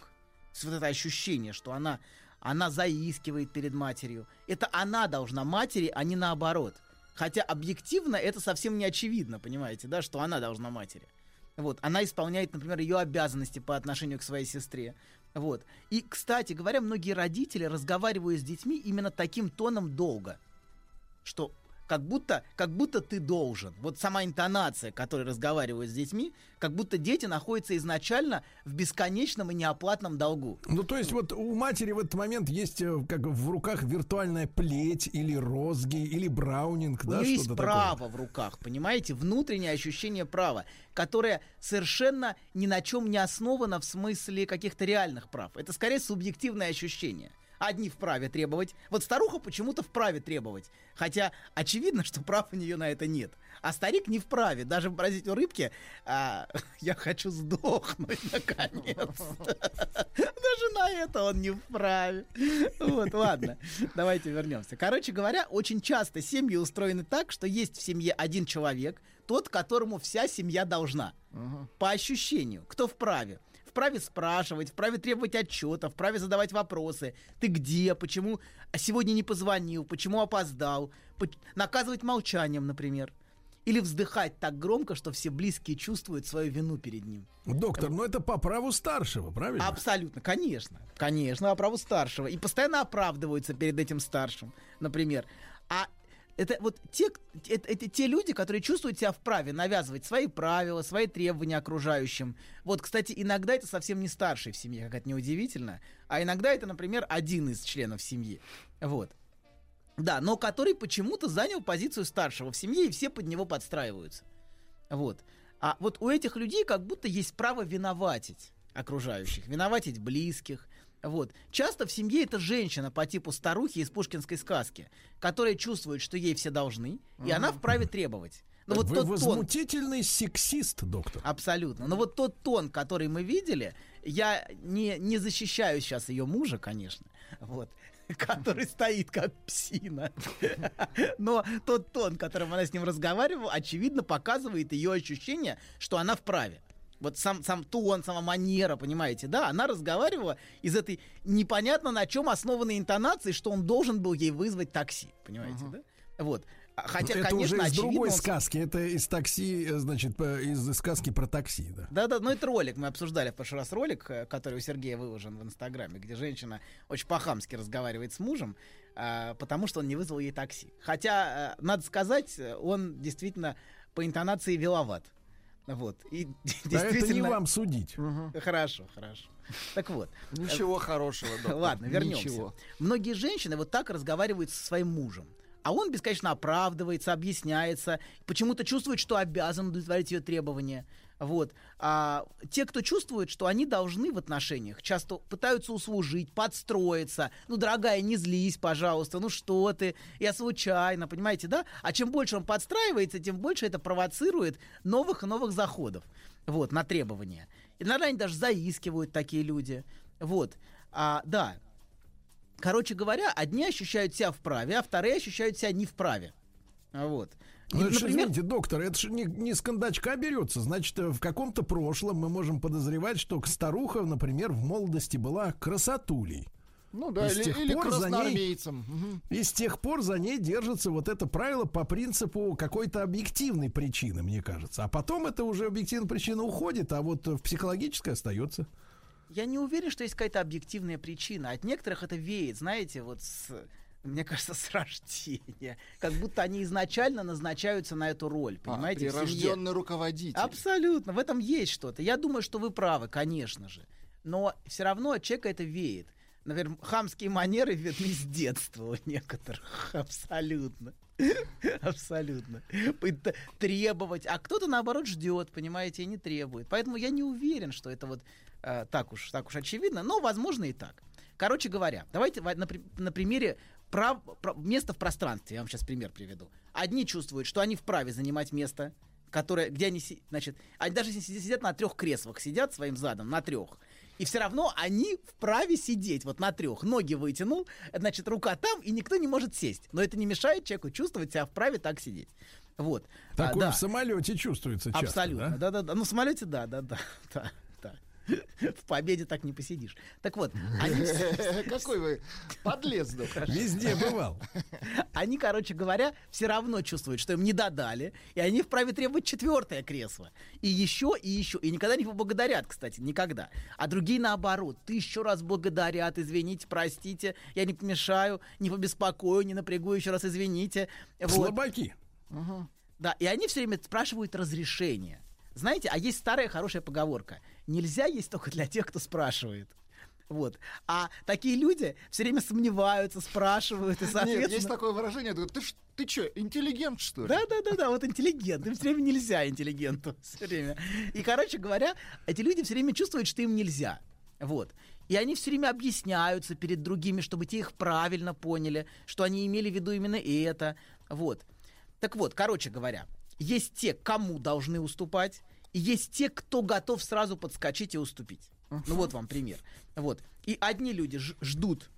[SPEAKER 19] Вот это ощущение, что она, она заискивает перед матерью. Это она должна матери, а не наоборот. Хотя объективно это совсем не очевидно, понимаете, да, что она должна матери. Вот, она исполняет, например, ее обязанности по отношению к своей сестре. Вот. И, кстати говоря, многие родители разговаривают с детьми именно таким тоном долга, что как будто, как будто ты должен. Вот сама интонация, которой разговаривают с детьми, как будто дети находятся изначально в бесконечном и неоплатном долгу.
[SPEAKER 2] Ну, то есть вот у матери в этот момент есть э, как в руках виртуальная плеть или розги или браунинг,
[SPEAKER 19] У
[SPEAKER 2] да,
[SPEAKER 19] нее есть
[SPEAKER 2] что-то такое.
[SPEAKER 19] право в руках, понимаете, внутреннее ощущение права, которое совершенно ни на чем не основано в смысле каких-то реальных прав. Это скорее субъективное ощущение. Одни вправе требовать. Вот старуха почему-то вправе требовать. Хотя очевидно, что прав у нее на это нет. А старик не вправе. Даже выразить у рыбки а, «я хочу сдохнуть, наконец». Даже на это он не вправе. Вот, ладно. Давайте вернемся. Короче говоря, очень часто семьи устроены так, что есть в семье один человек, тот, которому вся семья должна. По ощущению. Кто вправе? Вправе спрашивать, вправе требовать отчета, вправе задавать вопросы. Ты где? Почему сегодня не позвонил? Почему опоздал? Наказывать молчанием, например. Или вздыхать так громко, что все близкие чувствуют свою вину перед ним.
[SPEAKER 2] Доктор, ну это по праву старшего, правильно?
[SPEAKER 19] Абсолютно, конечно. Конечно, по праву старшего. И постоянно оправдываются перед этим старшим, например. А это вот те, это, это те люди, которые чувствуют себя вправе навязывать свои правила, свои требования окружающим. Вот, кстати, иногда это совсем не старший в семье, как это неудивительно, а иногда это, например, один из членов семьи. Вот. Да, но который почему-то занял позицию старшего в семье, и все под него подстраиваются. Вот. А вот у этих людей как будто есть право виноватить окружающих, виноватить близких. Вот. Часто в семье это женщина по типу старухи из пушкинской сказки, которая чувствует, что ей все должны, и она вправе требовать. Но вот
[SPEAKER 2] Вы
[SPEAKER 19] тот тон,
[SPEAKER 2] возмутительный сексист, доктор.
[SPEAKER 19] Абсолютно. Но вот тот тон, который мы видели, я не, не защищаю сейчас ее мужа, конечно, вот, который стоит как псина. Но тот тон, которым она с ним разговаривала, очевидно показывает ее ощущение, что она вправе. Вот сам, сам тон, сама манера, понимаете, да, она разговаривала из этой непонятно на чем основанной интонации, что он должен был ей вызвать такси, понимаете, да? Вот. А, Хотя,
[SPEAKER 2] это
[SPEAKER 19] конечно,
[SPEAKER 2] уже из
[SPEAKER 19] очевидно,
[SPEAKER 2] другой
[SPEAKER 19] он-
[SPEAKER 2] сказки. Это из такси, э, значит, из сказки про такси, да.
[SPEAKER 19] Да-да, ну это ролик, мы обсуждали в прошлый раз ролик, э, который у Сергея выложен в Инстаграме, где женщина очень по-хамски разговаривает с мужем, а, потому что он не вызвал ей такси. Хотя, э, надо сказать, он действительно по интонации виловат. Вот. И
[SPEAKER 2] Да это не
[SPEAKER 19] действительно...
[SPEAKER 2] вам судить.
[SPEAKER 19] Хорошо, хорошо. Так вот.
[SPEAKER 3] Ничего хорошего, доктор.
[SPEAKER 19] Ладно, вернемся.
[SPEAKER 3] Ничего.
[SPEAKER 19] Многие женщины вот так разговаривают со своим мужем. А он бесконечно оправдывается, объясняется, почему-то чувствует, что обязан удовлетворить ее требования. Вот. А те, кто чувствует, что они должны в отношениях, часто пытаются услужить, подстроиться. Ну, дорогая, не злись, пожалуйста, ну что ты, я случайно, понимаете, да? А чем больше он подстраивается, тем больше это провоцирует новых и новых заходов. Вот, на требования. Иногда они даже заискивают такие люди. Вот. А, да, Короче говоря, одни ощущают себя вправе, а вторые ощущают себя не вправе. Вот.
[SPEAKER 2] Ну,
[SPEAKER 19] например,
[SPEAKER 2] извините, доктор, это же не, не с кондачка берется. Значит, э, в каком-то прошлом мы можем подозревать, что старуха, например, в молодости была красотулей.
[SPEAKER 3] Ну да,
[SPEAKER 2] И с
[SPEAKER 3] или,
[SPEAKER 2] тех
[SPEAKER 3] или
[SPEAKER 2] пор за ней-. И с тех пор за ней держится вот это правило по принципу какой-то объективной причины, мне кажется. А потом это уже объективная причина уходит, а вот э, в психологической остается.
[SPEAKER 19] я не уверен, что есть какая-то объективная причина. От некоторых это веет, знаете, вот с, мне кажется, с рождения. Как будто они изначально назначаются на эту роль, понимаете? в семье.
[SPEAKER 3] прирожденный руководитель.
[SPEAKER 19] Абсолютно, в этом есть что-то. Я думаю, что вы правы, конечно же. Но все равно от человека это веет. Наверное, хамские манеры видны с детства у некоторых. Абсолютно. Абсолютно. Требовать. А кто-то, наоборот, ждет, понимаете, и не требует. Поэтому я не уверен, что это вот э, так, уж, так уж очевидно. Но, возможно, и так. Короче говоря, давайте на, при- на примере прав, про- места в пространстве. Я вам сейчас пример приведу. Одни чувствуют, что они вправе занимать место, которое, где они, значит, они даже если сидят, на трех креслах, сидят своим задом на трех, и все равно они вправе сидеть вот на трех. Ноги вытянул, значит, рука там, и никто не может сесть. Но это не мешает человеку чувствовать себя вправе так сидеть. Вот. А,
[SPEAKER 2] Такое
[SPEAKER 19] да.
[SPEAKER 2] в самолете чувствуется часто.
[SPEAKER 19] Абсолютно,
[SPEAKER 2] да?
[SPEAKER 19] да-да-да. Ну, в самолете, да, да, да, да, да. В победе так не посидишь. Так вот, они...
[SPEAKER 3] Какой вы подлец, доктор.
[SPEAKER 2] Везде бывал.
[SPEAKER 19] Они, короче говоря, все равно чувствуют, что им не додали, и они вправе требовать четвертое кресло. И еще, и еще. И никогда не поблагодарят, кстати, никогда. А другие наоборот. Тысячу раз благодарят, извините, простите, я не помешаю, не побеспокою, не напрягу, еще раз извините. Вот.
[SPEAKER 2] Слабаки.
[SPEAKER 19] Да, и они все время спрашивают разрешение. Знаете, а есть старая хорошая поговорка. Нельзя есть только для тех, кто спрашивает. Вот. А такие люди все время сомневаются, спрашивают, и, соответственно...
[SPEAKER 3] Нет, есть такое выражение. Ты, ж- ты что, интеллигент, что ли?
[SPEAKER 19] Да, да, да, да, вот интеллигент. Им все время нельзя интеллигенту. Все время. И, короче говоря, эти люди все время чувствуют, что им нельзя. Вот. И они все время объясняются перед другими, чтобы те их правильно поняли, что они имели в виду именно это. Вот. Так вот, короче говоря, есть те, кому должны уступать, и есть те, кто готов сразу подскочить и уступить. Ну вот вам пример. Вот. И одни люди ждут,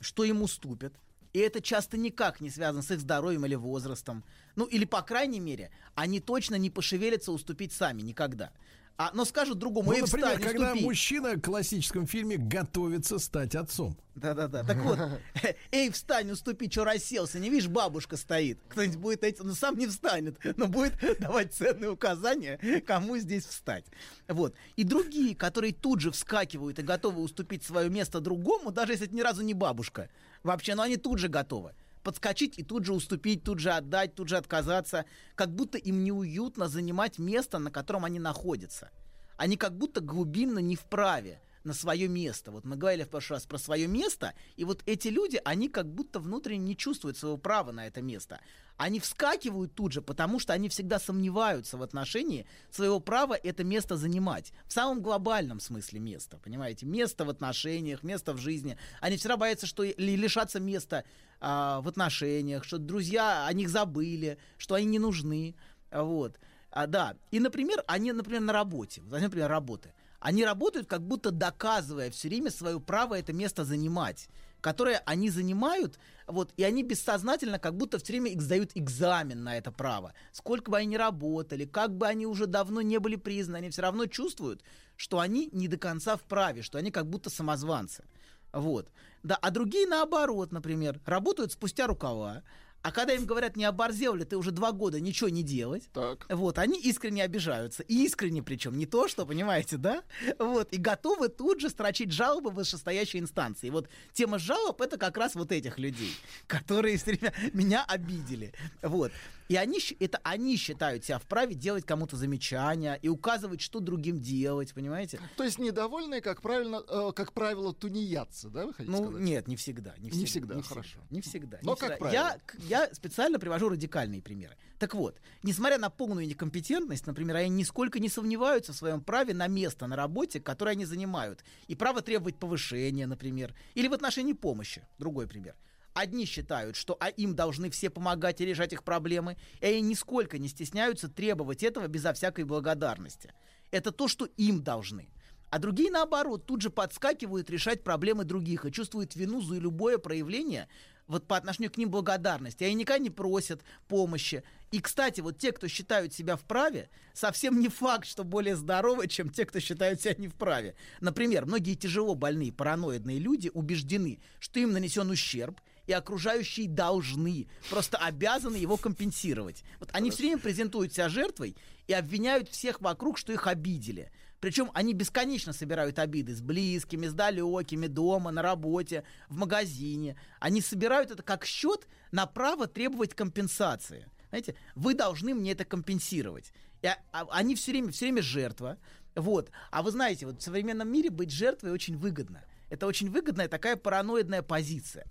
[SPEAKER 19] что им уступят. И это часто никак не связано с их здоровьем или возрастом. Ну, или, по крайней мере, они точно не пошевелятся уступить сами никогда. А, но скажут другому,
[SPEAKER 2] Ну,
[SPEAKER 19] «Эй,
[SPEAKER 2] например,
[SPEAKER 19] встань,
[SPEAKER 2] когда
[SPEAKER 19] уступи».
[SPEAKER 2] мужчина в классическом фильме готовится стать отцом.
[SPEAKER 19] Да-да-да. Так вот, эй, встань, уступи, что расселся. Не видишь, бабушка стоит. Кто-нибудь будет эти, ну сам не встанет, но будет давать ценные указания, кому здесь встать. Вот. И другие, которые тут же вскакивают и готовы уступить свое место другому, даже если это ни разу не бабушка. Вообще, но они тут же готовы. Подскочить и тут же уступить, тут же отдать, тут же отказаться. Как будто им неуютно занимать место, на котором они находятся. Они как будто глубинно не вправе на свое место. Вот мы говорили в прошлый раз про свое место, и вот эти люди, они как будто внутренне не чувствуют своего права на это место. Они вскакивают тут же, потому что они всегда сомневаются в отношении своего права это место занимать. В самом глобальном смысле места, понимаете? Место в отношениях, место в жизни. Они всегда боятся, что ли- лишатся места а, в отношениях, что друзья о них забыли, что они не нужны. Вот. А, да. И, например, они, например, на работе. Возьмем, например, работы. Они работают, как будто доказывая все время свое право это место занимать, которое они занимают, вот, и они бессознательно как будто все время сдают экзамен на это право. Сколько бы они ни работали, как бы они уже давно не были признаны, они все равно чувствуют, что они не до конца вправе, что они как будто самозванцы. Вот. Да, а другие наоборот, например, работают спустя рукава, А когда им говорят, не оборзел ли ты уже два года ничего не делать,
[SPEAKER 3] так.
[SPEAKER 19] вот, они искренне обижаются. И искренне причем, не то, что, понимаете, да? Вот, и готовы тут же строчить жалобы в вышестоящей инстанции. Вот тема жалоб — это как раз вот этих людей, которые все время меня обидели. Вот. И они, это они считают себя вправе делать кому-то замечания и указывать, что другим делать, понимаете?
[SPEAKER 3] То есть недовольные, как правильно, э, как правило, тунеядцы, да, вы хотите
[SPEAKER 19] Ну,
[SPEAKER 3] сказать?
[SPEAKER 19] нет, не всегда. Не
[SPEAKER 3] Не
[SPEAKER 19] всегда,
[SPEAKER 3] всегда, хорошо.
[SPEAKER 19] Не всегда.
[SPEAKER 3] Но
[SPEAKER 19] не
[SPEAKER 3] как
[SPEAKER 19] всегда.
[SPEAKER 3] правило.
[SPEAKER 19] Я, я специально привожу радикальные примеры. Так вот, несмотря на полную некомпетентность, например, они нисколько не сомневаются в своем праве на место на работе, которое они занимают, и право требовать повышения, например, или в отношении помощи. Другой пример. Одни считают, что а им должны все помогать и решать их проблемы, и они нисколько не стесняются требовать этого безо всякой благодарности. Это то, что им должны. А другие, наоборот, тут же подскакивают решать проблемы других и чувствуют вину за любое проявление вот по отношению к ним благодарности. Они никогда не просят помощи. И, кстати, вот те, кто считают себя вправе, совсем не факт, что более здоровы, чем те, кто считают себя не вправе. Например, многие тяжело больные параноидные люди убеждены, что им нанесен ущерб, и окружающие должны, просто обязаны его компенсировать. Вот они все время презентуют себя жертвой и обвиняют всех вокруг, что их обидели. Причем они бесконечно собирают обиды с близкими, с далекими, дома, на работе, в магазине. Они собирают это как счет на право требовать компенсации. Знаете, вы должны мне это компенсировать. И, а- а- они все время, все время жертва. Вот. А вы знаете, вот в современном мире быть жертвой очень выгодно. Это очень выгодная такая параноидная позиция.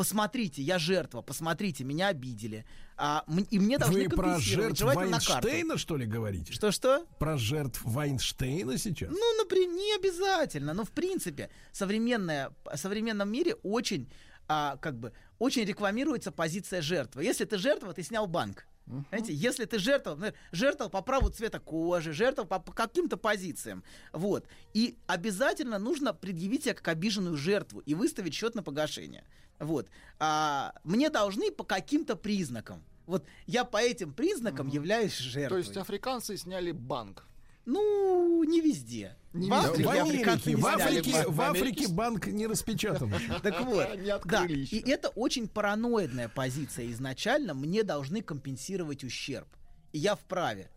[SPEAKER 19] Посмотрите, я жертва, посмотрите, меня обидели. А, и мне должны
[SPEAKER 2] Вы про жертв. Вайнштейна, что ли, говорите?
[SPEAKER 19] Что-что?
[SPEAKER 2] Про жертв Вайнштейна сейчас?
[SPEAKER 19] Ну, например, не обязательно, но в принципе современная, в современном мире очень, а, как бы, очень рекламируется позиция жертвы. Если ты жертва, ты снял банк. Знаете, если ты например, жертвовал по праву цвета кожи, жертвовал по, по каким-то позициям, вот, и обязательно нужно предъявить себя как обиженную жертву и выставить счет на погашение, вот. А, мне должны по каким-то признакам. Вот я по этим признакам являюсь
[SPEAKER 3] То
[SPEAKER 19] жертвой.
[SPEAKER 3] есть африканцы сняли банк.
[SPEAKER 19] Ну, не везде.
[SPEAKER 3] Не
[SPEAKER 19] В
[SPEAKER 3] везде.
[SPEAKER 19] Африке
[SPEAKER 2] В Америке,
[SPEAKER 19] не
[SPEAKER 2] в Африке,
[SPEAKER 19] банк.
[SPEAKER 2] в Африке банк не распечатан.
[SPEAKER 19] Так вот, да,
[SPEAKER 3] еще.
[SPEAKER 19] и это очень параноидная позиция. Изначально мне должны компенсировать ущерб. И я вправе.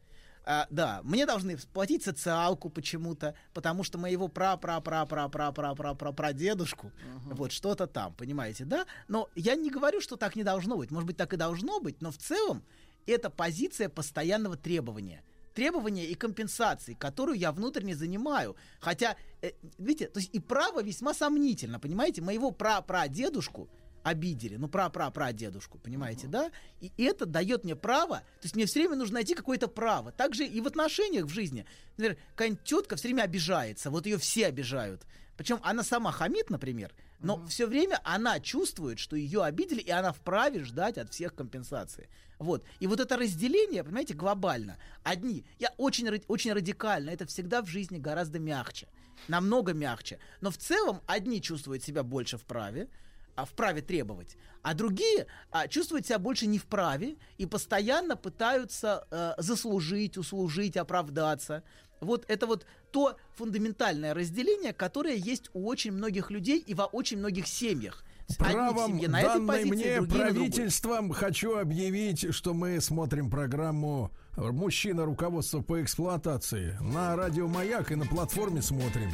[SPEAKER 19] А, да, мне должны платить социалку почему-то, потому что моего пра пра пра пра пра пра пра пра прадедушку вот что-то там, понимаете, да? Но я не говорю, что так не должно быть. Может быть, так и должно быть, но в целом это позиция постоянного требования требования и компенсации, которую я внутренне занимаю. Хотя, э, видите, то есть и право весьма сомнительно, понимаете? Моего пра-прадедушку обидели, ну пра-пра-прадедушку, понимаете, да? И это дает мне право, то есть мне все время нужно найти какое-то право. Также и в отношениях в жизни. Например, какая-нибудь тетка все время обижается, вот ее все обижают. Причем она сама хамит, например, но все время она чувствует, что ее обидели, и она вправе ждать от всех компенсации. Вот. И вот это разделение, понимаете, глобально. Одни, я очень, очень радикально, это всегда в жизни гораздо мягче, намного мягче. Но в целом одни чувствуют себя больше вправе, а вправе требовать, а другие а, чувствуют себя больше не вправе и постоянно пытаются э, заслужить, услужить, оправдаться. Вот это вот то фундаментальное разделение, которое есть у очень многих людей и во очень многих семьях.
[SPEAKER 2] Правом,
[SPEAKER 19] семье на этой
[SPEAKER 2] данной
[SPEAKER 19] позиции,
[SPEAKER 2] мне правительством, хочу объявить, что мы смотрим программу «Мужчина. Руководство по эксплуатации» на радио «Маяк» и на платформе смотрим.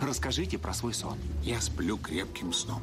[SPEAKER 20] Расскажите про свой сон. Я сплю крепким сном.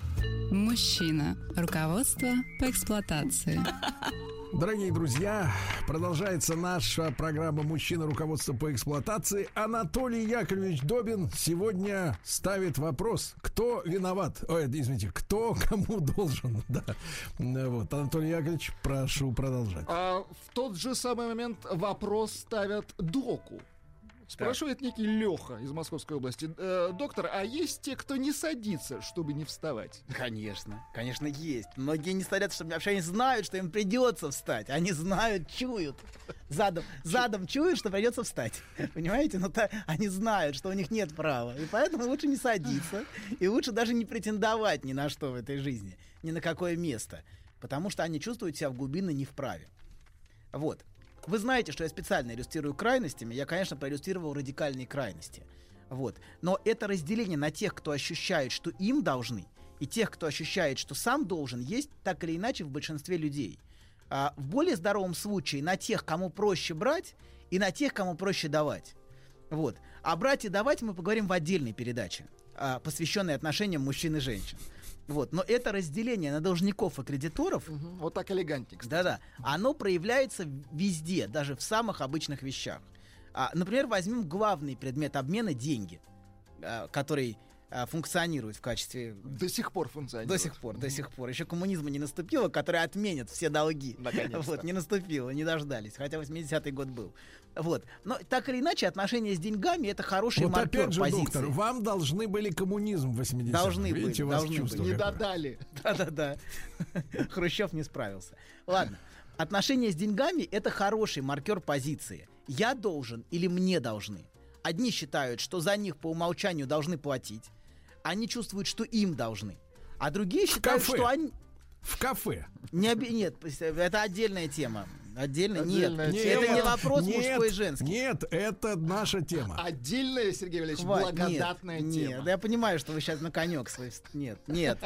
[SPEAKER 21] Мужчина. Руководство по эксплуатации.
[SPEAKER 2] Дорогие друзья, продолжается наша программа «Мужчина. Руководство по эксплуатации». Анатолий Яковлевич Добин сегодня ставит вопрос, кто виноват? Ой, извините, кто кому должен? Да. Вот, Анатолий Яковлевич, прошу продолжать.
[SPEAKER 3] А в тот же самый момент вопрос ставят доку. Спрашивает некий Леха из Московской области. «Э, доктор, а есть те, кто не садится, чтобы не вставать?
[SPEAKER 19] Конечно, конечно, есть. Многие не садятся, чтобы вообще они знают, что им придется встать. Они знают, чуют. Задом, задом чуют, что придется встать. Понимаете? Ну, то, они знают, что у них нет права. И поэтому лучше не садиться. И лучше даже не претендовать ни на что в этой жизни. Ни на какое место. Потому что они чувствуют себя в глубинно не вправе. Вот. Вы знаете, что я специально иллюстрирую крайностями. Я, конечно, проиллюстрировал радикальные крайности. Вот. Но это разделение на тех, кто ощущает, что им должны, и тех, кто ощущает, что сам должен, есть так или иначе в большинстве людей. А в более здоровом случае на тех, кому проще брать, и на тех, кому проще давать. Вот. А брать и давать мы поговорим в отдельной передаче, а, посвященной отношениям мужчин и женщин. Вот. Но это разделение на должников и кредиторов.
[SPEAKER 3] Вот так элегантнее,
[SPEAKER 19] Да-да. Оно проявляется везде, даже в самых обычных вещах. А, например, возьмем главный предмет обмена деньги, а, который а, функционирует в качестве...
[SPEAKER 3] До сих пор функционирует.
[SPEAKER 19] До сих пор, до сих пор. Еще коммунизма не наступило, который отменит все долги.
[SPEAKER 3] Наконец-то.
[SPEAKER 19] Вот, не наступило, не дождались, хотя 80-й год был. Вот. Но так или иначе, отношения с деньгами это хороший
[SPEAKER 2] Вот
[SPEAKER 19] маркер
[SPEAKER 2] опять же,
[SPEAKER 19] позиции.
[SPEAKER 2] доктор, вам должны были коммунизм в 80-м.
[SPEAKER 19] Должны
[SPEAKER 2] Видите,
[SPEAKER 19] были, должны были.
[SPEAKER 3] Не додали.
[SPEAKER 19] Да-да-да. Хрущев не справился. Ладно. Отношения с деньгами это хороший маркер позиции. Я должен или мне должны. Одни считают, что за них по умолчанию должны платить. Они чувствуют, что им должны. А другие считают, что они...
[SPEAKER 2] В кафе.
[SPEAKER 19] Не оби- Нет, это отдельная тема. Отдельно?
[SPEAKER 3] Отдельная
[SPEAKER 19] Нет.
[SPEAKER 3] тема.
[SPEAKER 19] Это не вопрос
[SPEAKER 2] Нет,
[SPEAKER 19] мужской и женский.
[SPEAKER 2] Нет, это наша тема.
[SPEAKER 3] Отдельная, Сергей Валерьевич,
[SPEAKER 19] Хва-
[SPEAKER 3] благодатная
[SPEAKER 19] нет,
[SPEAKER 3] тема.
[SPEAKER 19] Нет, да я понимаю, что вы сейчас на конек свой... Нет, нет,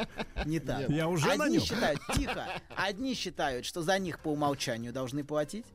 [SPEAKER 19] не так.
[SPEAKER 2] Нет. Я уже на
[SPEAKER 19] Одни
[SPEAKER 2] нем.
[SPEAKER 19] считают, тихо, одни считают, что за них по умолчанию должны платить.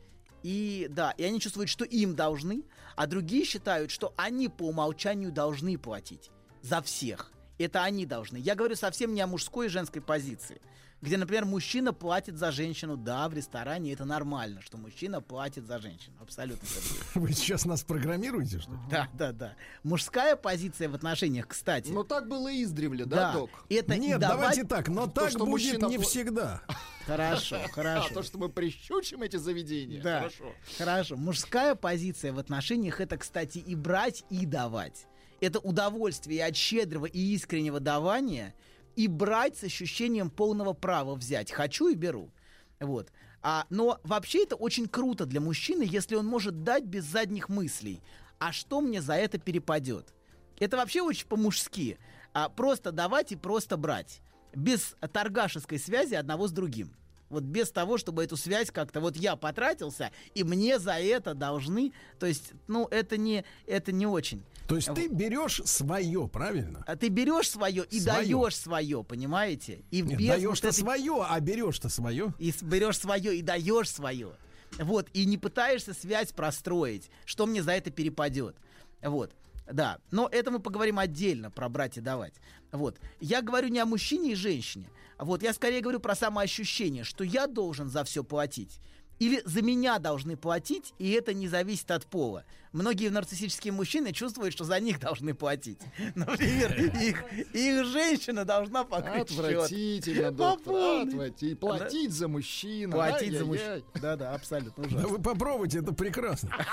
[SPEAKER 19] И да, и они чувствуют, что им должны, а другие считают, что они по умолчанию должны платить за всех. Это они должны. Я говорю совсем не о мужской и женской позиции. Где, например, мужчина платит за женщину, да, в ресторане это нормально, что мужчина платит за женщину. Абсолютно.
[SPEAKER 2] Вы сейчас нас программируете, что ли?
[SPEAKER 19] Да, да, да. Мужская позиция в отношениях, кстати.
[SPEAKER 3] Но так было издревле, да,
[SPEAKER 19] да,
[SPEAKER 3] док?
[SPEAKER 19] это
[SPEAKER 2] Нет,
[SPEAKER 19] давать-
[SPEAKER 2] давайте так, но
[SPEAKER 3] То,
[SPEAKER 2] так будет
[SPEAKER 3] мужчина
[SPEAKER 2] не всегда.
[SPEAKER 19] Хорошо,
[SPEAKER 3] А,
[SPEAKER 19] хорошо.
[SPEAKER 3] то, что мы прищучим эти заведения.
[SPEAKER 19] Да,
[SPEAKER 3] Хорошо.
[SPEAKER 19] хорошо. Мужская позиция в отношениях это, кстати, и брать, и давать. Это удовольствие от щедрого и искреннего давания и брать с ощущением полного права взять. Хочу и беру. Вот. А, но вообще это очень круто для мужчины, если он может дать без задних мыслей. А что мне за это перепадет? Это вообще очень по-мужски. А, просто давать и просто брать. Без торгашеской связи одного с другим. Вот без того, чтобы эту связь как-то вот я потратился, и мне за это должны. То есть, ну, это не, это не очень.
[SPEAKER 2] То есть ты берешь свое, правильно?
[SPEAKER 19] А ты берешь свое и даешь свое, понимаете? И
[SPEAKER 2] Нет, даешь-то
[SPEAKER 19] вот этой-
[SPEAKER 2] свое, а берешь-то свое.
[SPEAKER 19] и берешь свое и даешь свое. Вот, и не пытаешься связь простроить, что мне за это перепадет. Вот. Да, но это мы поговорим отдельно про брать и давать. Вот. Я говорю не о мужчине и женщине. Вот, я скорее говорю про самоощущение, что я должен за все платить. Или за меня должны платить, и это не зависит от пола. Многие нарциссические мужчины чувствуют, что за них должны платить. Например, их, их женщина должна покрыть счет.
[SPEAKER 3] Отвратительно,
[SPEAKER 19] По
[SPEAKER 3] доктор.
[SPEAKER 19] полной.
[SPEAKER 3] Отвратительно. Платить за мужчину.
[SPEAKER 19] Платить за
[SPEAKER 3] Ай-яй-яй.
[SPEAKER 19] мужчину. Да-да, абсолютно
[SPEAKER 2] Да
[SPEAKER 19] ужасно.
[SPEAKER 2] вы попробуйте, это прекрасно.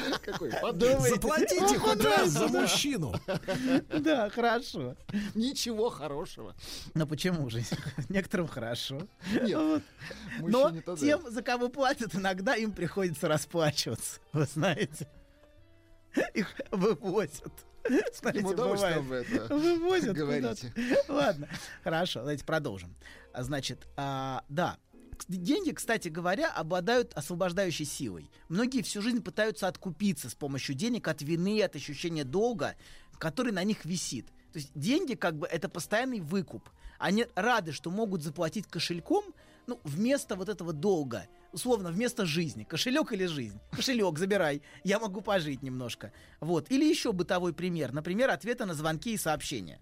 [SPEAKER 3] Какой
[SPEAKER 2] Заплатите хоть раз за мужчину.
[SPEAKER 19] Да, хорошо.
[SPEAKER 3] Ничего хорошего.
[SPEAKER 19] Но почему же? Некоторым хорошо.
[SPEAKER 3] Нет.
[SPEAKER 19] Но тем, за кого платят, иногда им приходится расплачиваться. Вы знаете. Их вывозят.
[SPEAKER 3] Удовольствием
[SPEAKER 19] бывает.
[SPEAKER 3] вы это
[SPEAKER 19] Вывозят
[SPEAKER 3] говорите.
[SPEAKER 19] куда-то. Ладно, хорошо, давайте продолжим. А, Значит, а, да, Деньги, кстати говоря, обладают освобождающей силой. Многие всю жизнь пытаются откупиться с помощью денег от вины, от ощущения долга, который на них висит. То есть деньги как бы это постоянный выкуп. Они рады, что могут заплатить кошельком, ну, вместо вот этого долга. Условно, вместо жизни. Кошелек или жизнь? Кошелек, забирай. Я могу пожить немножко. Вот. Или еще бытовой пример. Например, ответы на звонки и сообщения.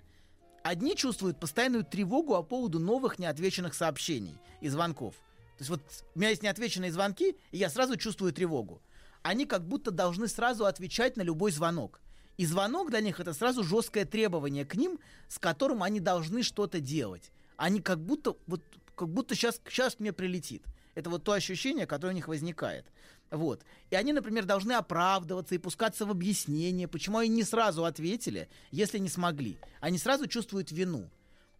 [SPEAKER 19] Одни чувствуют постоянную тревогу по поводу новых неотвеченных сообщений и звонков. То есть вот у меня есть неотвеченные звонки, и я сразу чувствую тревогу. Они как будто должны сразу отвечать на любой звонок. И звонок для них это сразу жесткое требование к ним, с которым они должны что-то делать. Они как будто вот как будто сейчас сейчас мне прилетит. Это вот то ощущение, которое у них возникает. Вот. И они, например, должны оправдываться и пускаться в объяснение, почему они не сразу ответили, если не смогли. Они сразу чувствуют вину.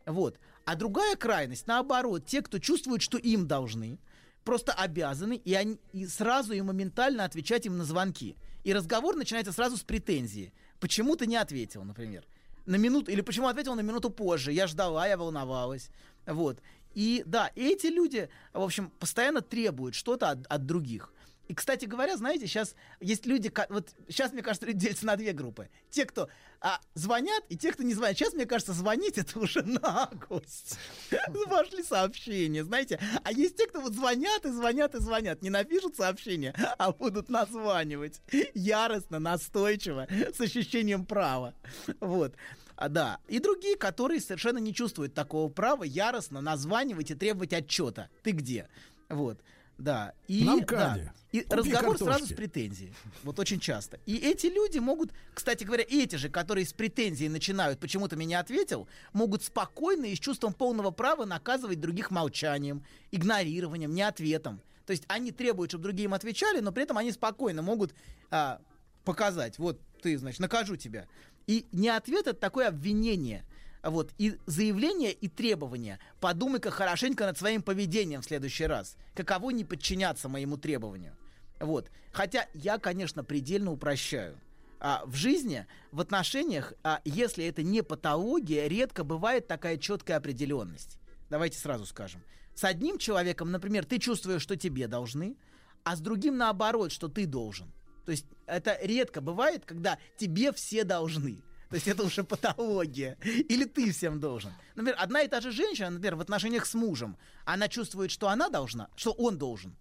[SPEAKER 19] Вот. А другая крайность, наоборот, те, кто чувствует, что им должны, просто обязаны, и, они, и сразу и моментально отвечать им на звонки. И разговор начинается сразу с претензии. Почему ты не ответил, например? На минуту, или почему ответил на минуту позже? Я ждала, я волновалась. Вот. И да, эти люди, в общем, постоянно требуют что-то от, от других. И, кстати говоря, знаете, сейчас есть люди, вот сейчас, мне кажется, люди делятся на две группы. Те, кто а, звонят, и те, кто не звонят. Сейчас, мне кажется, звонить это уже наглость. Пошли сообщения, знаете. А есть те, кто вот звонят и звонят и звонят. Не напишут сообщения, а будут названивать. Яростно, настойчиво, с ощущением права. Вот. А, да. И другие, которые совершенно не чувствуют такого права, яростно названивать и требовать отчета. Ты где? Вот. Да. И,
[SPEAKER 2] Нам
[SPEAKER 19] да. И
[SPEAKER 2] Купи
[SPEAKER 19] разговор сразу
[SPEAKER 2] картошки.
[SPEAKER 19] с претензией. Вот очень часто. И эти люди могут, кстати говоря, эти же, которые с претензией начинают, почему ты меня ответил, могут спокойно и с чувством полного права наказывать других молчанием, игнорированием, не ответом. То есть они требуют, чтобы другие им отвечали, но при этом они спокойно могут а, показать, вот ты, значит, накажу тебя. И не ответ, это такое обвинение. Вот, и заявление, и требование. Подумай-ка хорошенько над своим поведением в следующий раз. Каково не подчиняться моему требованию. Вот. Хотя я, конечно, предельно упрощаю. А в жизни, в отношениях, а, если это не патология, редко бывает такая четкая определенность. Давайте сразу скажем. С одним человеком, например, ты чувствуешь, что тебе должны, а с другим наоборот, что ты должен. То есть это редко бывает, когда тебе все должны. То есть это уже патология. Или ты всем должен. Например, одна и та же женщина, например, в отношениях с мужем, она чувствует, что она должна, что он должен.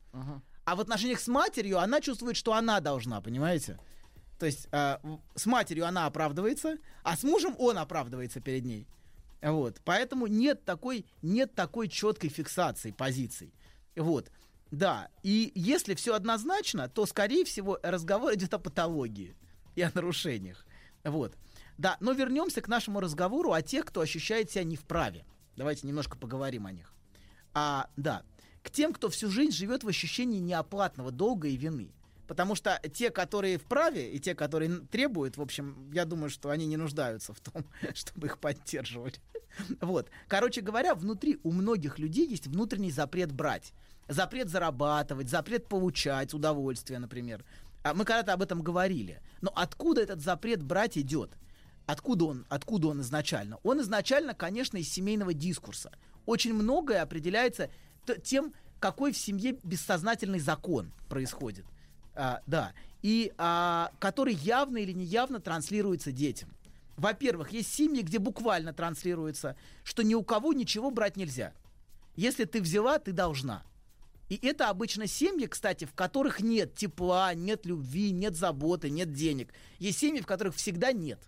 [SPEAKER 19] А в отношениях с матерью она чувствует, что она должна, понимаете? То есть э, с матерью она оправдывается, а с мужем он оправдывается перед ней. Вот. Поэтому нет такой, нет такой четкой фиксации позиций. Вот. Да. И если все однозначно, то, скорее всего, разговор идет о патологии и о нарушениях. Вот. Да, но вернемся к нашему разговору о тех, кто ощущает себя не вправе. Давайте немножко поговорим о них. А, да, к тем, кто всю жизнь живет в ощущении неоплатного долга и вины. Потому что те, которые вправе, и те, которые требуют, в общем, я думаю, что они не нуждаются в том, чтобы их поддерживали. Вот. Короче говоря, внутри у многих людей есть внутренний запрет брать. Запрет зарабатывать, запрет получать удовольствие, например. А мы когда-то об этом говорили. Но откуда этот запрет брать идет? Откуда он, откуда он изначально? Он изначально, конечно, из семейного дискурса. Очень многое определяется тем, какой в семье бессознательный закон происходит. А, да. И а, который явно или неявно транслируется детям. Во-первых, есть семьи, где буквально транслируется, что ни у кого ничего брать нельзя. Если ты взяла, ты должна. И это обычно семьи, кстати, в которых нет тепла, нет любви, нет заботы, нет денег. Есть семьи, в которых всегда нет.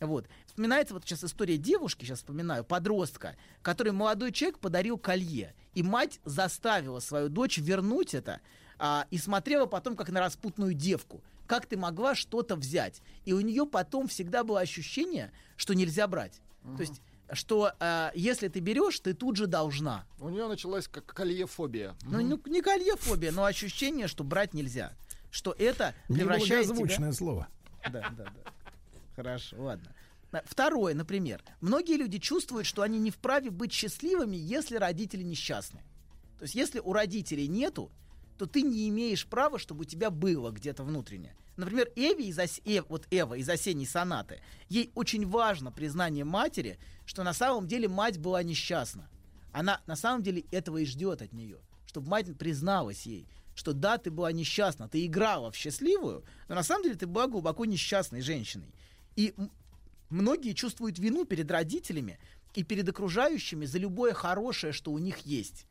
[SPEAKER 19] Вот. Вспоминается вот сейчас история девушки, сейчас вспоминаю, подростка, который молодой человек подарил колье. И мать заставила свою дочь вернуть это а, и смотрела потом как на распутную девку. Как ты могла что-то взять? И у нее потом всегда было ощущение, что нельзя брать. То есть, что а, если ты берешь, ты тут же должна.
[SPEAKER 3] У нее началась как кольефобия.
[SPEAKER 19] Ну, ну, не кольефобия, но ощущение, что брать нельзя. Что это превращает тебя...
[SPEAKER 2] Неблагозвучное слово.
[SPEAKER 19] Да, да, да. Хорошо, ладно. Второе, например. Многие люди чувствуют, что они не вправе быть счастливыми, если родители несчастны. То есть, если у родителей нету, то ты не имеешь права, чтобы у тебя было где-то внутреннее. Например, Эви из ос- Эв- вот Эва из осенней сонаты, ей очень важно признание матери, что на самом деле мать была несчастна. Она на самом деле этого и ждет от нее, чтобы мать призналась ей, что да, ты была несчастна, ты играла в счастливую, но на самом деле ты была глубоко несчастной женщиной. И многие чувствуют вину перед родителями и перед окружающими за любое хорошее, что у них есть.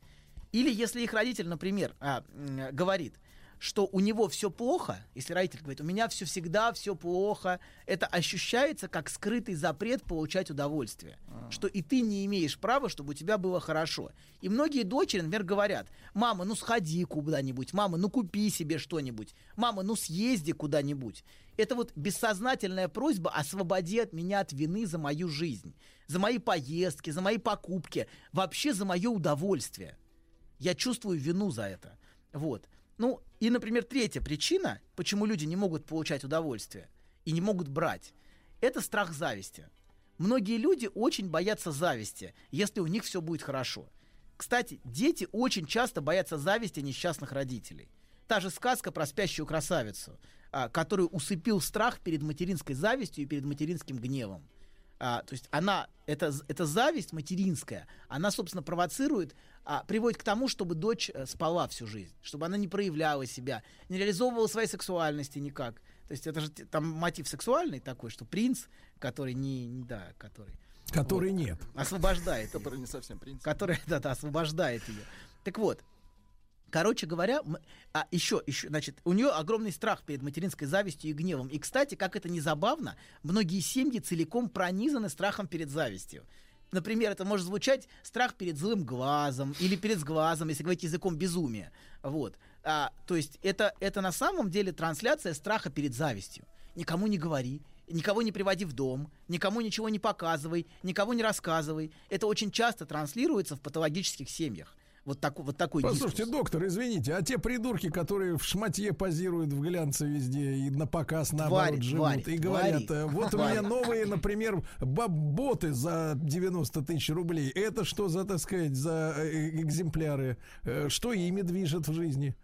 [SPEAKER 19] Или если их родитель, например, а, говорит, что у него все плохо, если родитель говорит, у меня все всегда все плохо, это ощущается как скрытый запрет получать удовольствие. Что и ты не имеешь права, чтобы у тебя было хорошо. И многие дочери, например, говорят, мама, ну сходи куда-нибудь, мама, ну купи себе что-нибудь, мама, ну съезди куда-нибудь. Это вот бессознательная просьба освободи от меня от вины за мою жизнь, за мои поездки, за мои покупки, вообще за мое удовольствие. Я чувствую вину за это. Вот. Ну, и, например, третья причина, почему люди не могут получать удовольствие и не могут брать, это страх зависти. Многие люди очень боятся зависти, если у них все будет хорошо. Кстати, дети очень часто боятся зависти несчастных родителей. Та же сказка про спящую красавицу, а, которую усыпил страх перед материнской завистью и перед материнским гневом. А, то есть она, это, з- это зависть материнская, она, собственно, провоцирует, а, приводит к тому, чтобы дочь э, спала всю жизнь, чтобы она не проявляла себя, не реализовывала своей сексуальности никак. То есть это же там мотив сексуальный такой, что принц, который не, не- да, который...
[SPEAKER 2] Который нет.
[SPEAKER 19] Освобождает.
[SPEAKER 3] Который не совсем принцип.
[SPEAKER 19] Который, да-да, освобождает ее. Так вот, Короче говоря, а еще, еще, значит, у нее огромный страх перед материнской завистью и гневом. И, кстати, как это не забавно, многие семьи целиком пронизаны страхом перед завистью. Например, это может звучать страх перед злым глазом или перед сглазом, если говорить языком безумия. Вот. А, то есть это, это на самом деле трансляция страха перед завистью. Никому не говори, никого не приводи в дом, никому ничего не показывай, никого не рассказывай. Это очень часто транслируется в патологических семьях. Вот, так, вот такой
[SPEAKER 2] Послушайте,
[SPEAKER 19] дискурс.
[SPEAKER 2] доктор, извините, а те придурки, которые в шматье позируют в глянце везде и на показ наоборот
[SPEAKER 19] Твари,
[SPEAKER 2] живут
[SPEAKER 19] твари,
[SPEAKER 2] и говорят,
[SPEAKER 19] твари,
[SPEAKER 2] э, вот у
[SPEAKER 19] твари.
[SPEAKER 2] меня новые, например, баб-боты за 90 тысяч рублей. Это что за, так сказать, за э, экземпляры? Э, Что ими движет в жизни?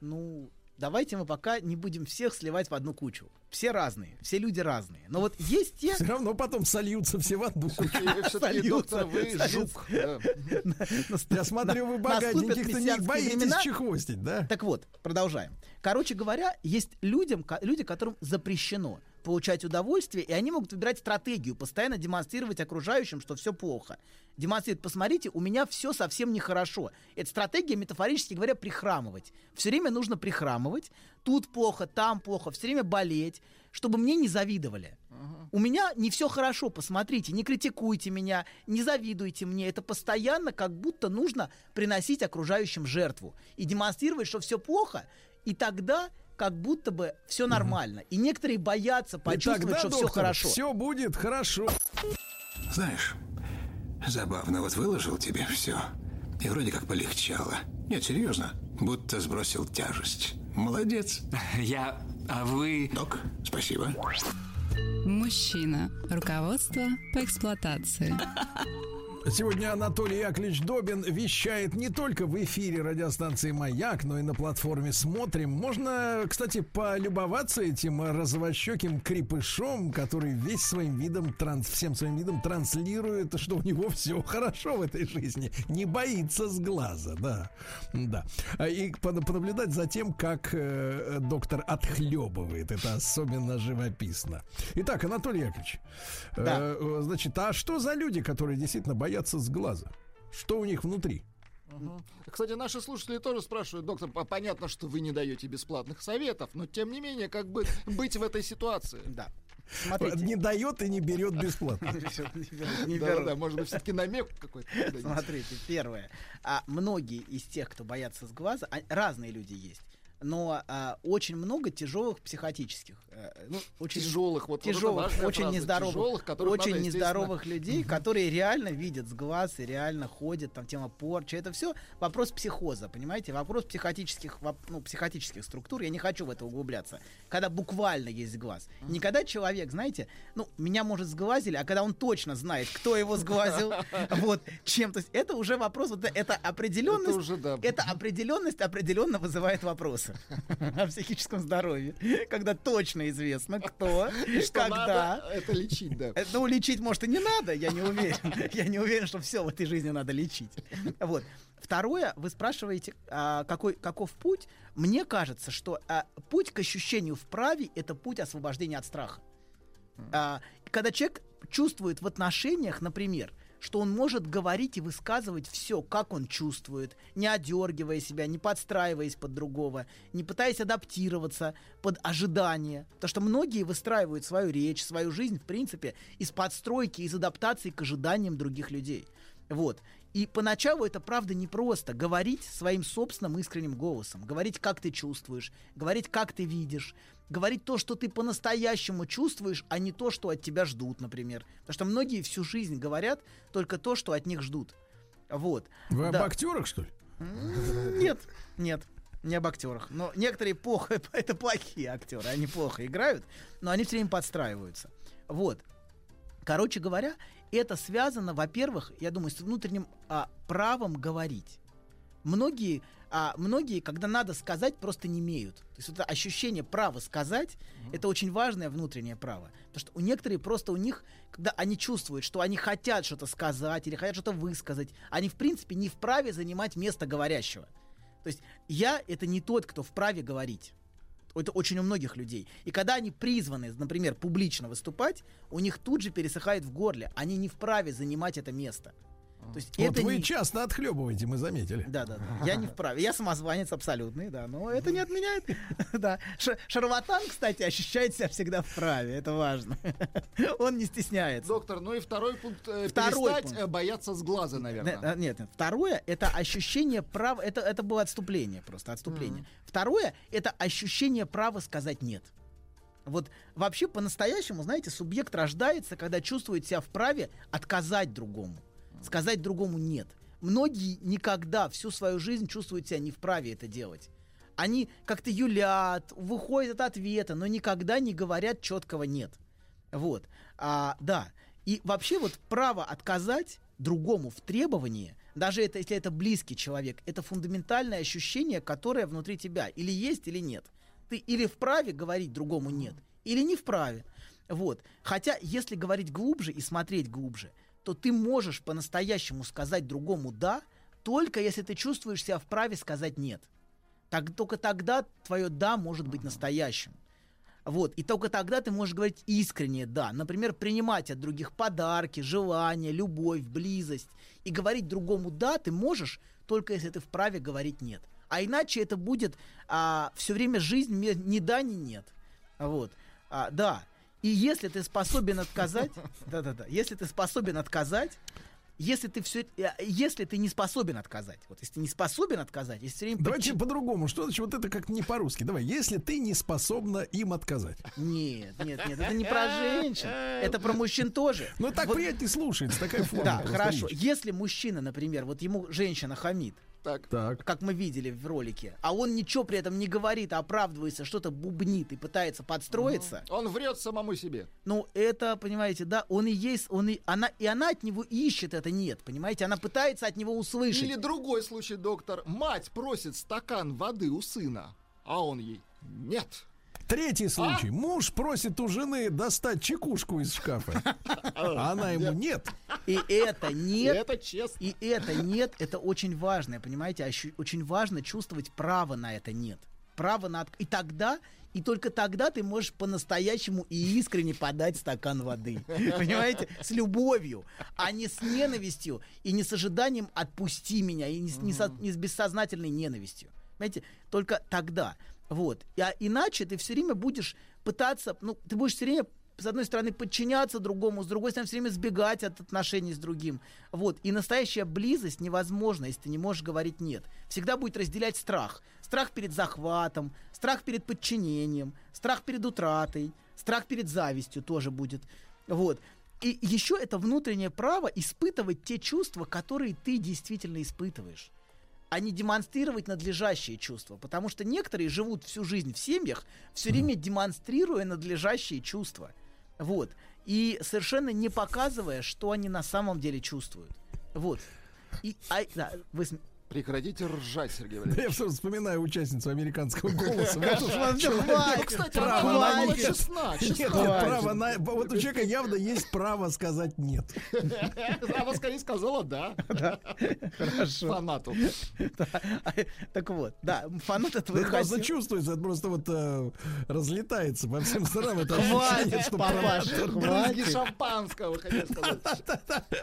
[SPEAKER 19] Ну, давайте мы пока не будем всех сливать в одну кучу. Все разные, все люди разные. Но вот есть те...
[SPEAKER 2] Все равно потом сольются все в одну кучу.
[SPEAKER 3] Все-таки, доктор, вы жук.
[SPEAKER 2] Я смотрю, вы богатеньких-то не боитесь чехвостить, да?
[SPEAKER 19] Так вот, продолжаем. Короче говоря, есть людям, люди, которым запрещено получать удовольствие, и они могут выбирать стратегию, постоянно демонстрировать окружающим, что все плохо. Демонстрировать, посмотрите, у меня все совсем нехорошо. Это стратегия, метафорически говоря, прихрамывать. Все время нужно прихрамывать. Тут плохо, там плохо, все время болеть, чтобы мне не завидовали. У меня не все хорошо, посмотрите, не критикуйте меня, не завидуйте мне. Это постоянно как будто нужно приносить окружающим жертву и демонстрировать, что все плохо, и тогда как будто бы все нормально. И некоторые боятся почувствовать,
[SPEAKER 2] тогда,
[SPEAKER 19] что все
[SPEAKER 2] доктор,
[SPEAKER 19] хорошо.
[SPEAKER 2] все будет хорошо.
[SPEAKER 20] Знаешь, забавно, вот выложил тебе все. И вроде как полегчало. Нет, серьезно, будто сбросил тяжесть. Молодец.
[SPEAKER 22] Я... А вы...
[SPEAKER 20] Док, спасибо.
[SPEAKER 21] Мужчина. Руководство по эксплуатации.
[SPEAKER 2] Сегодня Анатолий Яковлевич Добин вещает не только в эфире радиостанции «Маяк», но и на платформе «Смотрим». Можно, кстати, полюбоваться этим розовощеким крепышом, который весь своим видом, транс, всем своим видом транслирует, что у него все хорошо в этой жизни. Не боится с глаза, да. да. А И пон- понаблюдать за тем, как э, доктор отхлебывает. Это особенно живописно. Итак, Анатолий Яковлевич,
[SPEAKER 19] Да.
[SPEAKER 2] э, значит, а что за люди, которые действительно боятся с глаза? Что у них внутри?
[SPEAKER 3] Мгм. Кстати, наши слушатели тоже спрашивают, доктор, по- понятно, что вы не даете бесплатных советов, но тем не менее, как бы быть в этой ситуации.
[SPEAKER 19] Да.
[SPEAKER 2] Не дает и не берет бесплатно.
[SPEAKER 19] Не
[SPEAKER 3] Да,
[SPEAKER 19] беру.
[SPEAKER 3] да, может быть, все-таки намек какой-то.
[SPEAKER 19] Смотрите, первое. А, многие из тех, кто боятся с глаза, а, разные люди есть. Но а, очень много тяжелых психотических, э, ну, очень
[SPEAKER 3] Тяжелых, вот- вот
[SPEAKER 19] тяжелых,
[SPEAKER 3] важная
[SPEAKER 19] очень
[SPEAKER 3] фраза,
[SPEAKER 19] нездоровых,
[SPEAKER 3] тяжелых,
[SPEAKER 19] очень
[SPEAKER 3] надо,
[SPEAKER 19] нездоровых людей, которые реально видят с глаз и реально ходят, там тема порчи, это все вопрос психоза, понимаете, вопрос психотических, ну, психотических структур. Я не хочу в это углубляться. Когда буквально есть глаз, не когда человек, знаете, ну меня может сглазили, а когда он точно знает, кто его сглазил, вот чем, то есть это уже вопрос, вот это определенность,
[SPEAKER 3] Это
[SPEAKER 19] определенность определенно вызывает вопросы о психическом здоровье, когда точно известно, кто, когда.
[SPEAKER 3] это лечить, да.
[SPEAKER 19] Э, Ну, лечить, может, и не надо, я не уверен. Я не уверен, что все в этой жизни надо лечить. Вот. Второе, вы спрашиваете, а, какой, каков путь? Мне кажется, что а, путь к ощущению вправе — это путь освобождения от страха. А, когда человек чувствует в отношениях, например, что он может говорить и высказывать все, как он чувствует, не одергивая себя, не подстраиваясь под другого, не пытаясь адаптироваться под ожидания. Потому что многие выстраивают свою речь, свою жизнь, в принципе, из подстройки, из адаптации к ожиданиям других людей. Вот. И поначалу это, правда, непросто говорить своим собственным искренним голосом, говорить, как ты чувствуешь, говорить, как ты видишь, говорить то, что ты по-настоящему чувствуешь, а не то, что от тебя ждут, например. Потому что многие всю жизнь говорят только то, что от них ждут. Вот.
[SPEAKER 2] Вы
[SPEAKER 19] Да.
[SPEAKER 2] об актерах, что ли?
[SPEAKER 19] Нет, нет, не об актерах. Но некоторые плохо, это плохие актеры, они плохо играют, но они все время подстраиваются. Вот. Короче говоря, это связано, во-первых, я думаю, с внутренним а, правом говорить. многие, а, многие, когда надо сказать, просто не имеют. То есть это ощущение права сказать, это очень важное внутреннее право. Потому что у некоторых просто у них, когда они чувствуют, что они хотят что-то сказать или хотят что-то высказать, они в принципе не вправе занимать место говорящего. То есть я это не тот, кто вправе говорить. Это очень у многих людей. И когда они призваны, например, публично выступать, у них тут же пересыхает в горле. Они не вправе занимать это место. То есть
[SPEAKER 2] Вот
[SPEAKER 19] это
[SPEAKER 2] вы
[SPEAKER 19] не-
[SPEAKER 2] часто отхлебываете, мы заметили.
[SPEAKER 19] Да, да, да. Я не вправе. Я самозванец абсолютный, да. Но это не отменяет. Да. Шарлатан, кстати, ощущает себя всегда вправе. Это важно. Он не стесняется.
[SPEAKER 3] Доктор, ну и второй пункт. э,
[SPEAKER 19] Второй
[SPEAKER 3] перестать
[SPEAKER 19] пункт.
[SPEAKER 3] э, бояться сглаза, наверное.
[SPEAKER 19] Да, Нет, нет. Второе это ощущение права. Это, это было отступление просто, отступление. Второе это ощущение права сказать нет. Вот вообще по-настоящему, знаете, субъект рождается, когда чувствует себя вправе отказать другому, сказать другому нет. Многие никогда всю свою жизнь чувствуют себя не вправе это делать. Они как-то юлят, выходят от ответа, но никогда не говорят четкого нет. Вот. А, да. И вообще вот право отказать другому в требовании, даже это, если это близкий человек, это фундаментальное ощущение, которое внутри тебя. Или есть, или нет. Ты или вправе говорить другому нет, или не вправе. Вот. Хотя, если говорить глубже и смотреть глубже, то ты можешь по-настоящему сказать другому «да», только если ты чувствуешь себя вправе сказать «нет». Так, только тогда твое «да» может быть настоящим. Вот, и только тогда ты можешь говорить искренне «да». Например, принимать от других подарки, желания, любовь, близость. И говорить другому «да» ты можешь, только если ты вправе говорить «нет». А иначе это будет а, все время жизнь ни да, ни нет. Вот. А, да. И если ты способен отказать, да-да-да, если ты способен отказать, если ты все, если ты не способен отказать, вот если ты не способен отказать, если все время
[SPEAKER 2] Давайте
[SPEAKER 19] подчи-
[SPEAKER 2] по-другому. Что значит вот это как не по-русски? Давай, если ты не способна им отказать.
[SPEAKER 19] Нет, нет, нет, это не про женщин, это про мужчин тоже.
[SPEAKER 2] Ну так
[SPEAKER 19] Вот-
[SPEAKER 2] приятнее слушается, такая форма.
[SPEAKER 19] Да, хорошо.
[SPEAKER 2] речи.
[SPEAKER 19] Если мужчина, например, вот ему женщина хамит,
[SPEAKER 3] Так.
[SPEAKER 19] как мы видели в ролике, а он ничего при этом не говорит, а оправдывается, что-то бубнит и пытается подстроиться,
[SPEAKER 3] Он врет самому себе.
[SPEAKER 19] ну это, понимаете, да, он и есть, он и она и она от него ищет это нет, понимаете, она пытается от него услышать.
[SPEAKER 3] Или другой случай, доктор. Мать просит стакан воды у сына, а он ей нет.
[SPEAKER 2] Третий случай. Муж просит у жены достать чекушку из шкафа. А она ему нет.
[SPEAKER 19] И это нет.
[SPEAKER 3] И это честно.
[SPEAKER 19] И это нет, это очень важно, понимаете? ощу- Очень важно чувствовать право на это нет. Право на... И тогда, и только тогда ты можешь по-настоящему и искренне подать стакан воды. Понимаете? С любовью, а не с ненавистью и не с ожиданием «отпусти меня», и не с, не со- не с бессознательной ненавистью. Понимаете? Только тогда. Вот. А иначе ты все время будешь пытаться, ну, ты будешь все время с одной стороны подчиняться другому, с другой стороны все время сбегать от отношений с другим. Вот. И настоящая близость невозможна, если ты не можешь говорить нет. Всегда будет разделять страх. Страх перед захватом, страх перед подчинением, страх перед утратой, страх перед завистью тоже будет. Вот. И еще это внутреннее право испытывать те чувства, которые ты действительно испытываешь а не демонстрировать надлежащие чувства. Потому что некоторые живут всю жизнь в семьях, все время демонстрируя надлежащие чувства. Вот. И совершенно не показывая, что они на самом деле чувствуют. Вот. И, а, да, вы
[SPEAKER 3] Прекратите ржать, Сергей
[SPEAKER 2] Да
[SPEAKER 3] Валерьевич.
[SPEAKER 2] я все вспоминаю участницу американского голоса.
[SPEAKER 19] Ну,
[SPEAKER 3] кстати,
[SPEAKER 2] право на нет. право на... Вот у человека явно есть право сказать нет.
[SPEAKER 3] Она скорее сказала да.
[SPEAKER 19] Хорошо.
[SPEAKER 3] Фанату.
[SPEAKER 19] Да. Так вот, да, фанат этого
[SPEAKER 2] Это чувствуется, это просто вот э, разлетается по всем сторонам. Это
[SPEAKER 19] Хватит,
[SPEAKER 2] ощущение, что
[SPEAKER 19] папаша,
[SPEAKER 2] право-
[SPEAKER 3] Брызги
[SPEAKER 19] хватит.
[SPEAKER 3] шампанского, хотел сказать.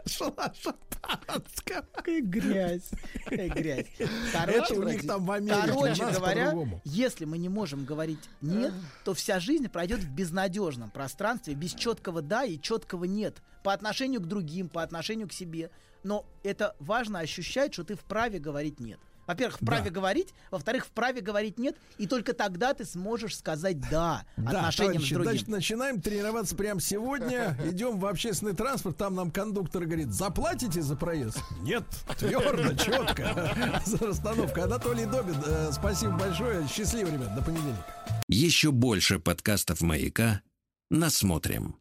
[SPEAKER 2] Шла шампанского.
[SPEAKER 19] Какая грязь. Какая грязь.
[SPEAKER 2] Это у них там в Америке,
[SPEAKER 19] Короче говоря, если мы не можем говорить нет, то вся жизнь пройдет в безнадежном пространстве, без четкого да и четкого нет по отношению к другим, по отношению к себе. Но это важно ощущать, что ты вправе говорить нет. Во-первых, вправе
[SPEAKER 2] Да.
[SPEAKER 19] говорить, во-вторых, вправе говорить нет, и только тогда ты сможешь сказать да,
[SPEAKER 2] Да,
[SPEAKER 19] отношениям
[SPEAKER 2] товарищи,
[SPEAKER 19] с другим.
[SPEAKER 2] значит, начинаем тренироваться прямо сегодня. Идем в общественный транспорт, там нам кондуктор говорит, заплатите за проезд? Нет, твердо, четко. За расстановку. Анатолий Добин, э, спасибо большое. Счастливо, ребят, до понедельника.
[SPEAKER 1] Еще больше подкастов «Маяка» насмотрим.